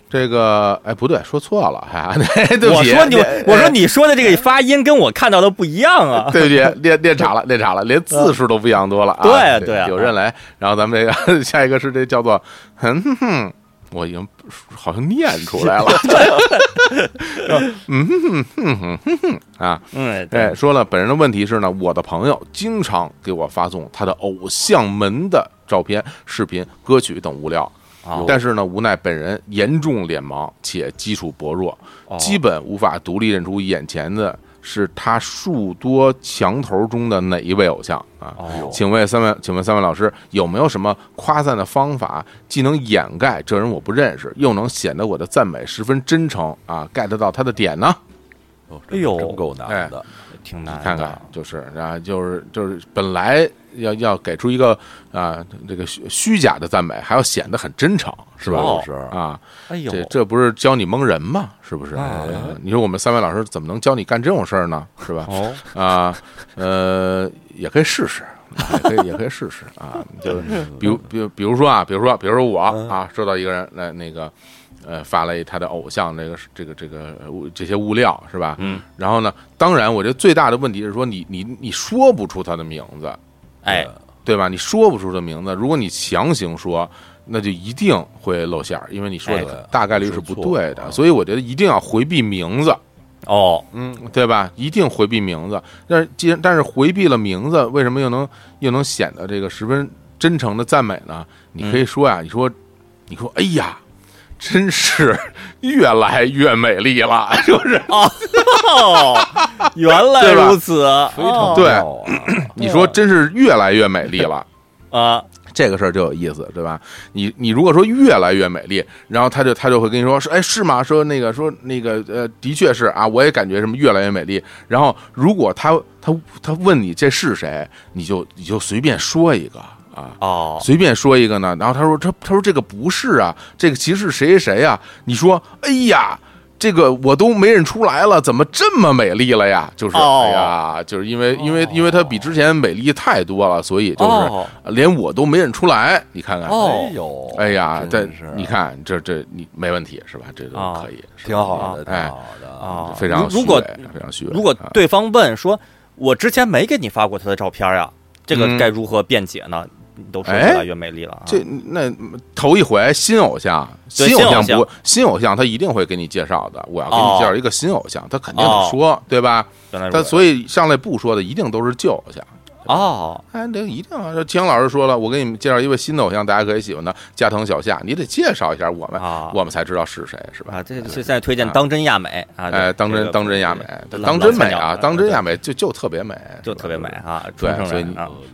这个哎不对，说错了，哎，对 不起，我说你，我说你说的这个发音跟我看到的不一样啊，对不起，练练岔了，练岔了，连字数都不一样多了啊，对对，有人来，然后咱们这个 下一个是这叫做哼哼。我已经好像念出来了，嗯哼哼哼哼哼啊，嗯，哎，说了，本人的问题是呢，我的朋友经常给我发送他的偶像门的照片、视频、歌曲等物料，但是呢，无奈本人严重脸盲且基础薄弱，基本无法独立认出眼前的。是他数多墙头中的哪一位偶像啊？请问三位，请问三位老师有没有什么夸赞的方法，既能掩盖这人我不认识，又能显得我的赞美十分真诚啊？get 到他的点呢？哎呦，真够难的，挺难。看看，就是啊，就是就是本来。要要给出一个啊，这个虚虚假的赞美，还要显得很真诚，是吧？是啊，哎呦，这这不是教你蒙人吗？是不是？你说我们三位老师怎么能教你干这种事儿呢？是吧？哦啊，呃，也可以试试，也可以也可以试试啊。就 比如比如比如说啊，比如说比如说我啊，收到一个人来那个呃发了他的偶像这个这个这个物这些物料是吧？嗯。然后呢，当然我觉得最大的问题是说你你你说不出他的名字。哎，对吧？你说不出这名字，如果你强行说，那就一定会露馅儿，因为你说的大概率是不对的。所以我觉得一定要回避名字。哦，嗯，对吧？一定回避名字。但是既然但是回避了名字，为什么又能又能显得这个十分真诚的赞美呢？你可以说呀，你说，你说，哎呀。真是越来越美丽了，是不是哦，原来如此，非常对。你说真是越来越美丽了啊，这个事儿就有意思，对吧？你你如果说越来越美丽，然后他就他就会跟你说说，哎，是吗？说那个说那个呃，的确是啊，我也感觉什么越来越美丽。然后如果他他他问你这是谁，你就你就随便说一个。啊哦，随便说一个呢，然后他说他他说这个不是啊，这个其实是谁谁谁呀？你说，哎呀，这个我都没认出来了，怎么这么美丽了呀？就是哎呀，就是因为因为因为她比之前美丽太多了，所以就是连我都没认出来。你看看，哎呦，哎呀，这你看这这你没问题是吧？这都可以，挺好的，哎，好的啊，非常如果非常虚伪。如果对方问说，我之前没给你发过他的照片呀，这个该如何辩解呢？都是越来越美丽了，啊这那头一回新偶像，新偶像不新偶像，他一定会给你介绍的。我要给你介绍一个新偶像，他肯定得说，对吧？他所以上来不说的，一定都是旧偶像。哦，哎，那一定要。姜老师说了，我给你们介绍一位新的偶像，大家可以喜欢的加藤小夏，你得介绍一下我们，我们才知道是谁，是吧？啊，这现在推荐当真亚美啊，哎，当真当真亚美，当真美啊，当真亚美就就特别美，就特别美啊！对，所以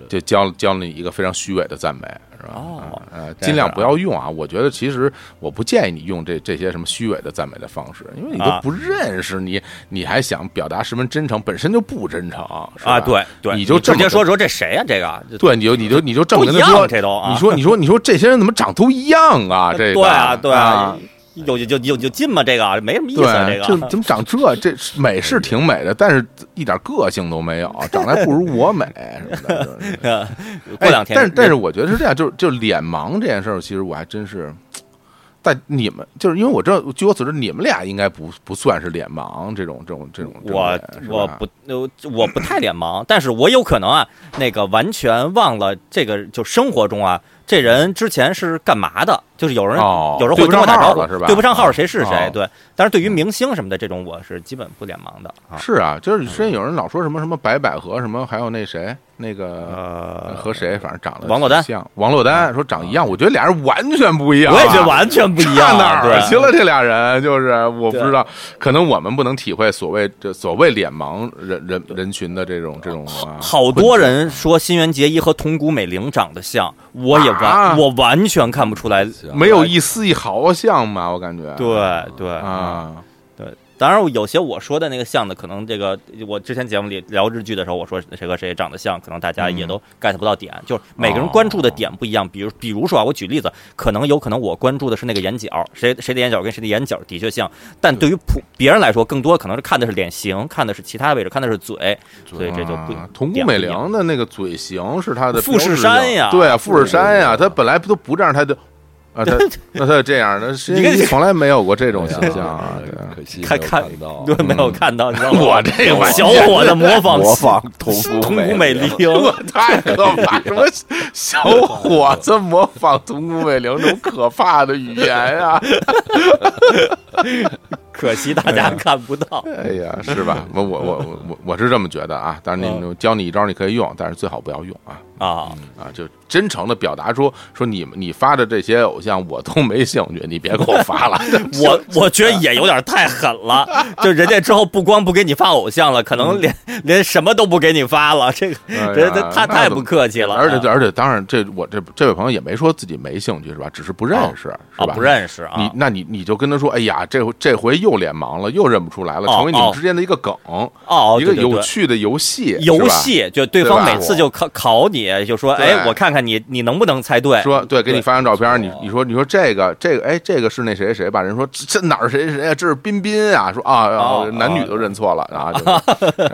就教教了你一个非常虚伪的赞美。哦，呃，尽量不要用啊！我觉得其实我不建议你用这这些什么虚伪的赞美的方式，因为你都不认识你，你还想表达十分真诚，本身就不真诚啊！对对，你就直接说说这谁呀？这个对，你就你就你就正跟他说，这都你说你说你说这些人怎么长都一样啊？这对啊对啊。有有有有劲吗？这个没什么意思。这个就 怎么长这？这美是挺美的，但是一点个性都没有，长得还不如我美什么的。过两天，但是但是我觉得是这样，就是就是脸盲这件事儿，其实我还真是。在你们就是因为我知道，据我所知，你们俩应该不不算是脸盲这种这种这种。我我不我不太脸盲，但是我有可能啊，那个完全忘了这个，就生活中啊。这人之前是干嘛的？就是有人有人会跟我打招呼，是吧？对不上号谁是谁？对。但是对于明星什么的这种，我是基本不脸盲的。是啊，就是之前有人老说什么什么白百合什么，还有那谁那个和谁，反正长得王珞丹像王珞丹，说长一样。我觉得俩人完全不一样。我也觉得完全不一样。哪儿去了？这俩人就是我不知道，可能我们不能体会所谓这所谓脸盲人人人群的这种这种。好多人说新垣结衣和桐谷美玲长得像，我也完。我完全看不出来，没有一丝一毫像吧，我感觉。对对啊。当然，有些我说的那个像的，可能这个我之前节目里聊日剧的时候，我说谁和谁长得像，可能大家也都 get 不到点。就是每个人关注的点不一样。比如，比如说啊，我举例子，可能有可能我关注的是那个眼角，谁谁的眼角跟谁的眼角的确像，但对于普别人来说，更多可能是看的是脸型，看的是其他位置，看的是嘴，所以这就不。桐谷美玲的那个嘴型是她的富士山呀，对啊，富士山呀，她本来不都不这样，她就。啊，他 那他这样的，你从来没有过这种形象啊！可惜看看到，对，没有看到。我这个小伙子模仿模仿桐谷美玲，太可怕！什么小伙子模仿童谷美玲，这种可怕的语言呀！可惜大家看不到。哎呀，是吧？我我我我我是这么觉得啊！但是你教你一招，你可以用，但是最好不要用啊！啊啊！就真诚的表达出说你们你发的这些偶像我都没兴趣，你别给我发了。我我觉得也有点太狠了。就人家之后不光不给你发偶像了，可能连连什么都不给你发了。这个这这太太不客气了。而且而且当然，这我这这位朋友也没说自己没兴趣是吧？只是不认识是吧？不认识啊。你那你你就跟他说，哎呀，这这回又脸盲了，又认不出来了，成为你们之间的一个梗哦，一个有趣的游戏游戏。就对方每次就考考你就说，哎。我看看你，你能不能猜对？说对，给你发张照片，你你说你说这个这个，哎，这个是那谁谁谁吧？人说这哪儿谁谁啊？这是彬彬啊！说啊，男女都认错了 啊！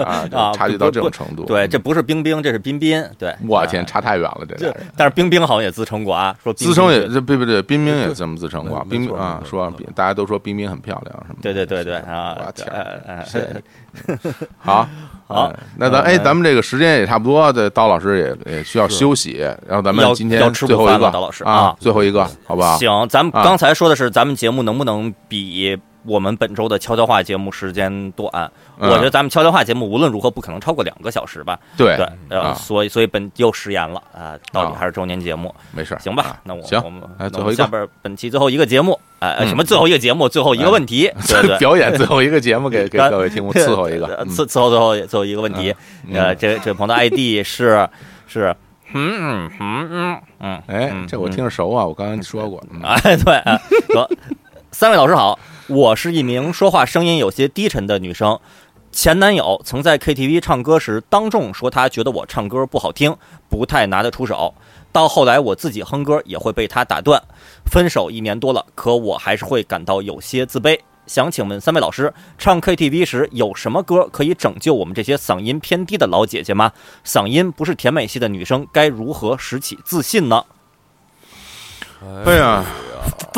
啊，差距到这种程度。对，这不是冰冰，这是彬彬。对，我天，差太远了，这。但是冰冰好像也自称过啊，说自称也这不不对，彬彬也这么自称过。彬彬啊，说大家都说彬彬很漂亮，什么？对对对对啊！我天，好。好，那咱哎，咱们这个时间也差不多，这刀老师也也需要休息，然后咱们今天最后一个刀老师啊，最后一个，好不好？行，咱们刚才说的是咱们节目能不能比我们本周的悄悄话节目时间短？我觉得咱们悄悄话节目无论如何不可能超过两个小时吧？对。对，呃，所以所以本又食言了啊，到底还是周年节目，没事，行吧？那我行，我们哎，最后一个，下边本期最后一个节目，哎，什么最后一个节目？最后一个问题，表演最后一个节目，给给各位听众伺候一个，伺伺候最后最后一个问题。呃，这这朋友的 ID 是是，嗯嗯嗯嗯，哎，这我听着熟啊，我刚刚说过，哎，对，说三位老师好，我是一名说话声音有些低沉的女生。前男友曾在 KTV 唱歌时当众说他觉得我唱歌不好听，不太拿得出手。到后来我自己哼歌也会被他打断。分手一年多了，可我还是会感到有些自卑。想请问三位老师，唱 KTV 时有什么歌可以拯救我们这些嗓音偏低的老姐姐吗？嗓音不是甜美系的女生该如何拾起自信呢？哎呀。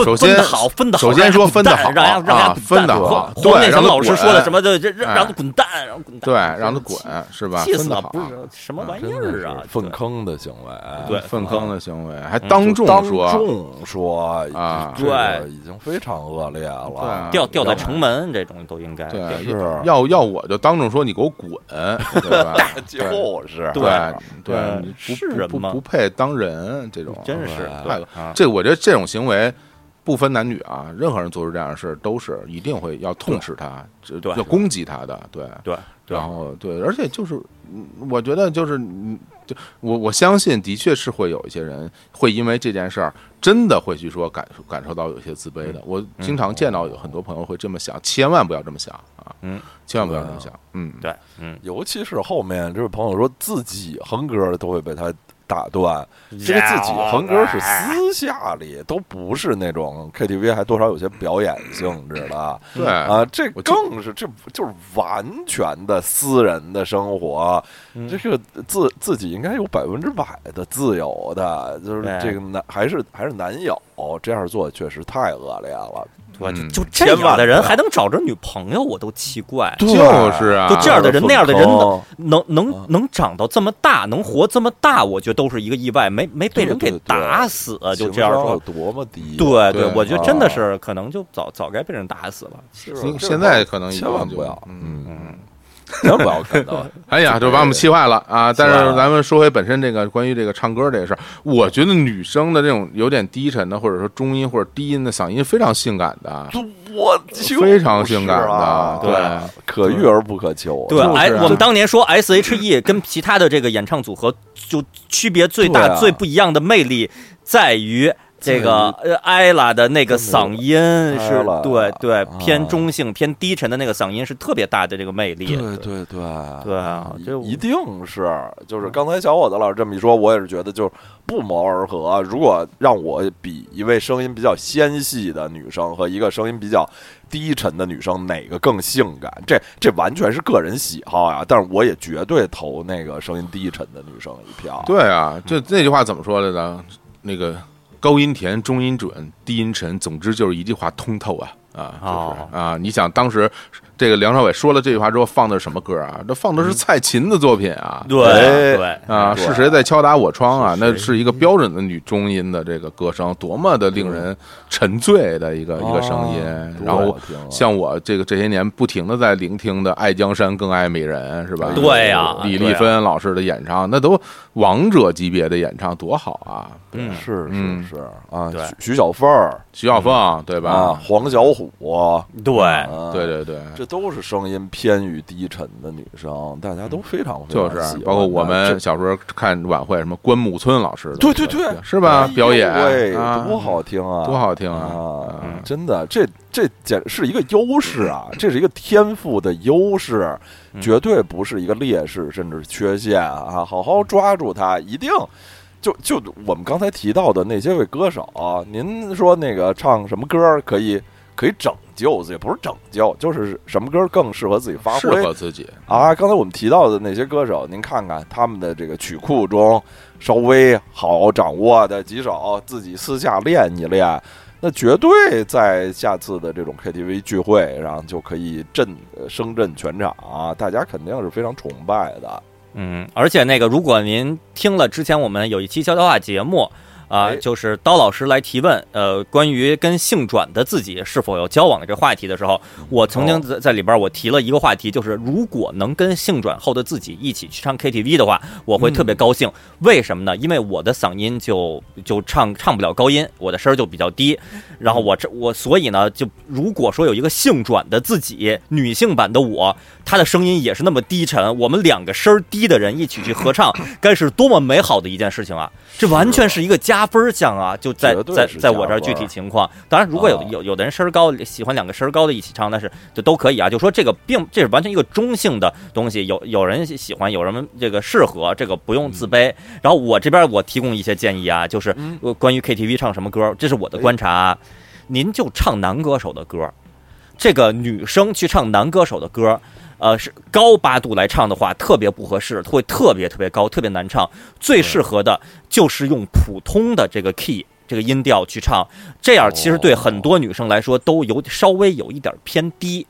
首先好，分的好。首先说分的好，让让分的好。黄念成老师说的什么？就让让他滚蛋，让他滚蛋。对，让他滚，是吧？气死了！不是什么玩意儿啊？粪坑的行为，对，粪坑的行为，还当众说，当众说啊，对，已经非常恶劣了。掉掉在城门这种都应该，对，是要要我就当众说你给我滚，对吧？就是，对对，不不不配当人，这种真是太这我觉得这种行为。不分男女啊，任何人做出这样的事都是一定会要痛斥他，对，要攻击他的，对对，然后对，而且就是，我觉得就是，就我我相信，的确是会有一些人会因为这件事儿真的会去说感感受到有些自卑的。我经常见到有很多朋友会这么想，千万不要这么想啊，嗯，千万不要这么想，嗯，对，嗯，尤其是后面这位朋友说自己哼歌都会被他。打断，这个自己横歌是私下里，都不是那种 KTV，还多少有些表演性质的。对啊，这更是这就是完全的私人的生活，这个自自己应该有百分之百的自由的，就是这个男还是还是男友这样做确实太恶劣了。我就就这样的人还能找着女朋友，我都奇怪。就是啊，就这样的人，那样的人能能能能长到这么大，能活这么大，我觉得都是一个意外，没没被人给打死。就这样说，多么低？对对，我觉得真的是可能就早早该被人打死了。现在可能千万不要，嗯嗯。千万不要看到！哎呀，就把我们气坏了啊！但是咱们说回本身这个关于这个唱歌这个事儿，我觉得女生的这种有点低沉的，或者说中音或者低音的嗓音非常性感的，我非常性感的，对，可遇而不可求。对，哎，我们当年说 S H E 跟其他的这个演唱组合就区别最大、最不一样的魅力在于。这个呃，艾拉的那个嗓音是对对偏中性、偏低沉的那个嗓音是特别大的这个魅力。对对对对啊，就一定是就是刚才小伙子老师这么一说，我也是觉得就是不谋而合。如果让我比一位声音比较纤细的女生和一个声音比较低沉的女生，哪个更性感？这这完全是个人喜好呀。但是我也绝对投那个声音低沉的女生一票。对啊，这那句话怎么说来着？那个。高音甜，中音准，低音沉，总之就是一句话通透啊啊，就是啊！你想当时。这个梁朝伟说了这句话之后，放的是什么歌啊？这放的是蔡琴的作品啊！对对啊，是谁在敲打我窗啊？那是一个标准的女中音的这个歌声，多么的令人沉醉的一个一个声音。然后像我这个这些年不停的在聆听的《爱江山更爱美人》，是吧？对呀，李丽芬老师的演唱，那都王者级别的演唱，多好啊！嗯，是是是啊，对，徐小凤儿，徐小凤对吧？黄小琥，对对对对，这。都是声音偏于低沉的女生，大家都非常就是包括我们小时候看晚会，什么关牧村老师的，对对对，是吧？表演。多好听啊，多好听啊！真的，这这简是一个优势啊，这是一个天赋的优势，绝对不是一个劣势，甚至缺陷啊！好好抓住它，一定。就就我们刚才提到的那些位歌手，您说那个唱什么歌可以？可以拯救自己，不是拯救，就是什么歌更适合自己发挥，适合自己啊！刚才我们提到的那些歌手，您看看他们的这个曲库中稍微好掌握的几首，自己私下练一练，那绝对在下次的这种 KTV 聚会上就可以震声震全场，啊大家肯定是非常崇拜的。嗯，而且那个，如果您听了之前我们有一期悄悄话节目。啊，就是刀老师来提问，呃，关于跟性转的自己是否有交往的这个话题的时候，我曾经在在里边我提了一个话题，就是如果能跟性转后的自己一起去唱 KTV 的话，我会特别高兴。为什么呢？因为我的嗓音就就唱唱不了高音，我的声儿就比较低。然后我这我所以呢，就如果说有一个性转的自己，女性版的我，她的声音也是那么低沉，我们两个声儿低的人一起去合唱，该是多么美好的一件事情啊！这完全是一个加。加分项啊，就在在在我这儿具体情况。当然，如果有有有的人身高，喜欢两个身高的一起唱，那是就都可以啊。就说这个并这是完全一个中性的东西，有有人喜欢，有人这个适合，这个不用自卑。然后我这边我提供一些建议啊，就是关于 KTV 唱什么歌，这是我的观察。您就唱男歌手的歌。这个女生去唱男歌手的歌，呃，是高八度来唱的话，特别不合适，会特别特别高，特别难唱。最适合的就是用普通的这个 key 这个音调去唱，这样其实对很多女生来说都有稍微有一点偏低。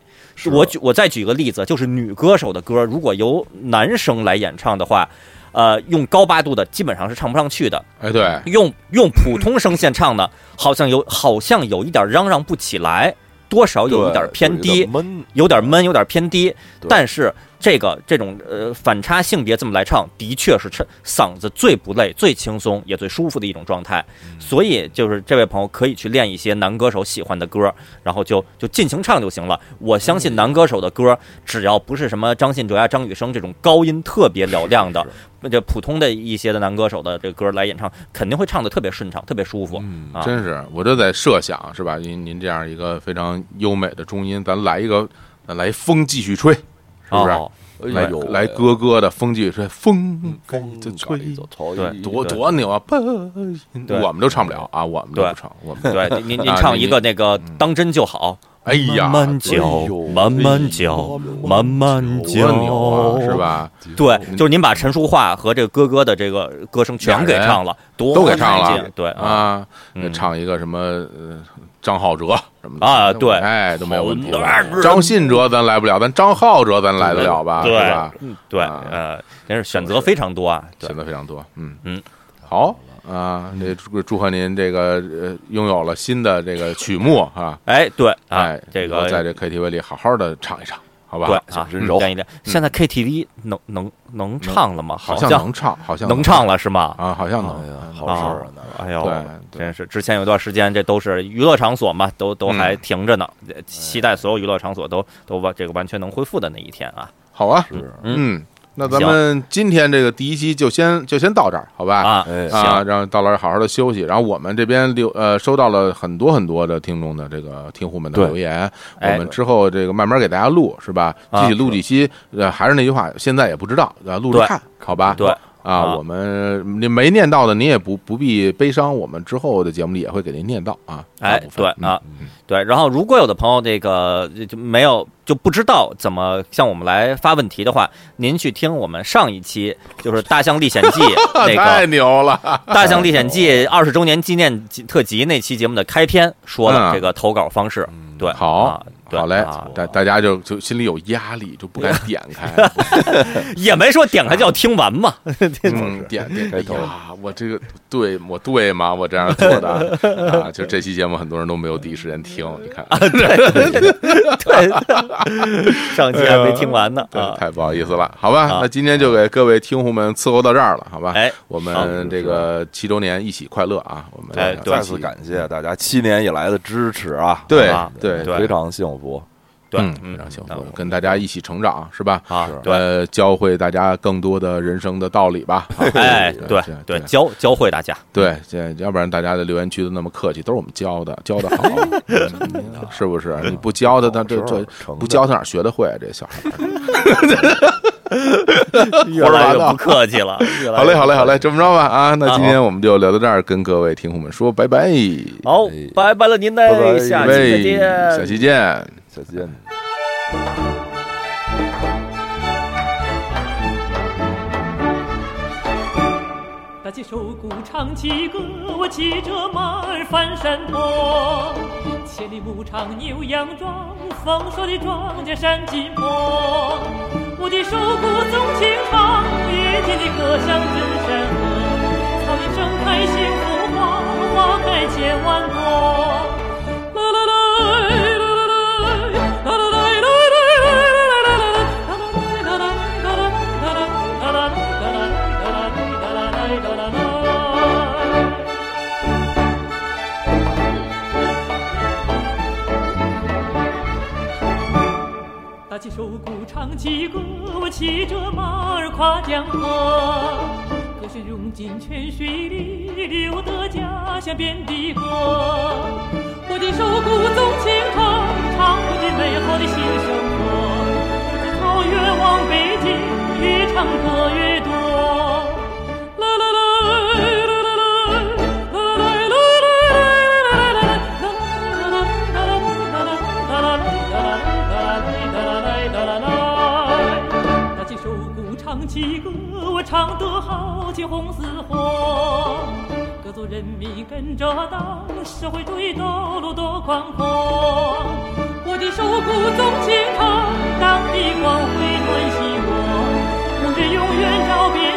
我举我再举个例子，就是女歌手的歌，如果由男生来演唱的话，呃，用高八度的基本上是唱不上去的。哎，对，用用普通声线唱呢，好像有好像有一点嚷嚷不起来。多少有一点偏低，有点闷，有点偏低。但是这个这种呃反差性别这么来唱，的确是唱嗓子最不累、最轻松也最舒服的一种状态。所以就是这位朋友可以去练一些男歌手喜欢的歌，然后就就尽情唱就行了。我相信男歌手的歌，只要不是什么张信哲呀、张雨生这种高音特别嘹亮的。那就普通的一些的男歌手的这歌来演唱，肯定会唱的特别顺畅，特别舒服。嗯，真是，我就在设想，是吧？您您这样一个非常优美的中音，咱来一个，咱来风继续吹，是不是？来来咯咯的风继续吹，风风就吹，对，多多牛啊！我们都唱不了啊，我们都不唱。我们对，您您唱一个那个当真就好。哎呀，慢慢嚼，慢慢嚼，慢慢嚼，是吧？对，就是您把陈淑桦和这个哥哥的这个歌声全给唱了，都给唱了。对啊，唱一个什么张浩哲什么的啊？对，哎，都没有问题。张信哲咱来不了，咱张浩哲咱来得了吧？对吧？对，呃，但是选择非常多啊，选择非常多。嗯嗯，好。啊，那祝祝贺您这个呃拥有了新的这个曲目啊！哎，对，哎，这个在这 KTV 里好好的唱一唱，好吧？对啊，练一练。现在 KTV 能能能唱了吗？好像能唱，好像能唱了是吗？啊，好像能，好事儿啊！哎呦，真是之前有段时间，这都是娱乐场所嘛，都都还停着呢。期待所有娱乐场所都都完这个完全能恢复的那一天啊！好啊，嗯。那咱们今天这个第一期就先就先到这儿，好吧？啊，啊，让道老师好好的休息。然后我们这边留呃收到了很多很多的听众的这个听户们的留言，我们之后这个慢慢给大家录，是吧？具体录几期，呃，还是那句话，现在也不知道，呃，录着看好吧？对。啊，我们您没念到的，您也不不必悲伤，我们之后的节目里也会给您念到啊。哎，对啊，对。然后，如果有的朋友这个就没有就不知道怎么向我们来发问题的话，您去听我们上一期就是《大象历险记》那个太牛了，《大象历险记》二十周年纪念特辑那期节目的开篇说的这个投稿方式。对，好。好嘞，大大家就就心里有压力，就不敢点开，也没说点开就要听完嘛。嗯，点点开头啊，我这个对我对吗？我这样做的 啊，就这期节目很多人都没有第一时间听，你看啊，对对，上期还没听完呢，啊，太不好意思了，好吧，那今天就给各位听户们伺候到这儿了，好吧？哎，我们这个七周年一起快乐啊！我们再次感谢大家七年以来的支持啊！对对，非常幸福。福，对，非常幸福，跟大家一起成长，是吧？啊，对，教会大家更多的人生的道理吧。哎，对对，教教会大家，对，这要不然大家的留言区都那么客气，都是我们教的，教的好，是不是？你不教他，他这这不教他哪学得会？这小孩。越来越不客气了。好嘞，好嘞，好嘞，这么着吧啊，那今天我们就聊到这儿，跟各位听众们说拜拜。好，拜拜了您嘞，下期再见，下期见，下期见。起手鼓，唱起歌，我骑着马儿翻山坡，千里牧场牛羊壮，丰收的庄稼闪金波。我的手鼓纵情唱，夜间的歌声震山河，草原盛开幸福花，花开千万朵。起手鼓，唱起歌，我骑着马儿跨江河，歌声融进泉水里，流得家乡遍地歌。我的手鼓纵情唱，唱不尽美好的新生活。在草原往北京，越唱歌越多。起歌，我唱得好，旗红似火。各族人民跟着党，社会主义道路多宽广。我的手鼓纵情唱，党的光辉暖心窝，红日永远照边。